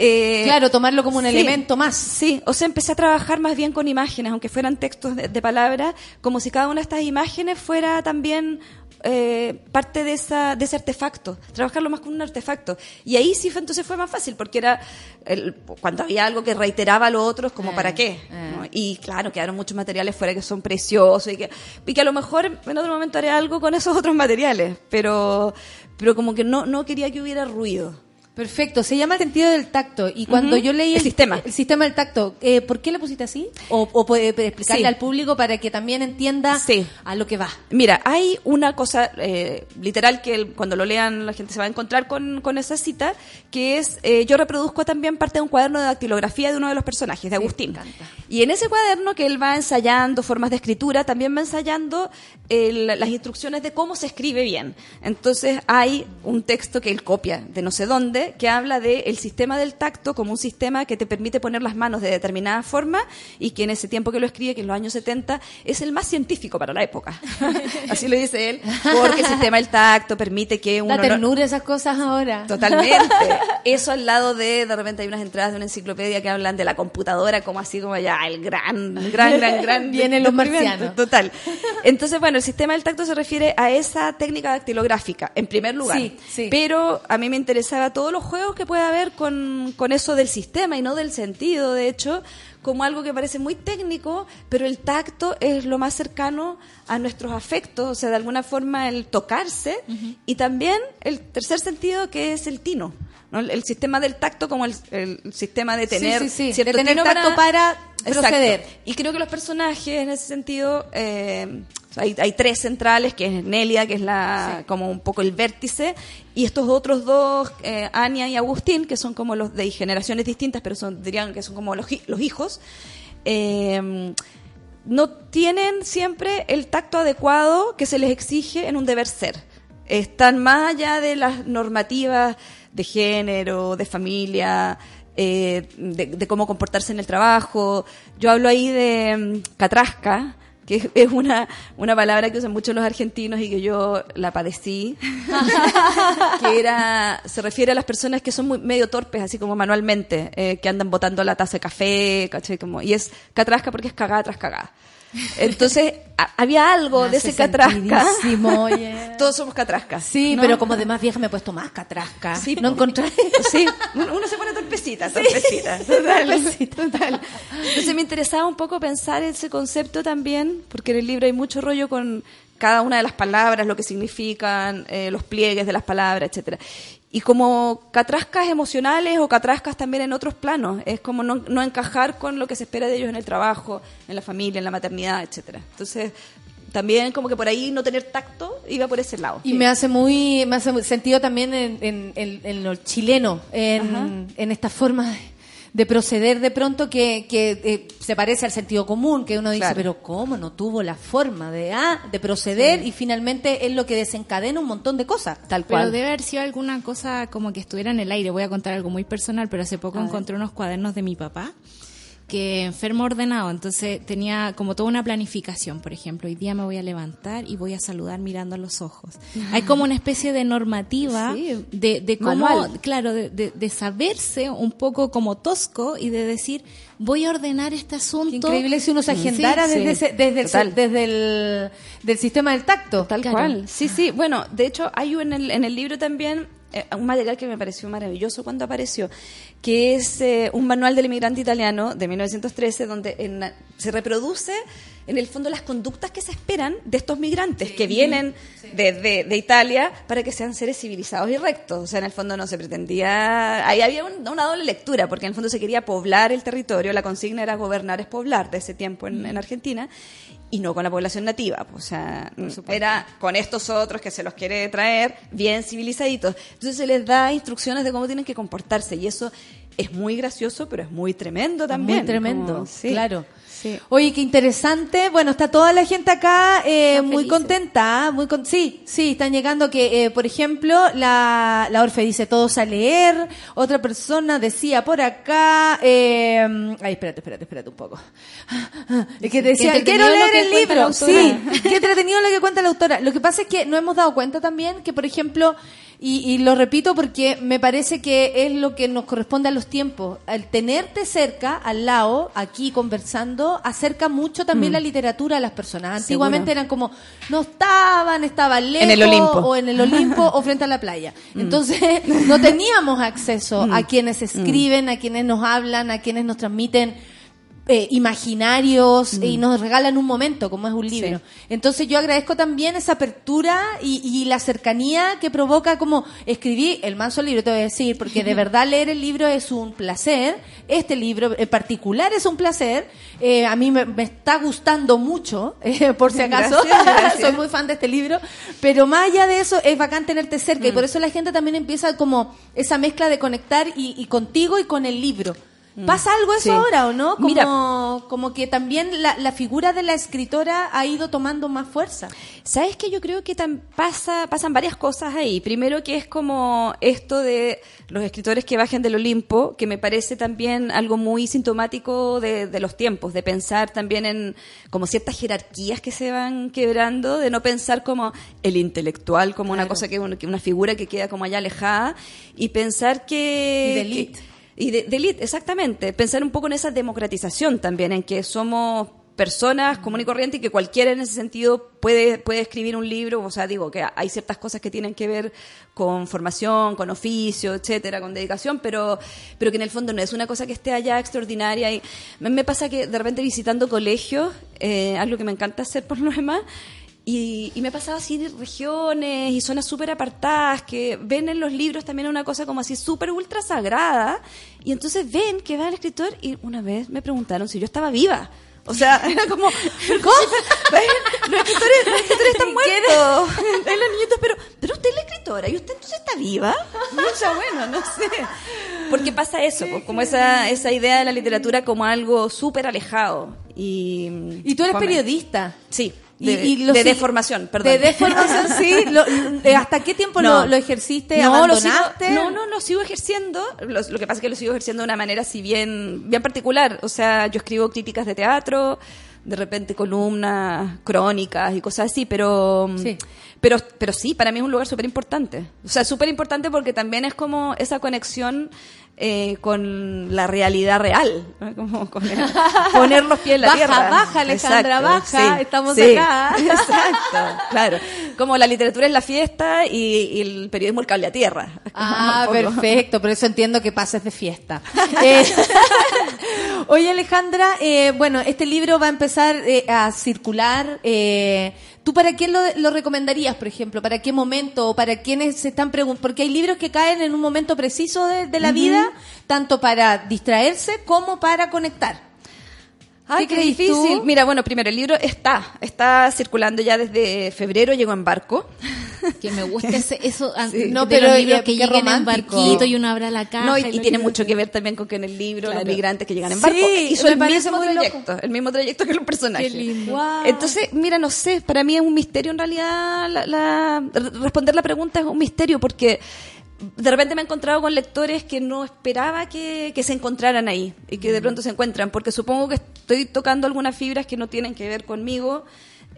[SPEAKER 8] Eh,
[SPEAKER 1] Claro, tomarlo como un
[SPEAKER 8] sí.
[SPEAKER 1] elemento más.
[SPEAKER 8] Sí, o sea, empecé a trabajar más bien con imágenes, aunque fueran textos de, de palabras, como si cada una de estas imágenes fuera también eh, parte de, esa, de ese artefacto, trabajarlo más como un artefacto. Y ahí sí fue, entonces fue más fácil, porque era el- cuando había algo que reiteraba a los otros, como
[SPEAKER 1] Eh,
[SPEAKER 8] para qué.
[SPEAKER 1] eh.
[SPEAKER 8] ¿no? Y claro, quedaron muchos materiales fuera que son preciosos y que, y que a lo mejor en otro momento haré algo con esos otros materiales, pero, pero como que no, no quería que hubiera ruido.
[SPEAKER 1] Perfecto, se llama el sentido del tacto. Y cuando yo leí
[SPEAKER 8] El sistema.
[SPEAKER 1] el sistema del tacto, eh, ¿por qué le pusiste así? ¿O, o puede puede explicarle
[SPEAKER 8] Sí.
[SPEAKER 1] al público para que también entienda
[SPEAKER 8] Sí.
[SPEAKER 1] a lo que va?
[SPEAKER 8] Mira, hay una cosa eh, literal que el- cuando lo lean la gente se va a encontrar con, con esa cita, que es, eh, yo reproduzco también parte de un cuaderno de dactilografía de uno de los personajes, de Agustín. Y en ese cuaderno que él va ensayando formas de escritura, también va ensayando el- las instrucciones de cómo se escribe bien. Entonces hay un texto que él copia de no sé dónde, que habla de el sistema del tacto como un sistema que te permite poner las manos de determinada forma y que en ese tiempo que lo escribe, que en los años 70, es el más científico para la época. Así lo dice él, porque el sistema del tacto permite que uno...
[SPEAKER 1] La
[SPEAKER 8] no-
[SPEAKER 1] ternura esas cosas ahora.
[SPEAKER 8] Totalmente. Eso al lado de, de repente hay unas entradas de una enciclopedia que hablan de la computadora como así como ya el gran, gran, gran, gran.
[SPEAKER 1] Vienen los marcianos.
[SPEAKER 8] Total. Entonces, bueno, el sistema del tacto se refiere a esa técnica dactilográfica, en primer lugar.
[SPEAKER 1] Sí, sí.
[SPEAKER 8] Pero a mí me interesaba todo lo los juegos que puede haber con, con eso del sistema y no del sentido, de hecho, como algo que parece muy técnico, pero el tacto es lo más cercano a nuestros afectos, o sea, de alguna forma el tocarse, y también el tercer sentido que es el tino. ¿no? El, el sistema del tacto como el, el sistema de tener
[SPEAKER 1] sí, sí,
[SPEAKER 8] cierto
[SPEAKER 1] de tener tacto para
[SPEAKER 8] Exacto.
[SPEAKER 1] proceder.
[SPEAKER 8] Y creo que los personajes en ese sentido, eh, hay, hay tres centrales, que es Nelia, que es la como un poco el vértice, y estos otros dos, eh, Ania y Agustín, que son como los de generaciones distintas, pero son dirían que son como los, los hijos. eh, no tienen siempre el tacto adecuado que se les exige en un deber ser. Están más allá de las normativas de género, de familia, eh, de, de cómo comportarse en el trabajo. Yo hablo ahí de mm, catrasca, que es- una, una palabra que usan mucho los argentinos y que yo la padecí, que era, se refiere a las personas que son muy, medio torpes, así como manualmente, eh, que andan botando la taza de café, ¿cachai? Como, y es catrasca porque es cagada tras cagada. Entonces, había algo
[SPEAKER 1] Me
[SPEAKER 8] de ese catrasca. Todos somos catrascas.
[SPEAKER 1] Sí,
[SPEAKER 8] ¿no?
[SPEAKER 1] pero como de más vieja me he puesto más catrasca.
[SPEAKER 8] Sí,
[SPEAKER 1] no encontré.
[SPEAKER 8] Sí, uno, se pone torpecita, torpecita. Total, total. Entonces me interesaba un poco pensar ese concepto también, porque en el libro hay mucho rollo con cada una de las palabras, lo que significan, eh, los pliegues de las palabras, etcétera. Y como catrascas emocionales o catrascas también en otros planos, es como no, no encajar con lo que se espera de ellos en el trabajo, en la familia, en la maternidad, etcétera. Entonces, también como que por ahí no tener tacto iba por ese lado.
[SPEAKER 1] Y me hace muy, me hace sentido también en, en, en- en lo chileno, en, en esta forma de, de proceder de pronto que, que eh, se parece al sentido común, que uno dice,
[SPEAKER 8] Claro.
[SPEAKER 1] pero ¿cómo no tuvo la forma de, ah, de proceder? Y finalmente es lo que desencadena un montón de cosas.
[SPEAKER 8] Tal
[SPEAKER 3] Pero
[SPEAKER 8] cual.
[SPEAKER 3] debe haber sido alguna cosa como que estuviera en el aire. Voy a contar algo muy personal, pero hace poco encontré unos cuadernos de mi papá que enfermo ordenado, entonces tenía como toda una planificación, por ejemplo, hoy día me voy a levantar y voy a saludar mirando a los ojos. Hay como una especie de normativa
[SPEAKER 8] Sí,
[SPEAKER 3] de, de cómo,
[SPEAKER 8] manual.
[SPEAKER 3] claro, de, de- de saberse un poco como tosco y de decir, voy a ordenar este asunto.
[SPEAKER 1] Qué increíble si uno se agendara
[SPEAKER 8] Sí,
[SPEAKER 1] desde,
[SPEAKER 8] sí.
[SPEAKER 1] ese- desde, el, desde el del sistema del tacto.
[SPEAKER 8] Tal
[SPEAKER 3] Claro.
[SPEAKER 8] cual. Sí, sí. Bueno, de hecho, hay un- en el, en el libro también eh, un material que me pareció maravilloso cuando apareció, que es eh, un manual del inmigrante italiano de 1913, donde en se reproduce en el fondo las conductas que se esperan de estos migrantes que vienen desde de Italia para que sean seres civilizados y rectos. O sea, en el fondo no se pretendía... Ahí había un- una doble lectura, porque en el fondo se quería poblar el territorio, la consigna era gobernar es poblar de ese tiempo en, en Argentina, y no con la población nativa. pues, O sea, era con estos otros que se los quiere traer bien civilizaditos. Entonces se les da instrucciones de cómo tienen que comportarse, y eso es muy gracioso, pero es muy tremendo también.
[SPEAKER 1] Muy tremendo,
[SPEAKER 8] como- sí.
[SPEAKER 1] claro.
[SPEAKER 8] Sí.
[SPEAKER 1] Oye, qué interesante. Bueno, está toda la gente acá eh, muy
[SPEAKER 5] felices.
[SPEAKER 1] contenta. Muy con- sí, sí, están llegando que, eh, por ejemplo, la, la Orfe dice todos a leer. Otra persona decía por acá. Eh, ay, espérate, espérate, espérate un poco. Es que decía,
[SPEAKER 5] Qué
[SPEAKER 1] quiero leer el libro. Sí, qué entretenido lo que cuenta la autora. Lo que pasa es que nos hemos dado cuenta también que, por ejemplo, y, y lo repito porque me parece que es lo que nos corresponde a los tiempos. El tenerte cerca, al lado, aquí conversando, acerca mucho también la literatura a las personas. Antiguamente
[SPEAKER 8] Seguro.
[SPEAKER 1] eran como, no estaban, estaban lejos,
[SPEAKER 8] En el Olimpo.
[SPEAKER 1] o en el Olimpo, o frente a la playa. Entonces, no teníamos acceso a quienes escriben, a quienes nos hablan, a quienes nos transmiten eh, imaginarios y nos regalan un momento, como es un libro. Entonces yo agradezco también esa apertura y, y la cercanía que provoca como escribí el manso libro, te voy a decir, porque de verdad leer el libro es un placer. Este libro en particular es un placer. Eh, a mí me, me está gustando mucho, eh, por si acaso.
[SPEAKER 8] Gracias, gracias.
[SPEAKER 1] Soy muy fan de este libro. Pero más allá de eso, es bacán tenerte cerca y por eso la gente también empieza como esa mezcla de conectar y, y contigo y con el libro. ¿Pasa algo eso
[SPEAKER 8] Sí.
[SPEAKER 1] ahora o no? Como,
[SPEAKER 8] Mira.
[SPEAKER 1] como que también la, la figura de la escritora ha ido tomando más fuerza.
[SPEAKER 8] ¿Sabes que Yo creo que tan pasa, pasan varias cosas ahí. Primero que es como esto de los escritores que bajen del Olimpo, que me parece también algo muy sintomático de, de los tiempos, de pensar también en como ciertas jerarquías que se van quebrando, de no pensar como el intelectual, como una cosa que, que una figura que queda como allá alejada, y pensar que...
[SPEAKER 1] Y de élite.
[SPEAKER 8] que- y de, élite, exactamente. Pensar un poco en esa democratización también, en que somos personas común y corriente y que cualquiera en ese sentido puede, puede escribir un libro. O sea, digo que hay ciertas cosas que tienen que ver con formación, con oficio, etcétera, con dedicación, pero, pero que en el fondo no es una cosa que esté allá extraordinaria. Y me, me pasa que de repente visitando colegios, eh, algo que me encanta hacer por lo demás, y, y me he pasado así de regiones y zonas súper apartadas que ven en los libros también una cosa como así súper ultra sagrada. Y entonces ven que va el escritor y una vez me preguntaron si yo estaba viva. O sea, era como, ¿pero ¿cómo? Los escritores, los escritores están muertos. Hay los niñitos, pero, pero usted es la escritora y usted entonces está viva. O sea, bueno, no sé. Porque pasa eso, pues, como esa, esa idea de la literatura como algo súper alejado. Y,
[SPEAKER 1] Y tú eres periodista.
[SPEAKER 8] Sí. De,
[SPEAKER 1] y lo
[SPEAKER 8] de
[SPEAKER 1] sigue-
[SPEAKER 8] deformación, perdón.
[SPEAKER 1] De deformación, sí. Lo- eh, ¿Hasta qué tiempo
[SPEAKER 8] No.
[SPEAKER 1] lo, lo ejerciste?
[SPEAKER 8] No, sigo,
[SPEAKER 1] ¿Abandonaste?
[SPEAKER 8] no, no, lo sigo ejerciendo. Lo, lo que pasa es que lo sigo ejerciendo de una manera así bien, bien particular. O sea, yo escribo críticas de teatro, de repente columnas, crónicas y cosas así, pero
[SPEAKER 1] Sí.
[SPEAKER 8] Pero pero sí, para mí es un lugar súper importante. O sea, súper importante porque también es como esa conexión eh, con la realidad real, ¿no? como con el- poner los pies en la
[SPEAKER 1] Baja,
[SPEAKER 8] tierra.
[SPEAKER 1] baja, Alejandra, baja, estamos acá.
[SPEAKER 8] Exacto, claro. Como la literatura es la fiesta y, y el periodismo el cable a tierra.
[SPEAKER 1] Ah, perfecto, por eso entiendo que pases de fiesta. Eh, Oye, Alejandra, eh, bueno, este libro va a empezar eh, a circular. eh, ¿Tú para quién lo, lo recomendarías, por ejemplo? ¿Para qué momento? ¿O para quienes se están preguntando? Porque hay libros que caen en un momento preciso de, de la vida, tanto para distraerse como para conectar.
[SPEAKER 8] Ay,
[SPEAKER 1] ¿Qué
[SPEAKER 8] qué, difícil.
[SPEAKER 1] tú?
[SPEAKER 8] Mira, bueno, primero, el libro está, está circulando ya desde febrero, llegó en barco.
[SPEAKER 3] Que me gusta ese, eso, an-
[SPEAKER 8] Sí.
[SPEAKER 3] no, pero los libros
[SPEAKER 1] eh,
[SPEAKER 3] que
[SPEAKER 1] qué
[SPEAKER 3] lleguen en barquito y uno abra la caja.
[SPEAKER 8] No, y,
[SPEAKER 3] y
[SPEAKER 8] y tiene mucho que ver también con que en el libro los
[SPEAKER 3] Claro.
[SPEAKER 8] migrantes que llegan en
[SPEAKER 1] Sí,
[SPEAKER 8] barco hizo el mismo
[SPEAKER 1] muy loco.
[SPEAKER 8] trayecto, el mismo trayecto que los personajes.
[SPEAKER 3] Qué lindo.
[SPEAKER 1] Guau.
[SPEAKER 8] Entonces, mira, no sé, para mí es un misterio en realidad la, la- responder la pregunta es un misterio porque de repente me he encontrado con lectores que no esperaba que, que se encontraran ahí y que de pronto se encuentran, porque supongo que estoy tocando algunas fibras que no tienen que ver conmigo,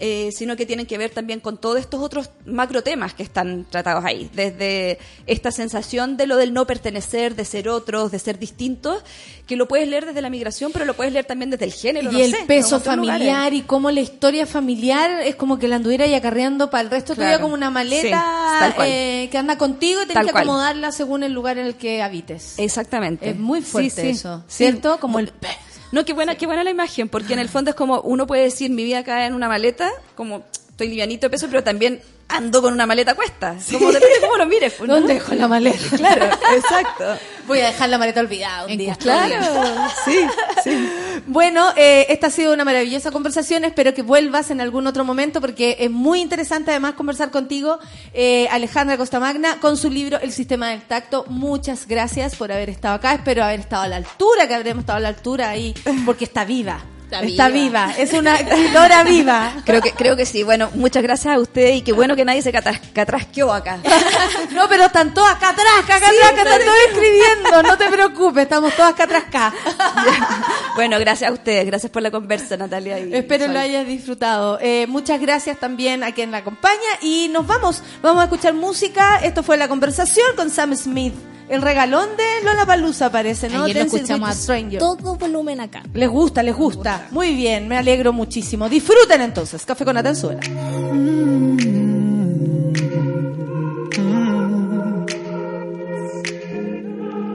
[SPEAKER 8] eh, sino que tienen que ver también con todos estos otros macro temas que están tratados ahí, desde esta sensación de lo del no pertenecer, de ser otros, de ser distintos, que lo puedes leer desde la migración, pero lo puedes leer también desde el género.
[SPEAKER 1] Y
[SPEAKER 8] no
[SPEAKER 1] el
[SPEAKER 8] sé,
[SPEAKER 1] peso
[SPEAKER 8] lugares.
[SPEAKER 1] familiar y cómo la historia familiar es como que la anduviera y acarreando para el resto
[SPEAKER 8] Claro.
[SPEAKER 1] como una maleta eh, que anda contigo y tienes
[SPEAKER 8] Tal
[SPEAKER 1] que
[SPEAKER 8] cual.
[SPEAKER 1] acomodarla según el lugar en el que habites.
[SPEAKER 8] Exactamente.
[SPEAKER 1] Es muy fuerte
[SPEAKER 8] Sí, sí.
[SPEAKER 1] eso. ¿cierto? Como el
[SPEAKER 8] No, qué buena, qué buena la imagen, porque en el fondo es como uno puede decir mi vida cae en una maleta, como estoy livianito de peso, pero también ando con una maleta a cuesta. Como depende cómo lo mires. pues, ¿no?
[SPEAKER 1] ¿Dónde dejo la maleta?
[SPEAKER 8] Claro, exacto.
[SPEAKER 1] Voy a dejar la maleta olvidada un día.
[SPEAKER 8] Claro, sí, sí.
[SPEAKER 1] Bueno, eh, esta ha sido una maravillosa conversación. Espero que vuelvas en algún otro momento porque es muy interesante además conversar contigo, eh, Alejandra Costamagna, con su libro El Sistema del Tacto. Muchas gracias por haber estado acá. Espero haber estado a la altura, que habremos estado a la altura ahí, porque está viva.
[SPEAKER 3] Está
[SPEAKER 1] viva.
[SPEAKER 3] viva.
[SPEAKER 1] Es una escritora viva.
[SPEAKER 8] Creo que, creo que sí. Bueno, muchas gracias a ustedes y qué bueno que nadie se catras- catrasqueó acá.
[SPEAKER 1] No, pero están todas acá atrás, acá están todos escribiendo. No te preocupes, estamos todas acá.
[SPEAKER 8] Bueno, gracias a ustedes. Gracias por la conversa, Natalia. y
[SPEAKER 1] Espero
[SPEAKER 8] Sol.
[SPEAKER 1] lo hayas disfrutado. Eh, muchas gracias también a quien la acompaña y nos vamos. Vamos a escuchar música. Esto fue la conversación con Sam Smith. El regalón de Lola Palusa parece, ¿no?
[SPEAKER 3] Ayer lo escuchamos
[SPEAKER 1] a Stranger.
[SPEAKER 3] todo volumen acá.
[SPEAKER 1] Les gusta, les gusta. Muy bien, me alegro muchísimo. Disfruten entonces. Café con Atenzuela.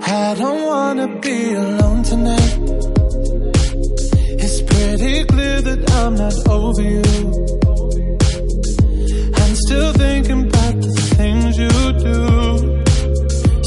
[SPEAKER 9] I don't wanna be alone tonight. It's pretty clear that I'm not over you. I'm still thinking about the things you do.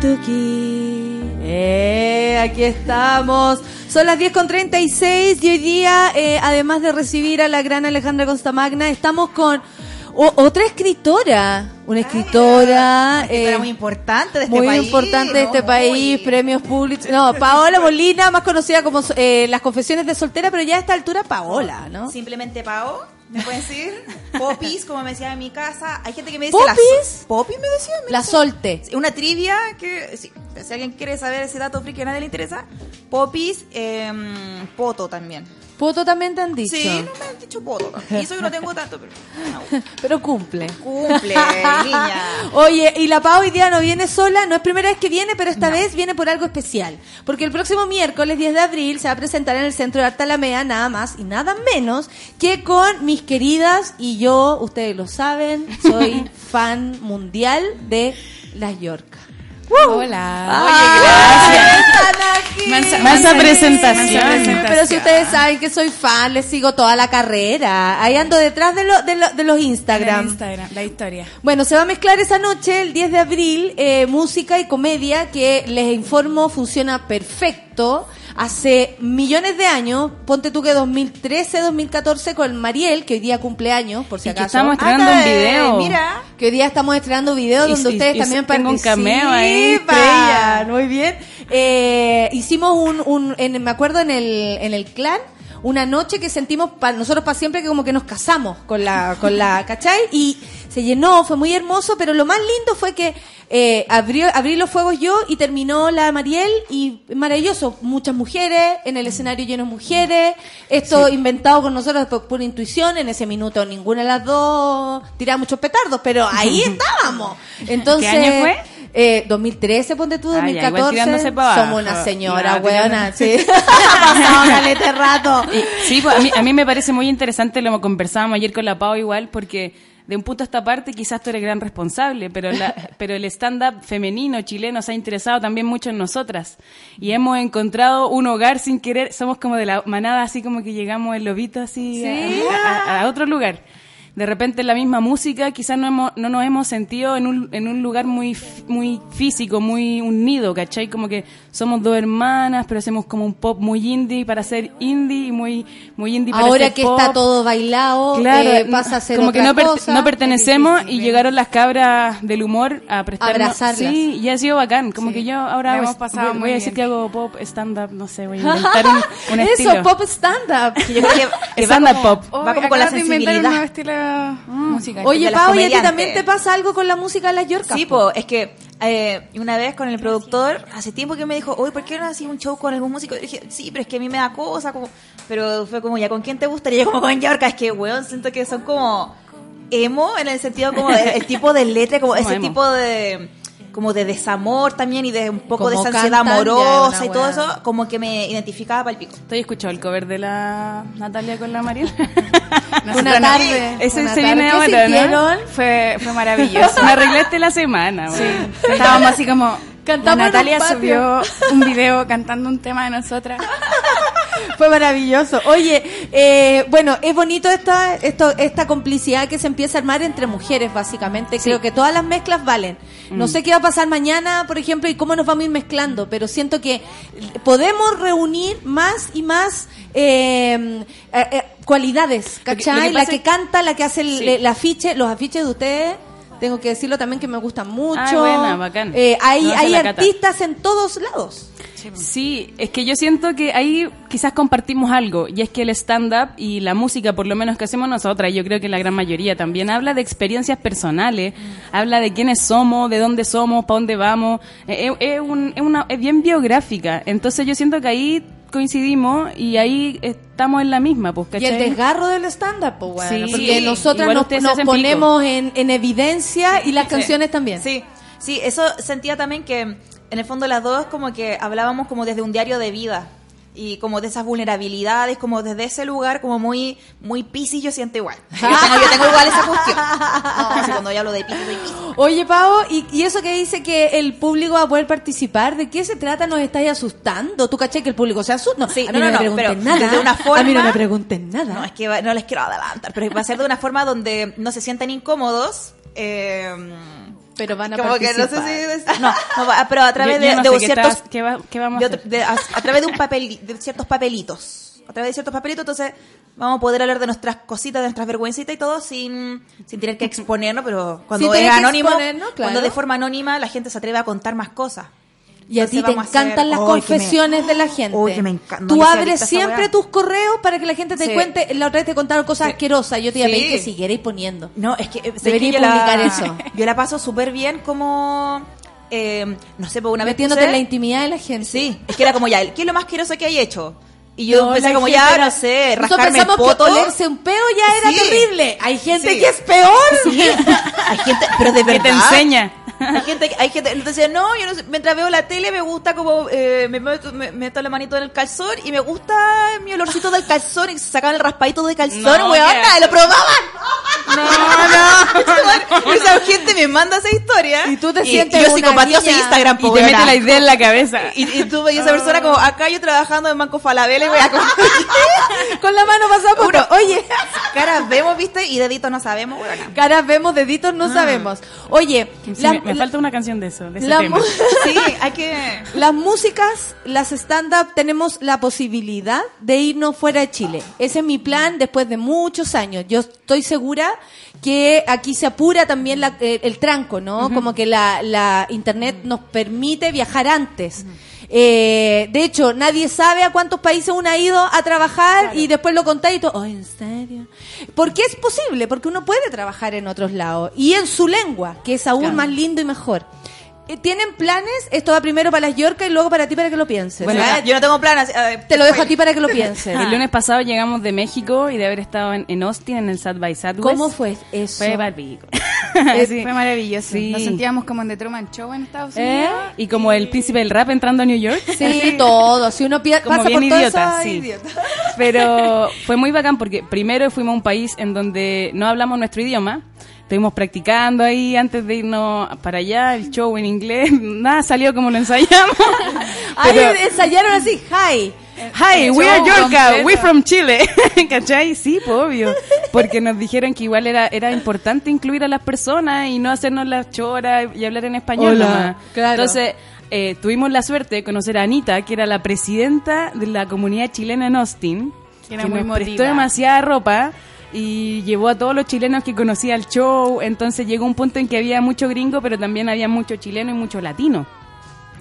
[SPEAKER 1] Tuki. Eh, aquí estamos. Son las 10 con 36 y hoy día, eh, además de recibir a la gran Alejandra Constamagna, estamos con o- otra escritora. Una escritora.
[SPEAKER 10] escritora
[SPEAKER 1] eh,
[SPEAKER 10] muy importante de este
[SPEAKER 1] muy
[SPEAKER 10] país,
[SPEAKER 1] importante de
[SPEAKER 10] ¿no?
[SPEAKER 1] este país, premios públicos. No, Paola Molina, más conocida como eh, Las Confesiones de Soltera, pero ya a esta altura Paola, ¿no?
[SPEAKER 10] Simplemente Pao, me pueden decir. Popis, como me decía en mi casa. Hay gente que me dice
[SPEAKER 1] ¿Popis?
[SPEAKER 10] Popis me decía. me
[SPEAKER 1] La. Solte.
[SPEAKER 10] Una trivia que, sí, si alguien quiere saber ese dato friki que a nadie le interesa. Popis, em, Poto también.
[SPEAKER 1] Poto también te han dicho.
[SPEAKER 10] Sí, no me han dicho Poto. Y eso yo no tengo tanto, pero no.
[SPEAKER 1] Pero cumple.
[SPEAKER 10] cumple, niña.
[SPEAKER 1] Oye, y la Pau hoy día no viene sola, no es primera vez que viene, pero esta vez viene por algo especial. Porque el próximo miércoles 10 de abril se va a presentar en el Centro de Arte Alameda nada más y nada menos que con mis queridas, y yo, ustedes lo saben, soy fan mundial de las York.
[SPEAKER 11] Hola.
[SPEAKER 1] Oye, aquí.
[SPEAKER 11] Mansa- presentación.
[SPEAKER 1] Presentación. Pero si ustedes saben que soy fan, les sigo toda la carrera. Ahí ando detrás de, lo- de, lo- de los Instagram,
[SPEAKER 11] la historia.
[SPEAKER 1] Bueno, se va a mezclar esa noche, el 10 de abril, eh, música y comedia, que les informo funciona perfecto. Hace millones de años, ponte tú que 2013, 2014, con Mariel, que hoy día cumpleaños, por si
[SPEAKER 11] Y que
[SPEAKER 1] acaso.
[SPEAKER 11] estamos estrenando un video.
[SPEAKER 1] Mira, que hoy día estamos estrenando videos donde
[SPEAKER 11] y-
[SPEAKER 1] ustedes
[SPEAKER 11] y
[SPEAKER 1] también
[SPEAKER 11] tengo un
[SPEAKER 1] participan.
[SPEAKER 11] cameo ahí.
[SPEAKER 1] Muy bien. Eh, hicimos un, un en- me acuerdo en el, en el clan, una noche que sentimos para nosotros para siempre que como que nos casamos con la, con la, ¿cachai? Y se llenó, fue muy hermoso, pero lo más lindo fue que eh, abrió, abrí los fuegos yo y terminó la Mariel y maravilloso, muchas mujeres, en el escenario lleno de mujeres, esto inventado con nosotros por pura intuición, en ese minuto ninguna de las dos tiraba muchos petardos, pero ahí estábamos. Entonces,
[SPEAKER 11] ¿Qué año fue?
[SPEAKER 1] Eh, 2013, ponte tú,
[SPEAKER 11] Ah, ya, igual
[SPEAKER 1] 2014.
[SPEAKER 11] tirándose pa' abajo.
[SPEAKER 1] Somos una señora,
[SPEAKER 11] Ya,
[SPEAKER 1] weona, sí. ha pasado caleta de rato.
[SPEAKER 11] Sí, pues a mí, a mí me parece muy interesante, lo conversábamos ayer con la Pau igual, porque de un punto a esta parte quizás tú eres gran responsable, pero, la, pero el stand-up femenino chileno se ha interesado también mucho en nosotras. Y hemos encontrado un hogar sin querer, somos como de la manada, así como que llegamos el lobito así
[SPEAKER 1] Sí.
[SPEAKER 11] a, a- a otro lugar. De repente la misma música, quizás no, hemos, no nos hemos sentido en un, en un lugar muy, muy físico, muy unido, ¿cachai? Como que somos dos hermanas, pero hacemos como un pop muy indie para ser indie y muy, muy indie para
[SPEAKER 1] Ahora
[SPEAKER 11] ser
[SPEAKER 1] que
[SPEAKER 11] pop.
[SPEAKER 1] está todo bailado,
[SPEAKER 11] Claro,
[SPEAKER 1] eh, pasa a ser
[SPEAKER 11] como que no, per-
[SPEAKER 1] cosa.
[SPEAKER 11] no pertenecemos y llegaron las cabras del humor a prestarnos.
[SPEAKER 1] Abrazarlas.
[SPEAKER 11] Sí, y ha sido bacán. Como que yo ahora
[SPEAKER 1] hemos pasado
[SPEAKER 11] voy, a decir que hago pop, stand-up, no sé, voy a inventar un, un
[SPEAKER 1] Eso,
[SPEAKER 11] estilo.
[SPEAKER 1] pop stand-up.
[SPEAKER 10] Yo creo que, que va
[SPEAKER 11] Stand-up
[SPEAKER 10] como,
[SPEAKER 11] pop.
[SPEAKER 10] va como con la
[SPEAKER 11] acabas de inventar un
[SPEAKER 10] sensibilidad. Estilo musical.
[SPEAKER 1] Oye, Pau, ¿y a ti también te pasa algo con la música de las York?
[SPEAKER 10] Sí, po, es que eh, una vez con el productor, hace tiempo que me dijo, oye, ¿por qué no hacías un show con algún músico? Y dije, sí, pero es que a mí me da cosa, como... pero fue como, ¿ya con quién te gustaría? Yo como con York, es que, weón, siento que son como emo, en el sentido como de- el tipo de letra, como ese
[SPEAKER 11] emo.
[SPEAKER 10] tipo de... como de desamor también y de un poco de esa ansiedad amorosa y todo eso, como que me identificaba para el pico.
[SPEAKER 11] ¿Tú has escuchado el cover de la Natalia con la Mariela?
[SPEAKER 1] Una tarde.
[SPEAKER 11] Ese
[SPEAKER 1] una
[SPEAKER 11] se
[SPEAKER 1] tarde.
[SPEAKER 11] viene
[SPEAKER 1] ¿Qué
[SPEAKER 11] ahora? ¿no?
[SPEAKER 12] Fue, fue maravilloso.
[SPEAKER 11] Me arreglaste la semana.
[SPEAKER 12] Sí. Estábamos así como.
[SPEAKER 1] Cantamos
[SPEAKER 12] la
[SPEAKER 1] en un
[SPEAKER 12] Natalia
[SPEAKER 1] patio.
[SPEAKER 12] subió un video cantando un tema de nosotras.
[SPEAKER 1] Fue maravilloso. Oye, eh, bueno, es bonito esta, esto, esta complicidad que se empieza a armar entre mujeres, básicamente. Creo que todas las mezclas valen. No
[SPEAKER 11] Mm.
[SPEAKER 1] sé qué va a pasar mañana, por ejemplo, y cómo nos vamos a ir mezclando, pero siento que podemos reunir más y más eh, eh, eh, cualidades, ¿cachai? la que canta, la que hace el,
[SPEAKER 11] Sí.
[SPEAKER 1] el afiche, los afiches de ustedes. Tengo que decirlo también que me gustan mucho.
[SPEAKER 11] Ah, buena, bacán.
[SPEAKER 1] Eh, hay
[SPEAKER 11] No,
[SPEAKER 1] hay
[SPEAKER 11] cata.
[SPEAKER 1] artistas en todos lados.
[SPEAKER 11] Sí, es que yo siento que ahí quizás compartimos algo, y es que el stand-up y la música, por lo menos que hacemos nosotras, yo creo que la gran mayoría también, habla de experiencias personales, habla de quiénes somos, de dónde somos, para dónde vamos, Eh, es, es un- es una, es bien biográfica, entonces yo siento que ahí coincidimos y ahí estamos en la misma, pues,
[SPEAKER 1] Y el desgarro del stand-up, pues, bueno,
[SPEAKER 11] Sí.
[SPEAKER 1] porque
[SPEAKER 11] Sí.
[SPEAKER 1] nosotras
[SPEAKER 11] Igual
[SPEAKER 1] nos, ponemos en, en evidencia y las canciones también.
[SPEAKER 10] Sí, sí, eso sentía también que en el fondo las dos como que hablábamos como desde un diario de vida y como de esas vulnerabilidades, como desde ese lugar como muy muy piscis yo siento igual. Yo tengo, yo tengo igual esa cuestión. No, así cuando yo hablo de piscis soy piscis.
[SPEAKER 1] Oye, Pavo, ¿y, y eso que dice que el público va a poder participar, ¿de qué se trata? ¿Nos estáis asustando? ¿Tú caché que el público se asusta? No,
[SPEAKER 10] Sí,
[SPEAKER 1] a
[SPEAKER 10] no,
[SPEAKER 1] mí no,
[SPEAKER 10] no,
[SPEAKER 1] me
[SPEAKER 10] no,
[SPEAKER 1] pregunten
[SPEAKER 10] pero
[SPEAKER 1] nada.
[SPEAKER 10] desde una
[SPEAKER 1] A mí no
[SPEAKER 10] forma-
[SPEAKER 1] me pregunten nada.
[SPEAKER 10] No, es que va- no les quiero adelantar, pero va a ser de una forma donde no se sientan incómodos. eh,
[SPEAKER 1] pero van a
[SPEAKER 10] como que no sé
[SPEAKER 1] participar.
[SPEAKER 10] si no, pero a través
[SPEAKER 11] Yo-
[SPEAKER 10] de,
[SPEAKER 11] yo no
[SPEAKER 10] de
[SPEAKER 11] sé qué
[SPEAKER 10] ciertos
[SPEAKER 11] estás- qué va- qué vamos a
[SPEAKER 10] de
[SPEAKER 11] hacer.
[SPEAKER 10] otro- de- a, a través de un papel de ciertos papelitos a través de ciertos papelitos entonces vamos a poder hablar de nuestras cositas de nuestras vergüencitas y todo sin, sin tener que exponernos pero cuando
[SPEAKER 1] Sin
[SPEAKER 10] es anónimo
[SPEAKER 1] claro.
[SPEAKER 10] cuando de forma anónima la gente se atreve a contar más cosas
[SPEAKER 1] Y a ti te
[SPEAKER 10] hacer-
[SPEAKER 1] encantan las
[SPEAKER 10] ¡Ay, que me-
[SPEAKER 1] confesiones de la gente.
[SPEAKER 10] ¡Ay, que me encanta! No,
[SPEAKER 1] Tú abres siempre tus correos para que la gente te
[SPEAKER 10] Sí.
[SPEAKER 1] cuente. La otra vez te contaron cosas asquerosas. Yo te iba a
[SPEAKER 10] Sí.
[SPEAKER 1] pedir que siguierais poniendo.
[SPEAKER 10] No, es que eh,
[SPEAKER 1] Debería
[SPEAKER 10] que la-
[SPEAKER 1] publicar eso.
[SPEAKER 10] Yo la paso súper bien como eh, no sé, por una vez
[SPEAKER 1] Metiéndote en la intimidad de la gente.
[SPEAKER 10] Sí, es que era como ya, ¿qué es lo más asqueroso que hay hecho? Y yo
[SPEAKER 1] No,
[SPEAKER 10] pensé como ya,
[SPEAKER 1] era-
[SPEAKER 10] no sé,
[SPEAKER 1] Nosotros
[SPEAKER 10] rascarme el
[SPEAKER 1] pensamos
[SPEAKER 10] poto.
[SPEAKER 1] que olerse un peo ya era
[SPEAKER 10] Sí.
[SPEAKER 1] terrible. Hay gente
[SPEAKER 10] Sí.
[SPEAKER 1] que es peor.
[SPEAKER 10] Sí, hay gente, pero de
[SPEAKER 11] Que
[SPEAKER 10] verdad.
[SPEAKER 11] te enseña.
[SPEAKER 10] Hay gente, hay gente, entonces no, yo no sé, mientras veo la tele me gusta como, eh, me, meto, me meto la manito en el calzón y me gusta mi olorcito del calzón y se sacaban el raspadito de calzón,
[SPEAKER 11] No, asco.
[SPEAKER 10] lo probaban. No, no. Esa gente me manda esa historia.
[SPEAKER 1] Y tú te sientes
[SPEAKER 10] y yo psicopatiosa
[SPEAKER 1] niña.
[SPEAKER 10] Instagram,
[SPEAKER 11] Y
[SPEAKER 10] po,
[SPEAKER 11] te mete la idea en la cabeza.
[SPEAKER 10] Y, y tú a esa persona como, acá yo trabajando en Banco Falabella y wea, como,
[SPEAKER 1] Con la mano pasada por
[SPEAKER 10] Uno-
[SPEAKER 1] Oye,
[SPEAKER 10] caras vemos, viste, y deditos no sabemos, weona.
[SPEAKER 1] caras vemos, deditos no sabemos. Oye,
[SPEAKER 11] Sí,
[SPEAKER 1] la-
[SPEAKER 11] me,
[SPEAKER 1] la-
[SPEAKER 11] falta una canción de eso, de ese
[SPEAKER 1] la
[SPEAKER 11] tema.
[SPEAKER 1] mu-
[SPEAKER 10] Sí, hay que...
[SPEAKER 1] Las músicas, las stand-up, tenemos la posibilidad de irnos fuera de Chile. Ese es mi plan después de muchos años. Yo estoy segura que aquí se apura también la- eh, el tranco, ¿no? Como que la, la internet nos permite viajar antes. Eh, de hecho, nadie sabe a cuántos países uno ha ido a trabajar y después lo contáis y todo, "Oh, ¿en serio? Porque es posible, porque uno puede trabajar en otros lados y en su lengua, que es aún
[SPEAKER 11] Claro.
[SPEAKER 1] más lindo y mejor. Eh, ¿Tienen planes? Esto va primero para las Yorka y luego para ti para que lo pienses.
[SPEAKER 11] Bueno,
[SPEAKER 10] yo no tengo planes. eh,
[SPEAKER 1] te lo dejo a ti para que lo pienses.
[SPEAKER 11] El lunes pasado llegamos de México y de haber estado en, en Austin en el South by Southwest.
[SPEAKER 1] ¿Cómo fue eso?
[SPEAKER 11] Fue barbico.
[SPEAKER 12] Eh,
[SPEAKER 11] Sí.
[SPEAKER 12] Fue maravilloso.
[SPEAKER 11] Sí.
[SPEAKER 12] Nos sentíamos como en The Truman Show en Estados
[SPEAKER 11] ¿Eh?
[SPEAKER 12] Unidos.
[SPEAKER 11] Y como el príncipe del rap entrando a New York.
[SPEAKER 1] Sí, todo. Si uno pi-
[SPEAKER 11] Como
[SPEAKER 1] pasa
[SPEAKER 11] bien
[SPEAKER 1] por todo
[SPEAKER 11] idiota,
[SPEAKER 1] eso,
[SPEAKER 11] sí.
[SPEAKER 1] idiota.
[SPEAKER 11] Pero fue muy bacán porque primero fuimos a un país en donde no hablamos nuestro idioma. Estuvimos practicando ahí antes de irnos para allá, el show en inglés. Nada salió como lo ensayamos.
[SPEAKER 1] Ahí ensayaron así, hi.
[SPEAKER 11] Hi,
[SPEAKER 12] El
[SPEAKER 11] we are Yorka, we from Chile. ¿Cachai? Sí, pues, obvio. Porque nos dijeron que igual era, era importante incluir a las personas y no hacernos las choras y hablar en español.
[SPEAKER 1] Hola,
[SPEAKER 11] nomás.
[SPEAKER 1] claro.
[SPEAKER 11] Entonces, eh, tuvimos la suerte de conocer a Anita, que era la presidenta de la comunidad chilena en Austin,
[SPEAKER 12] Que era
[SPEAKER 11] que
[SPEAKER 12] muy
[SPEAKER 11] nos prestó
[SPEAKER 12] emotiva.
[SPEAKER 11] demasiada ropa y llevó a todos los chilenos que conocía al show. Entonces llegó un punto en que había mucho gringo, pero también había mucho chileno y mucho latino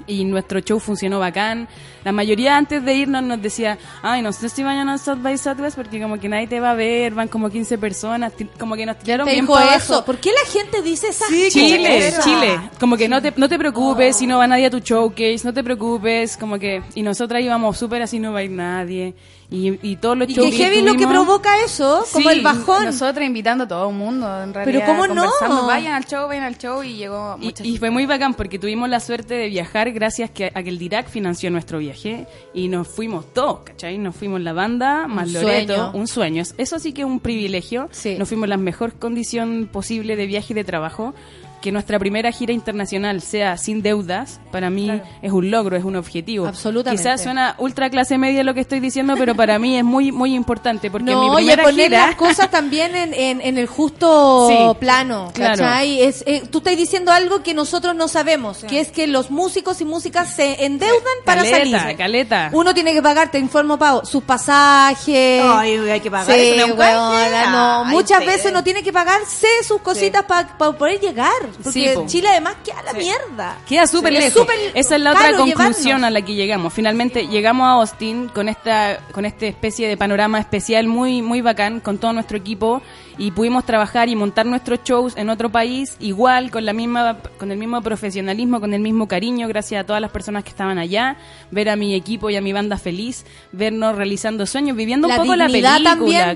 [SPEAKER 11] y nuestro show funcionó bacán. La mayoría antes de irnos nos decía, ay, no sé si vayan a South by Southwest porque como que nadie te va a ver, van como 15 personas, como que nos tiraron bien
[SPEAKER 1] dijo
[SPEAKER 11] para
[SPEAKER 1] eso. ¿Por qué la gente dice esas
[SPEAKER 11] Chile,
[SPEAKER 1] cosas?
[SPEAKER 11] Chile. Como que no te, no te preocupes si no va nadie a tu showcase, no te preocupes, como que... Y nosotras íbamos súper así, no va a ir nadie. Y, y todos los
[SPEAKER 1] Y que heavy lo que provoca eso, como
[SPEAKER 11] Sí,
[SPEAKER 1] el bajón.
[SPEAKER 12] Nosotros invitando a todo el mundo, en realidad.
[SPEAKER 1] Pero ¿cómo no?
[SPEAKER 12] Vayan al show, vayan al show y llegó
[SPEAKER 11] Y,
[SPEAKER 12] mucha
[SPEAKER 11] y fue muy bacán porque tuvimos la suerte de viajar gracias que, a que el Dirac financió nuestro viaje y nos fuimos todos, ¿cachai? Nos fuimos la banda, más
[SPEAKER 1] Un
[SPEAKER 11] Loreto,
[SPEAKER 1] sueño.
[SPEAKER 11] un sueño. Eso sí que es un privilegio. Nos fuimos en la mejor condición posible de viaje y de trabajo. Que nuestra primera gira internacional sea sin deudas, para mí es un logro, es un objetivo.
[SPEAKER 1] Absolutamente.
[SPEAKER 11] Quizás suena ultra clase media lo que estoy diciendo, pero para mí es muy muy importante porque
[SPEAKER 1] No,
[SPEAKER 11] mi
[SPEAKER 1] oye,
[SPEAKER 11] primera
[SPEAKER 1] poner
[SPEAKER 11] gira
[SPEAKER 1] las cosas también en, en, en el justo
[SPEAKER 11] Sí,
[SPEAKER 1] plano,
[SPEAKER 11] claro.
[SPEAKER 1] ¿cachai? Es, eh, tú estás diciendo algo que nosotros no sabemos, que es que los músicos y músicas se endeudan para
[SPEAKER 11] caleta,
[SPEAKER 1] salir.
[SPEAKER 11] caleta.
[SPEAKER 1] Uno tiene que pagar, te informo, Pau, sus pasajes.
[SPEAKER 10] Ay, hay que pagar
[SPEAKER 1] Sí,
[SPEAKER 10] eso, ¿no es un canje?
[SPEAKER 1] weona, no.
[SPEAKER 10] Ay,
[SPEAKER 1] Muchas
[SPEAKER 10] sí.
[SPEAKER 1] veces uno tiene que pagarse sus cositas para poder llegar. Porque
[SPEAKER 11] Sí, po.
[SPEAKER 1] Chile además queda a la mierda.
[SPEAKER 11] Queda súper
[SPEAKER 1] Es
[SPEAKER 11] lejos. Esa es la otra conclusión
[SPEAKER 1] llevarnos.
[SPEAKER 11] a la que llegamos. Finalmente llegamos a Austin con esta con esta especie de panorama especial muy muy bacán con todo nuestro equipo y pudimos trabajar y montar nuestros shows en otro país igual con la misma con el mismo profesionalismo, con el mismo cariño, gracias a todas las personas que estaban allá, ver a mi equipo y a mi banda feliz, vernos realizando sueños, viviendo un
[SPEAKER 1] la
[SPEAKER 11] poco la película,
[SPEAKER 1] también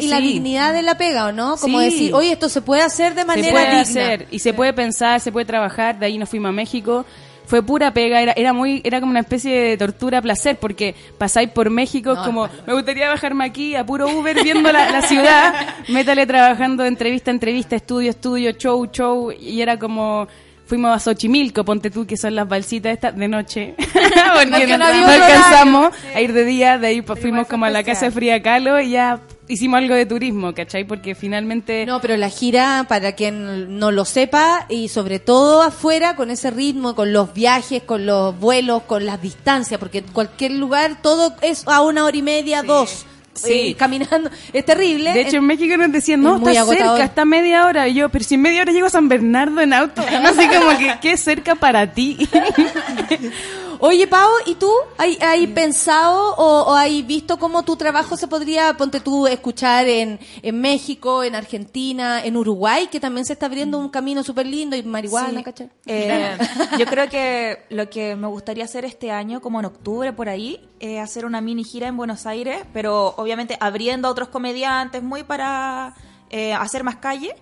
[SPEAKER 1] y la dignidad de la pega, ¿o no? Como
[SPEAKER 11] Sí.
[SPEAKER 1] decir, oye, esto se puede hacer de manera
[SPEAKER 11] se puede
[SPEAKER 1] digna.
[SPEAKER 11] hacer y se puede pensar, se puede trabajar, de ahí nos fuimos a México. Fue pura pega, era, era muy, era como una especie de tortura placer, porque pasáis por México,
[SPEAKER 1] No,
[SPEAKER 11] como, me gustaría bajarme aquí a puro Uber viendo la, la ciudad, métale trabajando de entrevista a entrevista, estudio, estudio, show, show, y era como, fuimos a Xochimilco, ponte tú, que son las balsitas estas de noche, porque no, alcanzamos a ir de día, de ahí pues, fuimos como a la casa Fría Calo y ya hicimos algo de turismo, ¿cachai? Porque finalmente...
[SPEAKER 1] No, pero la gira, para quien no lo sepa, y sobre todo afuera, con ese ritmo, con los viajes, con los vuelos, con las distancias, porque en cualquier lugar todo es a una hora y media, dos.
[SPEAKER 11] Sí.
[SPEAKER 1] eh, caminando, es terrible.
[SPEAKER 11] De hecho, en México nos decían, no,
[SPEAKER 1] es
[SPEAKER 11] está cerca, está media hora. Y yo, pero si en media hora llego a San Bernardo en auto. No sé, como que, ¿qué cerca para ti?
[SPEAKER 1] Oye, Pau, ¿y tú? ¿Hay, hay pensado o, o hay visto cómo tu trabajo se podría, ponte tú, escuchar en, en México, en Argentina, en Uruguay, que también se está abriendo un camino súper lindo y marihuana,
[SPEAKER 10] Sí.
[SPEAKER 1] ¿cachai?
[SPEAKER 10] Eh, yo creo que lo que me gustaría hacer este año, como en octubre por ahí, es hacer una mini gira en Buenos Aires, pero obviamente abriendo a otros comediantes, muy para eh, hacer más calle.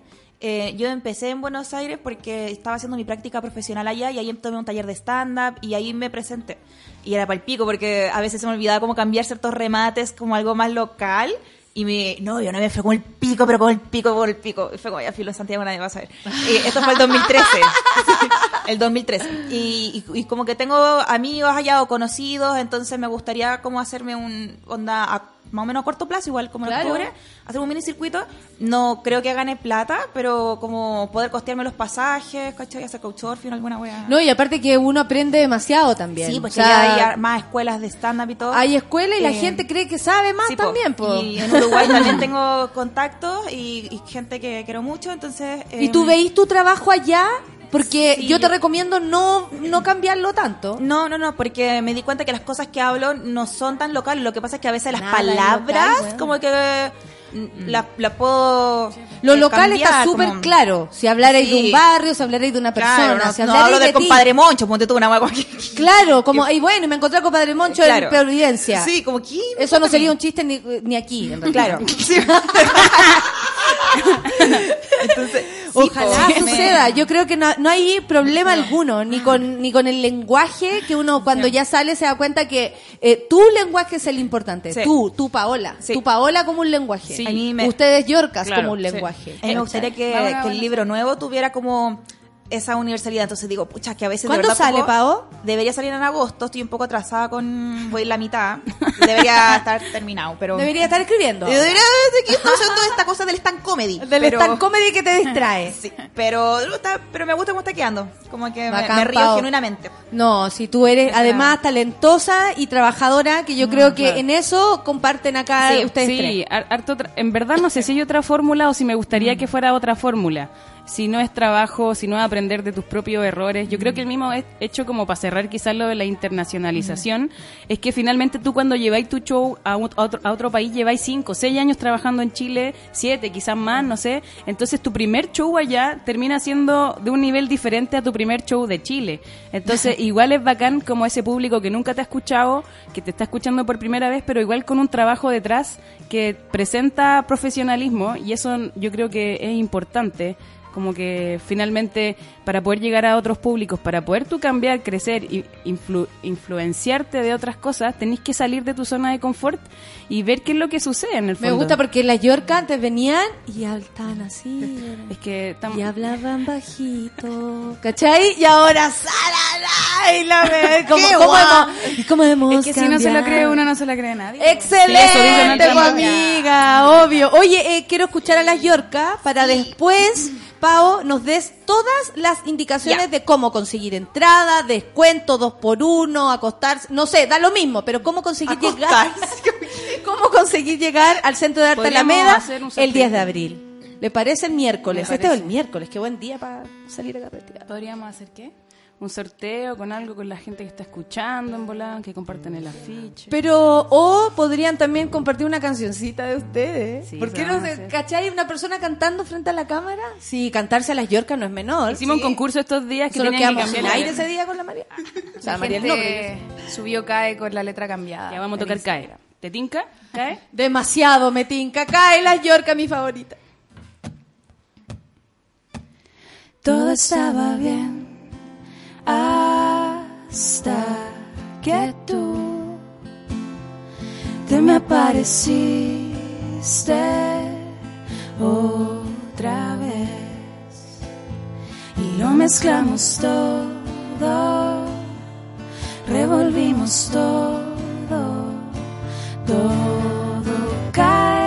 [SPEAKER 10] Eh, yo empecé en Buenos Aires porque estaba haciendo mi práctica profesional allá y ahí tomé un taller de stand-up y ahí me presenté. Y era para el pico porque a veces se me olvidaba como cambiar ciertos remates como algo más local. Y me, no, yo no me fue con el pico, pero con el pico, con el pico. Y fue como, ya filo Santiago, nadie va a saber. Y esto fue el 2013. el 2013. Y, y, y como que tengo amigos allá o conocidos, entonces me gustaría como hacerme un onda más o menos a corto plazo, igual como en
[SPEAKER 1] Claro.
[SPEAKER 10] octubre, hacer un mini circuito. No creo que gane plata, pero como poder costearme los pasajes, ¿cachai? Hacer couchsurfing, alguna wea.
[SPEAKER 1] No, y aparte que uno aprende demasiado también.
[SPEAKER 10] Sí,
[SPEAKER 1] O
[SPEAKER 10] porque
[SPEAKER 1] sea,
[SPEAKER 10] ya hay más escuelas de stand-up y todo.
[SPEAKER 1] hay escuela y la
[SPEAKER 10] Eh,
[SPEAKER 1] gente cree que sabe más
[SPEAKER 10] Sí,
[SPEAKER 1] también, po.
[SPEAKER 10] Y en Uruguay también tengo contactos y, y gente que quiero mucho, entonces...
[SPEAKER 1] ¿Y tú
[SPEAKER 10] em,
[SPEAKER 1] veis tu trabajo allá? Porque
[SPEAKER 10] Sí,
[SPEAKER 1] yo te
[SPEAKER 10] yo-
[SPEAKER 1] recomiendo no, no cambiarlo tanto.
[SPEAKER 10] No, no, no, porque me di cuenta que las cosas que hablo no son tan locales. Lo que pasa es que a veces las
[SPEAKER 1] Nada
[SPEAKER 10] palabras,
[SPEAKER 1] local,
[SPEAKER 10] como que mm, las puedo.
[SPEAKER 1] Lo
[SPEAKER 10] eh,
[SPEAKER 1] local está súper
[SPEAKER 10] como-
[SPEAKER 1] claro. Si hablarais de un barrio, si hablarais de una persona,
[SPEAKER 10] Claro, no,
[SPEAKER 1] si
[SPEAKER 10] no hablo
[SPEAKER 1] de
[SPEAKER 10] compadre Moncho, ponte tú una cualquier-
[SPEAKER 1] Claro, como, y bueno, me encontré con Padre Moncho
[SPEAKER 10] Claro.
[SPEAKER 1] en Providencia.
[SPEAKER 10] Sí, como ¿quién?
[SPEAKER 1] Eso no sería un chiste ni, ni aquí, en realidad.
[SPEAKER 10] Claro. Entonces, sí,
[SPEAKER 1] Ojalá
[SPEAKER 10] po.
[SPEAKER 1] suceda. Yo creo que no, no hay problema alguno, ni con, ni con el lenguaje, que uno cuando ya sale se da cuenta que eh, tu lenguaje es el importante.
[SPEAKER 10] Sí.
[SPEAKER 1] Tú, tú Paola. Tu Paola como un lenguaje.
[SPEAKER 10] Me-
[SPEAKER 1] Ustedes Yorcas
[SPEAKER 10] Claro,
[SPEAKER 1] como un lenguaje.
[SPEAKER 10] A mí me gustaría que, el libro nuevo tuviera como esa universalidad. Entonces digo, pucha, que a veces. de
[SPEAKER 1] ¿Cuándo
[SPEAKER 10] verdad
[SPEAKER 1] sale, Pao?
[SPEAKER 10] Debería salir en agosto. Estoy un poco atrasada con. Voy en la mitad. Debería estar terminado, pero.
[SPEAKER 1] Debería estar escribiendo.
[SPEAKER 10] Yo debería haciendo esta cosa del stand comedy.
[SPEAKER 1] Del
[SPEAKER 10] pero-
[SPEAKER 1] stand comedy que te distrae.
[SPEAKER 10] Sí, pero, pero me gusta cómo está quedando. Como que me,
[SPEAKER 1] Bacán,
[SPEAKER 10] me río
[SPEAKER 1] Pao.
[SPEAKER 10] genuinamente.
[SPEAKER 1] No, si tú eres además talentosa y trabajadora, que yo creo que
[SPEAKER 11] claro.
[SPEAKER 1] en eso comparten acá
[SPEAKER 11] Sí,
[SPEAKER 1] ustedes
[SPEAKER 11] sí,
[SPEAKER 1] tres.
[SPEAKER 11] harto en verdad no sé si hay otra fórmula o si me gustaría que fuera otra fórmula. Si no es trabajo, si no es aprender de tus propios errores. Yo creo que el mismo he- hecho como para cerrar quizás lo de la internacionalización, es que finalmente tú cuando lleváis tu show a, otro, a otro país, lleváis cinco, seis años trabajando en Chile, siete, quizás más, no sé. Entonces tu primer show allá termina siendo de un nivel diferente a tu primer show de Chile. Entonces igual es bacán como ese público que nunca te ha escuchado, que te está escuchando por primera vez, pero igual con un trabajo detrás que presenta profesionalismo y eso yo creo que es importante como que finalmente para poder llegar a otros públicos, para poder tú cambiar, crecer y influ- influenciarte de otras cosas, tenés que salir de tu zona de confort y ver qué es lo que sucede en el
[SPEAKER 1] Me
[SPEAKER 11] fondo.
[SPEAKER 1] gusta porque las York antes venían y estaban así.
[SPEAKER 11] Es que
[SPEAKER 1] Y hablaban bajito. ¿Cachai? Y ahora y la ve- ¿Cómo,
[SPEAKER 12] ¡Qué
[SPEAKER 1] cómo hemos, y cómo hemos
[SPEAKER 12] Es que si no se lo
[SPEAKER 1] cambiado?
[SPEAKER 12] cree uno, no se lo cree nadie.
[SPEAKER 11] Sí,
[SPEAKER 1] Excelente,
[SPEAKER 11] otras
[SPEAKER 1] pues, amiga, obvio. Oye, eh, quiero escuchar a las Yorca para después, Pau, nos des todas las indicaciones de cómo conseguir entrada, descuento, dos por uno, acostarse, no sé, da lo mismo, pero cómo conseguir llegar, cómo conseguir llegar al Centro de Arte
[SPEAKER 11] Podríamos
[SPEAKER 1] Alameda el
[SPEAKER 11] sorteo.
[SPEAKER 1] 10 de abril. ¿Le parece el miércoles? Este es el miércoles, qué buen día para salir a carretear.
[SPEAKER 11] ¿Podríamos hacer qué? Un sorteo con algo con la gente que está escuchando en volán, que comparten el afiche.
[SPEAKER 1] Pero, o podrían también compartir una cancioncita de ustedes.
[SPEAKER 11] Sí,
[SPEAKER 1] ¿Por qué no se? Una persona cantando frente a la cámara. Sí, cantarse a las Yorcas no es menor.
[SPEAKER 11] Hicimos
[SPEAKER 1] sí.
[SPEAKER 11] un concurso estos días que
[SPEAKER 1] Solo
[SPEAKER 11] tenían que
[SPEAKER 1] quedamos
[SPEAKER 11] cambiar
[SPEAKER 1] sin
[SPEAKER 11] la
[SPEAKER 1] aire ese día con la María. O sea,
[SPEAKER 12] La
[SPEAKER 1] María no,
[SPEAKER 12] gente subió cae con la letra cambiada.
[SPEAKER 11] Ya vamos a tocar cae. ¿Te tinca? ¿Cae?
[SPEAKER 1] Demasiado me tinca. Cae las Yorcas, mi favorita.
[SPEAKER 12] Todo estaba bien hasta que tú te me apareciste otra vez. Y lo mezclamos todo, revolvimos todo, todo cae,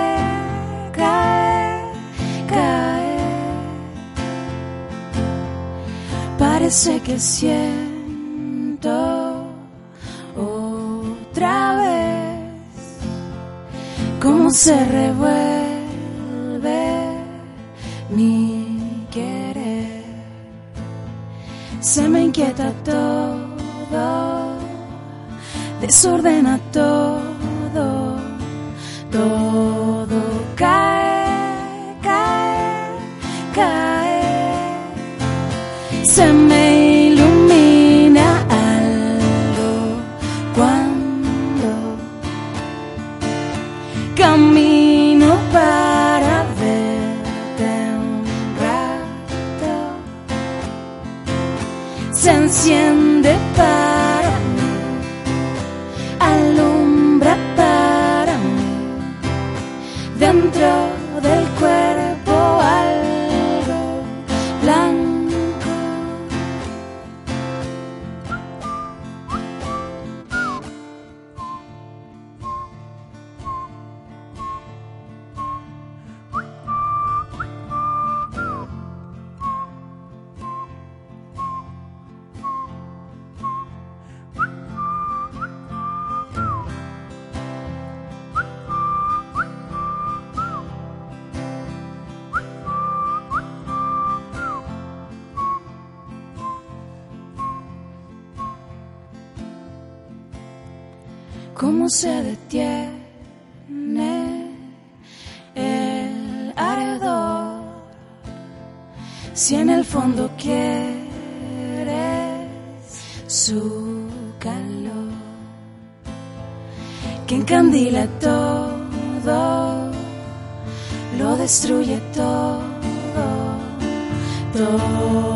[SPEAKER 12] Parece que siento otra vez cómo se revuelve mi querer. Se me inquieta todo, desordena todo, todo cae, cae, cae se me enciende para mí, alumbra para mí, dentro del cuerpo encandila todo. Lo destruye todo. Todo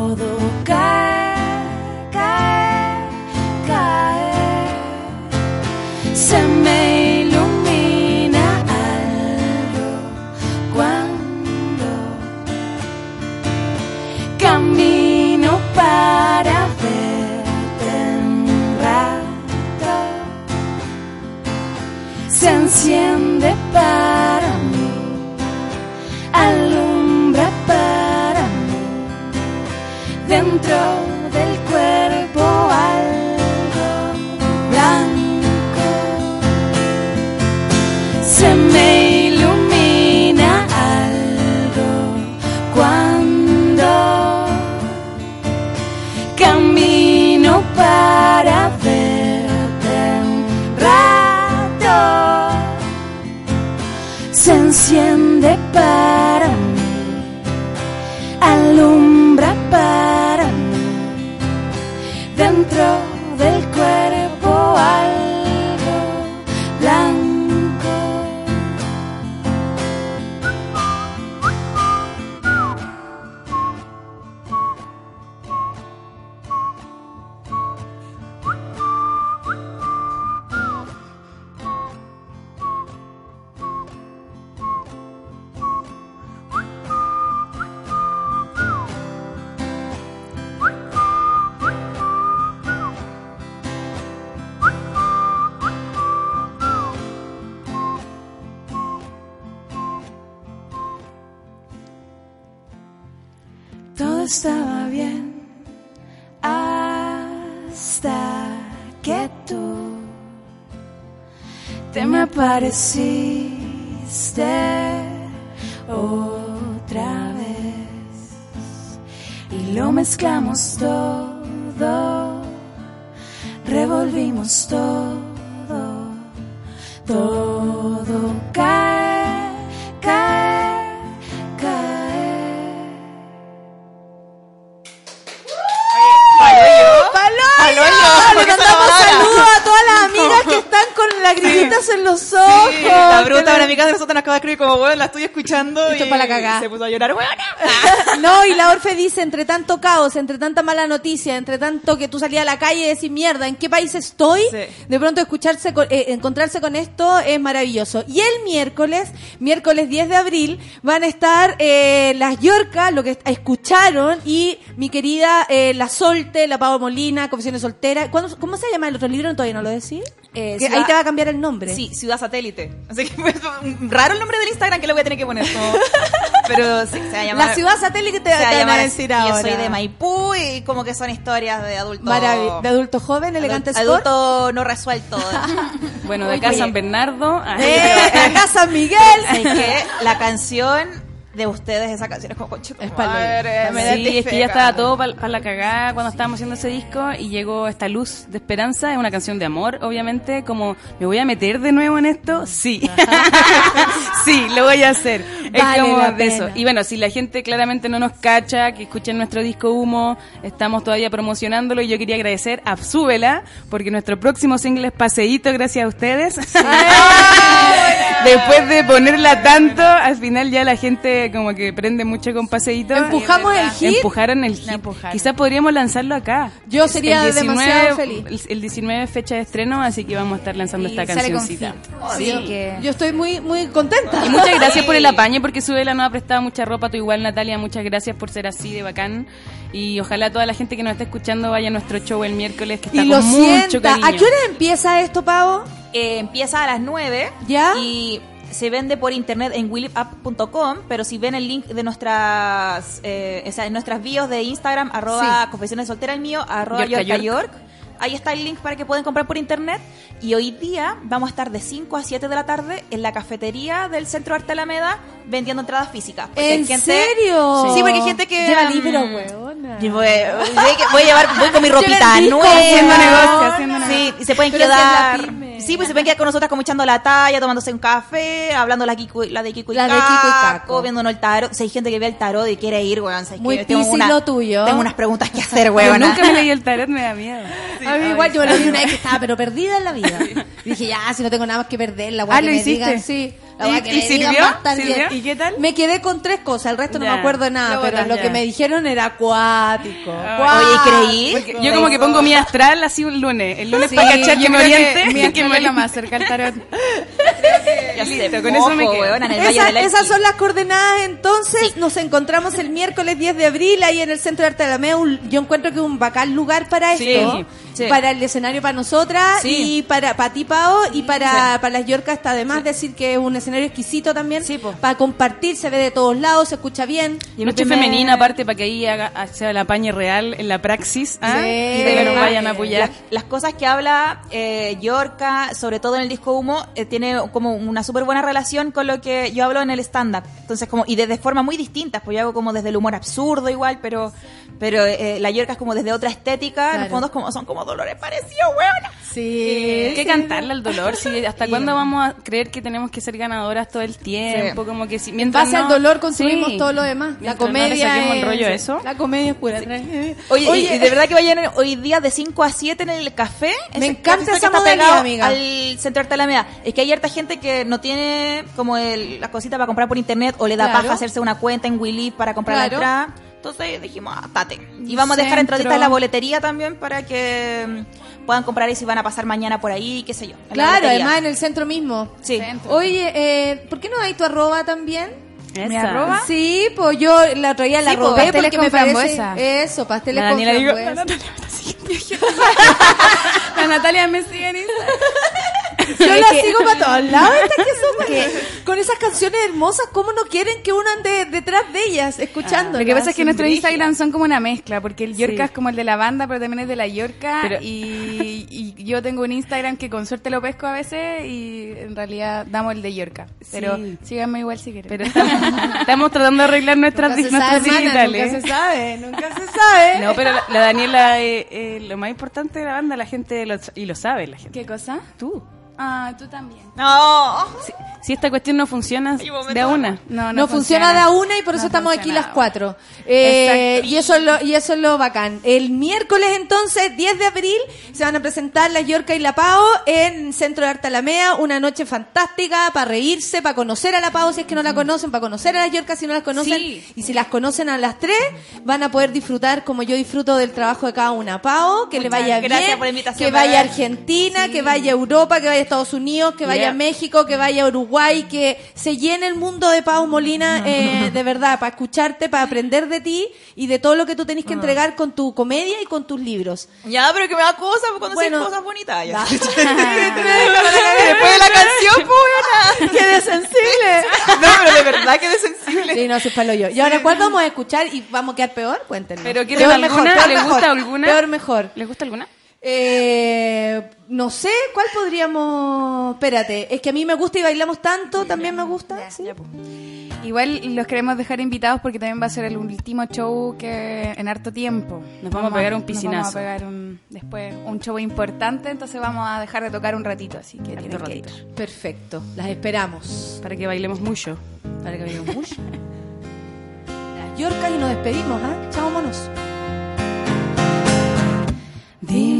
[SPEAKER 12] me apareciste otra vez. Y lo mezclamos todo, revolvimos todo
[SPEAKER 10] De nosotros nos acaba de escribir como, bueno, la estoy escuchando
[SPEAKER 1] Esto
[SPEAKER 10] y
[SPEAKER 1] la
[SPEAKER 10] se puso a llorar, bueno.
[SPEAKER 1] No, y la Orfe dice, entre tanto caos, entre tanta mala noticia, entre tanto que tú salías a la calle y decís, mierda, ¿en qué país estoy? De pronto escucharse, con- eh, encontrarse con esto es maravilloso. Y el miércoles, miércoles 10 de abril, van a estar eh, las Yorcas, lo que escucharon, y mi querida eh, La Solte, La Pavo Molina, Confesiones Solteras. ¿Cuándo- ¿Cómo se llama el otro libro? Todavía no lo decís.
[SPEAKER 10] Eh, ciudad-
[SPEAKER 1] ahí te va a cambiar el nombre.
[SPEAKER 10] Sí, Ciudad Satélite. Así que un raro el nombre del Instagram que le voy a tener que poner. como- Pero sí, se va a llamar.
[SPEAKER 1] La ciudad satélite te,
[SPEAKER 10] se va
[SPEAKER 1] te
[SPEAKER 10] a llamar
[SPEAKER 1] decir
[SPEAKER 10] Y
[SPEAKER 1] ahora.
[SPEAKER 10] Yo soy de Maipú y como que son historias de adultos.
[SPEAKER 1] Marav- de adulto joven, elegante
[SPEAKER 10] Adulto,
[SPEAKER 1] sport.
[SPEAKER 10] adulto no resuelto.
[SPEAKER 11] Bueno, de acá
[SPEAKER 10] Oye.
[SPEAKER 11] San Bernardo. ah,
[SPEAKER 1] Eh, acá San Miguel.
[SPEAKER 10] Es que la canción de ustedes, esa canción es como concho. Es
[SPEAKER 11] Sí, es que ya estaba todo para la cagada cuando estábamos haciendo ese disco y llegó esta luz de esperanza, es una canción de amor, obviamente, como ¿me voy a meter de nuevo en esto? Sí, sí, lo voy a hacer. Es
[SPEAKER 1] Vale
[SPEAKER 11] como
[SPEAKER 1] la
[SPEAKER 11] de eso. Y bueno, si la gente claramente no nos cacha, que escuchen nuestro disco Humo, estamos todavía promocionándolo y yo quería agradecer a Súbela, porque nuestro próximo single es Paseíto, gracias a ustedes. Después de ponerla tanto, al final ya la gente como que prende mucho con Paseíto.
[SPEAKER 1] Empujamos el hit.
[SPEAKER 11] Empujaron el hit. Quizás podríamos lanzarlo acá.
[SPEAKER 1] Yo sería
[SPEAKER 11] El
[SPEAKER 1] demasiado feliz.
[SPEAKER 11] El, el 19 es fecha de estreno, así que vamos a estar lanzando esta cancioncita.
[SPEAKER 1] Sí, Yo estoy muy, muy contenta.
[SPEAKER 11] Y muchas gracias por el apaño, porque Subela nos ha prestado mucha ropa. Tú igual, Natalia, muchas gracias por ser así de bacán. Y ojalá toda la gente que nos está escuchando vaya a nuestro show el miércoles, que está
[SPEAKER 1] Y lo
[SPEAKER 11] con mucho
[SPEAKER 1] sienta.
[SPEAKER 11] cariño.
[SPEAKER 1] ¿A qué hora empieza esto, Pavo?
[SPEAKER 10] Eh, empieza a las 9
[SPEAKER 1] ¿Ya?
[SPEAKER 10] y se vende por internet en willipapp.com, pero si ven el link de nuestras eh, o sea, en nuestras bios de Instagram, arroba
[SPEAKER 1] Sí.
[SPEAKER 10] confesiones soltera el mío, arroba
[SPEAKER 11] York.
[SPEAKER 10] York, ahí está el link para que puedan comprar por internet. Y hoy día vamos a estar de 5 a 7 de la tarde en la cafetería del Centro Arte Alameda vendiendo entradas físicas. Porque
[SPEAKER 1] ¿En
[SPEAKER 10] hay gente-
[SPEAKER 1] serio?
[SPEAKER 10] Sí, porque hay gente que...
[SPEAKER 1] Lleva
[SPEAKER 10] mm,
[SPEAKER 1] libros,
[SPEAKER 10] yo voy, voy- voy a llevar, voy con mi ropita nueva.
[SPEAKER 1] haciendo negocio, haciendo
[SPEAKER 10] Sí, y se pueden
[SPEAKER 1] Pero si
[SPEAKER 10] quedar.
[SPEAKER 1] pyme.
[SPEAKER 10] Sí, pues se pueden quedar con nosotras como echando la talla, tomándose un café, hablando la, Kiko, la de Kiko y
[SPEAKER 1] La de
[SPEAKER 10] Caco,
[SPEAKER 1] Kiko y Caco.
[SPEAKER 10] viéndonos el tarot. Si hay gente que ve el tarot y quiere ir, weón. ¿sabes
[SPEAKER 1] Muy?
[SPEAKER 10] Tengo una-
[SPEAKER 1] lo tuyo.
[SPEAKER 10] Tengo unas preguntas que hacer,
[SPEAKER 11] Yo
[SPEAKER 10] weón.
[SPEAKER 11] nunca me leí el tarot, me da miedo.
[SPEAKER 1] A mí igual yo me lo vi una vez que estaba pero perdida en la vida. Y dije, ya, si no tengo nada más que perder, la weá
[SPEAKER 11] Ah,
[SPEAKER 1] que
[SPEAKER 11] ¿lo
[SPEAKER 1] me
[SPEAKER 11] hiciste?
[SPEAKER 1] digan, sí. La
[SPEAKER 11] ¿Y-
[SPEAKER 1] weá que
[SPEAKER 11] y
[SPEAKER 1] me
[SPEAKER 11] sirvió?
[SPEAKER 1] digan va a estar
[SPEAKER 11] ¿Sirvió?
[SPEAKER 1] bien.
[SPEAKER 11] ¿Y qué tal?
[SPEAKER 1] Me quedé con tres cosas, el resto no me acuerdo de nada,
[SPEAKER 11] Lo
[SPEAKER 1] pero
[SPEAKER 11] botas
[SPEAKER 1] lo que me dijeron era acuático.
[SPEAKER 10] Oye, ¿y creí?
[SPEAKER 11] Porque yo como que pongo mi astral así un lunes. El lunes
[SPEAKER 1] Sí,
[SPEAKER 11] para cachar que me
[SPEAKER 1] creo que
[SPEAKER 11] oriente.
[SPEAKER 1] mi
[SPEAKER 11] que
[SPEAKER 1] astral
[SPEAKER 11] me
[SPEAKER 1] es lo
[SPEAKER 11] más cerca al tarot. Listo, con eso me quedo.
[SPEAKER 10] weón, en el Valle
[SPEAKER 1] Esa-
[SPEAKER 10] del Elqui.
[SPEAKER 1] esas son las coordenadas entonces. Nos encontramos el miércoles 10 de abril ahí en el Centro de Arte de Alameda. Un- Yo encuentro que es un bacán lugar para
[SPEAKER 11] Sí,
[SPEAKER 1] esto.
[SPEAKER 11] sí.
[SPEAKER 1] Para el escenario para nosotras
[SPEAKER 11] Sí.
[SPEAKER 1] y para, para ti, Pao, y para, para las Yorcas está además decir que es un escenario exquisito también. Para compartir, se ve de todos lados, se escucha bien.
[SPEAKER 11] Y mucho
[SPEAKER 1] Primer-
[SPEAKER 11] femenina aparte para que ahí haga, sea la paña real en la praxis. ¿ah?
[SPEAKER 1] Sí.
[SPEAKER 11] y de que nos vayan a apoyar.
[SPEAKER 10] Las, las cosas que habla eh, Yorka, sobre todo en el disco Humo, eh, tiene como una súper buena relación con lo que yo hablo en el stand-up. Entonces, como, y desde formas muy distintas, pues yo hago como desde el humor absurdo igual, pero pero eh, la Yorka es como desde otra estética, en el
[SPEAKER 1] Claro.
[SPEAKER 10] fondo es como, son como dolores parecidos, weón.
[SPEAKER 1] Sí.
[SPEAKER 11] Hay que cantarle al dolor. Sí, ¿Hasta cuándo vamos a creer que tenemos que ser ganadoras todo el tiempo? Como que si,
[SPEAKER 1] En
[SPEAKER 11] mientras
[SPEAKER 1] base al
[SPEAKER 11] no-
[SPEAKER 1] dolor construimos
[SPEAKER 11] Sí.
[SPEAKER 1] todo lo demás. La
[SPEAKER 11] no
[SPEAKER 1] comedia
[SPEAKER 11] el
[SPEAKER 1] es-
[SPEAKER 11] rollo eso.
[SPEAKER 1] La comedia es pura. tragedia.
[SPEAKER 10] Oye, y- y de verdad que vayan hoy día de 5 a 7 en el café.
[SPEAKER 1] Me encanta esa
[SPEAKER 10] está
[SPEAKER 1] modalidad,
[SPEAKER 10] pegado
[SPEAKER 1] amiga.
[SPEAKER 10] Al centro de Arte Alameda. Es que hay harta gente que no tiene como el, la cosita para comprar por internet o le da
[SPEAKER 1] Claro.
[SPEAKER 10] paja hacerse una cuenta en Willy para comprar la
[SPEAKER 1] Claro.
[SPEAKER 10] entrada. Entonces dijimos, ah, tate. Y vamos a dejar entraditas en la boletería también para que mm, puedan comprar y si van a pasar mañana por ahí, qué sé yo.
[SPEAKER 1] Claro, además en el centro mismo.
[SPEAKER 10] Sí.
[SPEAKER 1] Oye, eh, ¿por qué no hay tu arroba también? ¿Mi arroba? Sí, pues yo la otra día la
[SPEAKER 5] Sí, pues,
[SPEAKER 1] robé
[SPEAKER 5] pasteles
[SPEAKER 1] porque
[SPEAKER 5] con
[SPEAKER 1] me parece
[SPEAKER 5] frambuesa.
[SPEAKER 1] eso, pasteles
[SPEAKER 11] La
[SPEAKER 1] con
[SPEAKER 11] Daniela digo,
[SPEAKER 1] frambuesa.
[SPEAKER 11] La Natalia me sigue en Instagram.
[SPEAKER 1] Yo la
[SPEAKER 8] que-
[SPEAKER 1] sigo para todos lados. Estas que son con esas canciones hermosas, ¿cómo no quieren que uno ande detrás de ellas, escuchando?
[SPEAKER 8] Lo que pasa es que nuestros Instagram son como una mezcla, porque el Yorka
[SPEAKER 1] Sí.
[SPEAKER 8] es como el de la banda, pero también es de la Yorka.
[SPEAKER 11] Pero-
[SPEAKER 8] y, y yo tengo un Instagram que con suerte lo pesco a veces y en realidad damos el de Yorka. Pero
[SPEAKER 11] Sí.
[SPEAKER 8] síganme igual si quieren.
[SPEAKER 11] Pero estamos, estamos tratando de arreglar nuestras,
[SPEAKER 1] Nunca
[SPEAKER 11] nuestras
[SPEAKER 1] sabe, mana,
[SPEAKER 11] digitales.
[SPEAKER 1] nunca se sabe, nunca se sabe.
[SPEAKER 11] No, pero la, la Daniela, eh, eh, lo más importante de la banda, la gente, lo, y lo sabe la gente.
[SPEAKER 8] ¿Qué cosa?
[SPEAKER 11] Tú.
[SPEAKER 8] Ah, tú también.
[SPEAKER 10] No.
[SPEAKER 11] Si, si esta cuestión no funciona de a una.
[SPEAKER 8] No,
[SPEAKER 1] No, funciona de a una y por eso
[SPEAKER 8] No
[SPEAKER 1] estamos aquí las cuatro. Eh, y eso es lo y eso es lo bacán. El miércoles entonces, 10 de abril, se van a presentar la Yorca y la Pau en Centro de Arte Alameda, una noche fantástica para reírse, para conocer a la Pau si es que no la conocen, para conocer a las Yorcas si no las conocen
[SPEAKER 11] Sí.
[SPEAKER 1] y si las conocen a las tres, van a poder disfrutar como yo disfruto del trabajo de cada una. Pau, que le vaya
[SPEAKER 10] gracias
[SPEAKER 1] bien,
[SPEAKER 10] por la invitación,
[SPEAKER 1] que vaya a. Argentina, que vaya a Europa, que vaya a Estados Unidos, que vaya
[SPEAKER 11] Yeah.
[SPEAKER 1] a México, que vaya a Uruguay, que se llene el mundo de Pau Molina, eh, de verdad, para escucharte, para aprender de ti y de todo lo que tú tenés que entregar con tu comedia y con tus libros.
[SPEAKER 10] Ya, pero que me da cosas cuando
[SPEAKER 1] Bueno.
[SPEAKER 10] cosas bonitas. Ya. Después de la canción, pues, buena.
[SPEAKER 1] ¡Qué de sensible!
[SPEAKER 10] No, pero de verdad que de sensible.
[SPEAKER 1] Sí, no, se palo yo. Y ahora, ¿cuál vamos a escuchar y vamos a quedar peor? Cuéntenme.
[SPEAKER 11] ¿Pero quieren alguna?
[SPEAKER 1] peor
[SPEAKER 11] ¿Les gusta
[SPEAKER 1] mejor.
[SPEAKER 11] alguna?
[SPEAKER 1] Peor mejor.
[SPEAKER 11] ¿Les gusta alguna?
[SPEAKER 1] Eh, no sé, ¿cuál podríamos...? Espérate, es que a mí me gusta y bailamos tanto, también me gusta. ¿sí?
[SPEAKER 8] Igual los queremos dejar invitados porque también va a ser el último show que en harto tiempo.
[SPEAKER 11] Nos vamos a pegar un
[SPEAKER 8] Nos
[SPEAKER 11] piscinazo.
[SPEAKER 8] vamos a pegar un, después un show importante, entonces vamos a dejar de tocar un ratito, así que tienen que ir.
[SPEAKER 1] Perfecto, las esperamos.
[SPEAKER 11] Para que bailemos mucho.
[SPEAKER 1] Para que bailemos mucho. Las Yorcas y nos despedimos, ¿ah? Chao, monos.
[SPEAKER 12] Dime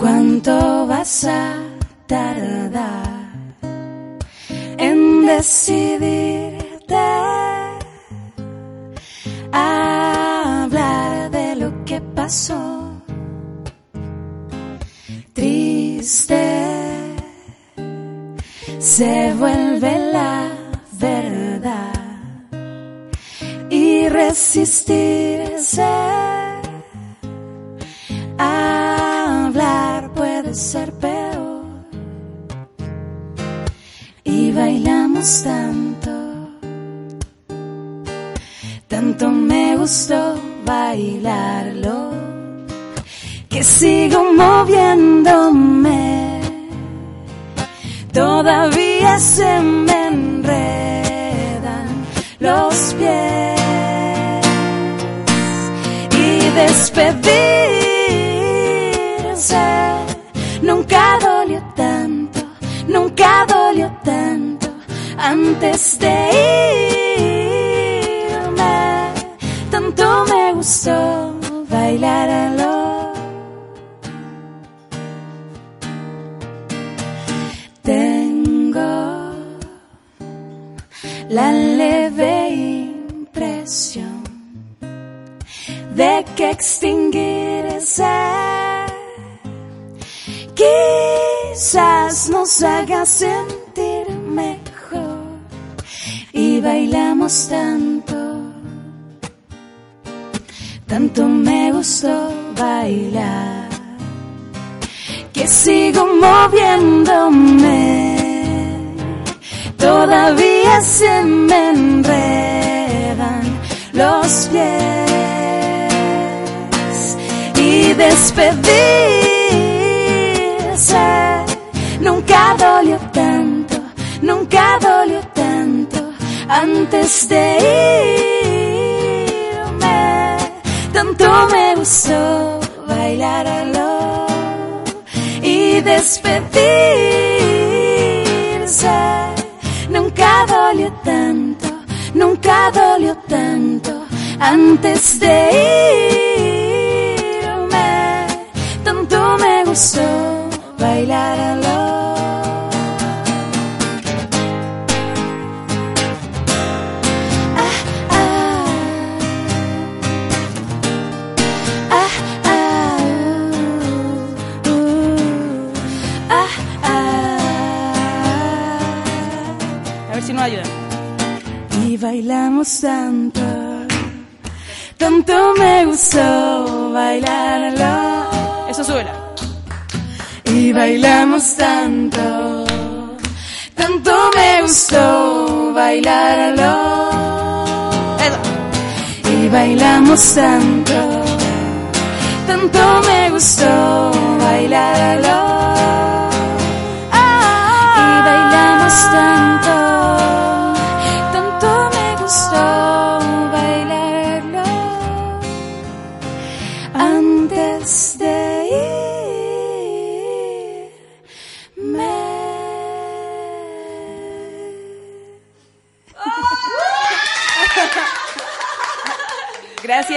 [SPEAKER 12] cuánto vas a tardar en decidirte a hablar de lo que pasó. Triste. Se vuelve la verdad. Y resistirse ser peor. Y bailamos tanto. Tanto me gustó bailarlo que sigo moviéndome. Todavía se me enredan los pies. Y despedirse nunca tanto antes de irme. Tanto me gustó bailar a lo Tengo la leve impresión de que extinguirse quizás nos haga sentir mejor y bailamos tanto, tanto me gustó bailar que sigo moviéndome. Todavía se me enredan los pies y despedirse nunca dolió tanto, nunca dolió tanto antes de irme. Tanto me gustó bailar a lo y despedirse. Nunca dolió tanto, nunca dolió tanto antes de irme. Tanto me gustó bailar a bailamos tanto, tanto me gustó bailarlo.
[SPEAKER 11] Eso súbela.
[SPEAKER 12] y bailamos tanto. Tanto me gustó bailarlo. Y bailamos tanto. Tanto me gustó bailarlo. Y bailamos. Tanto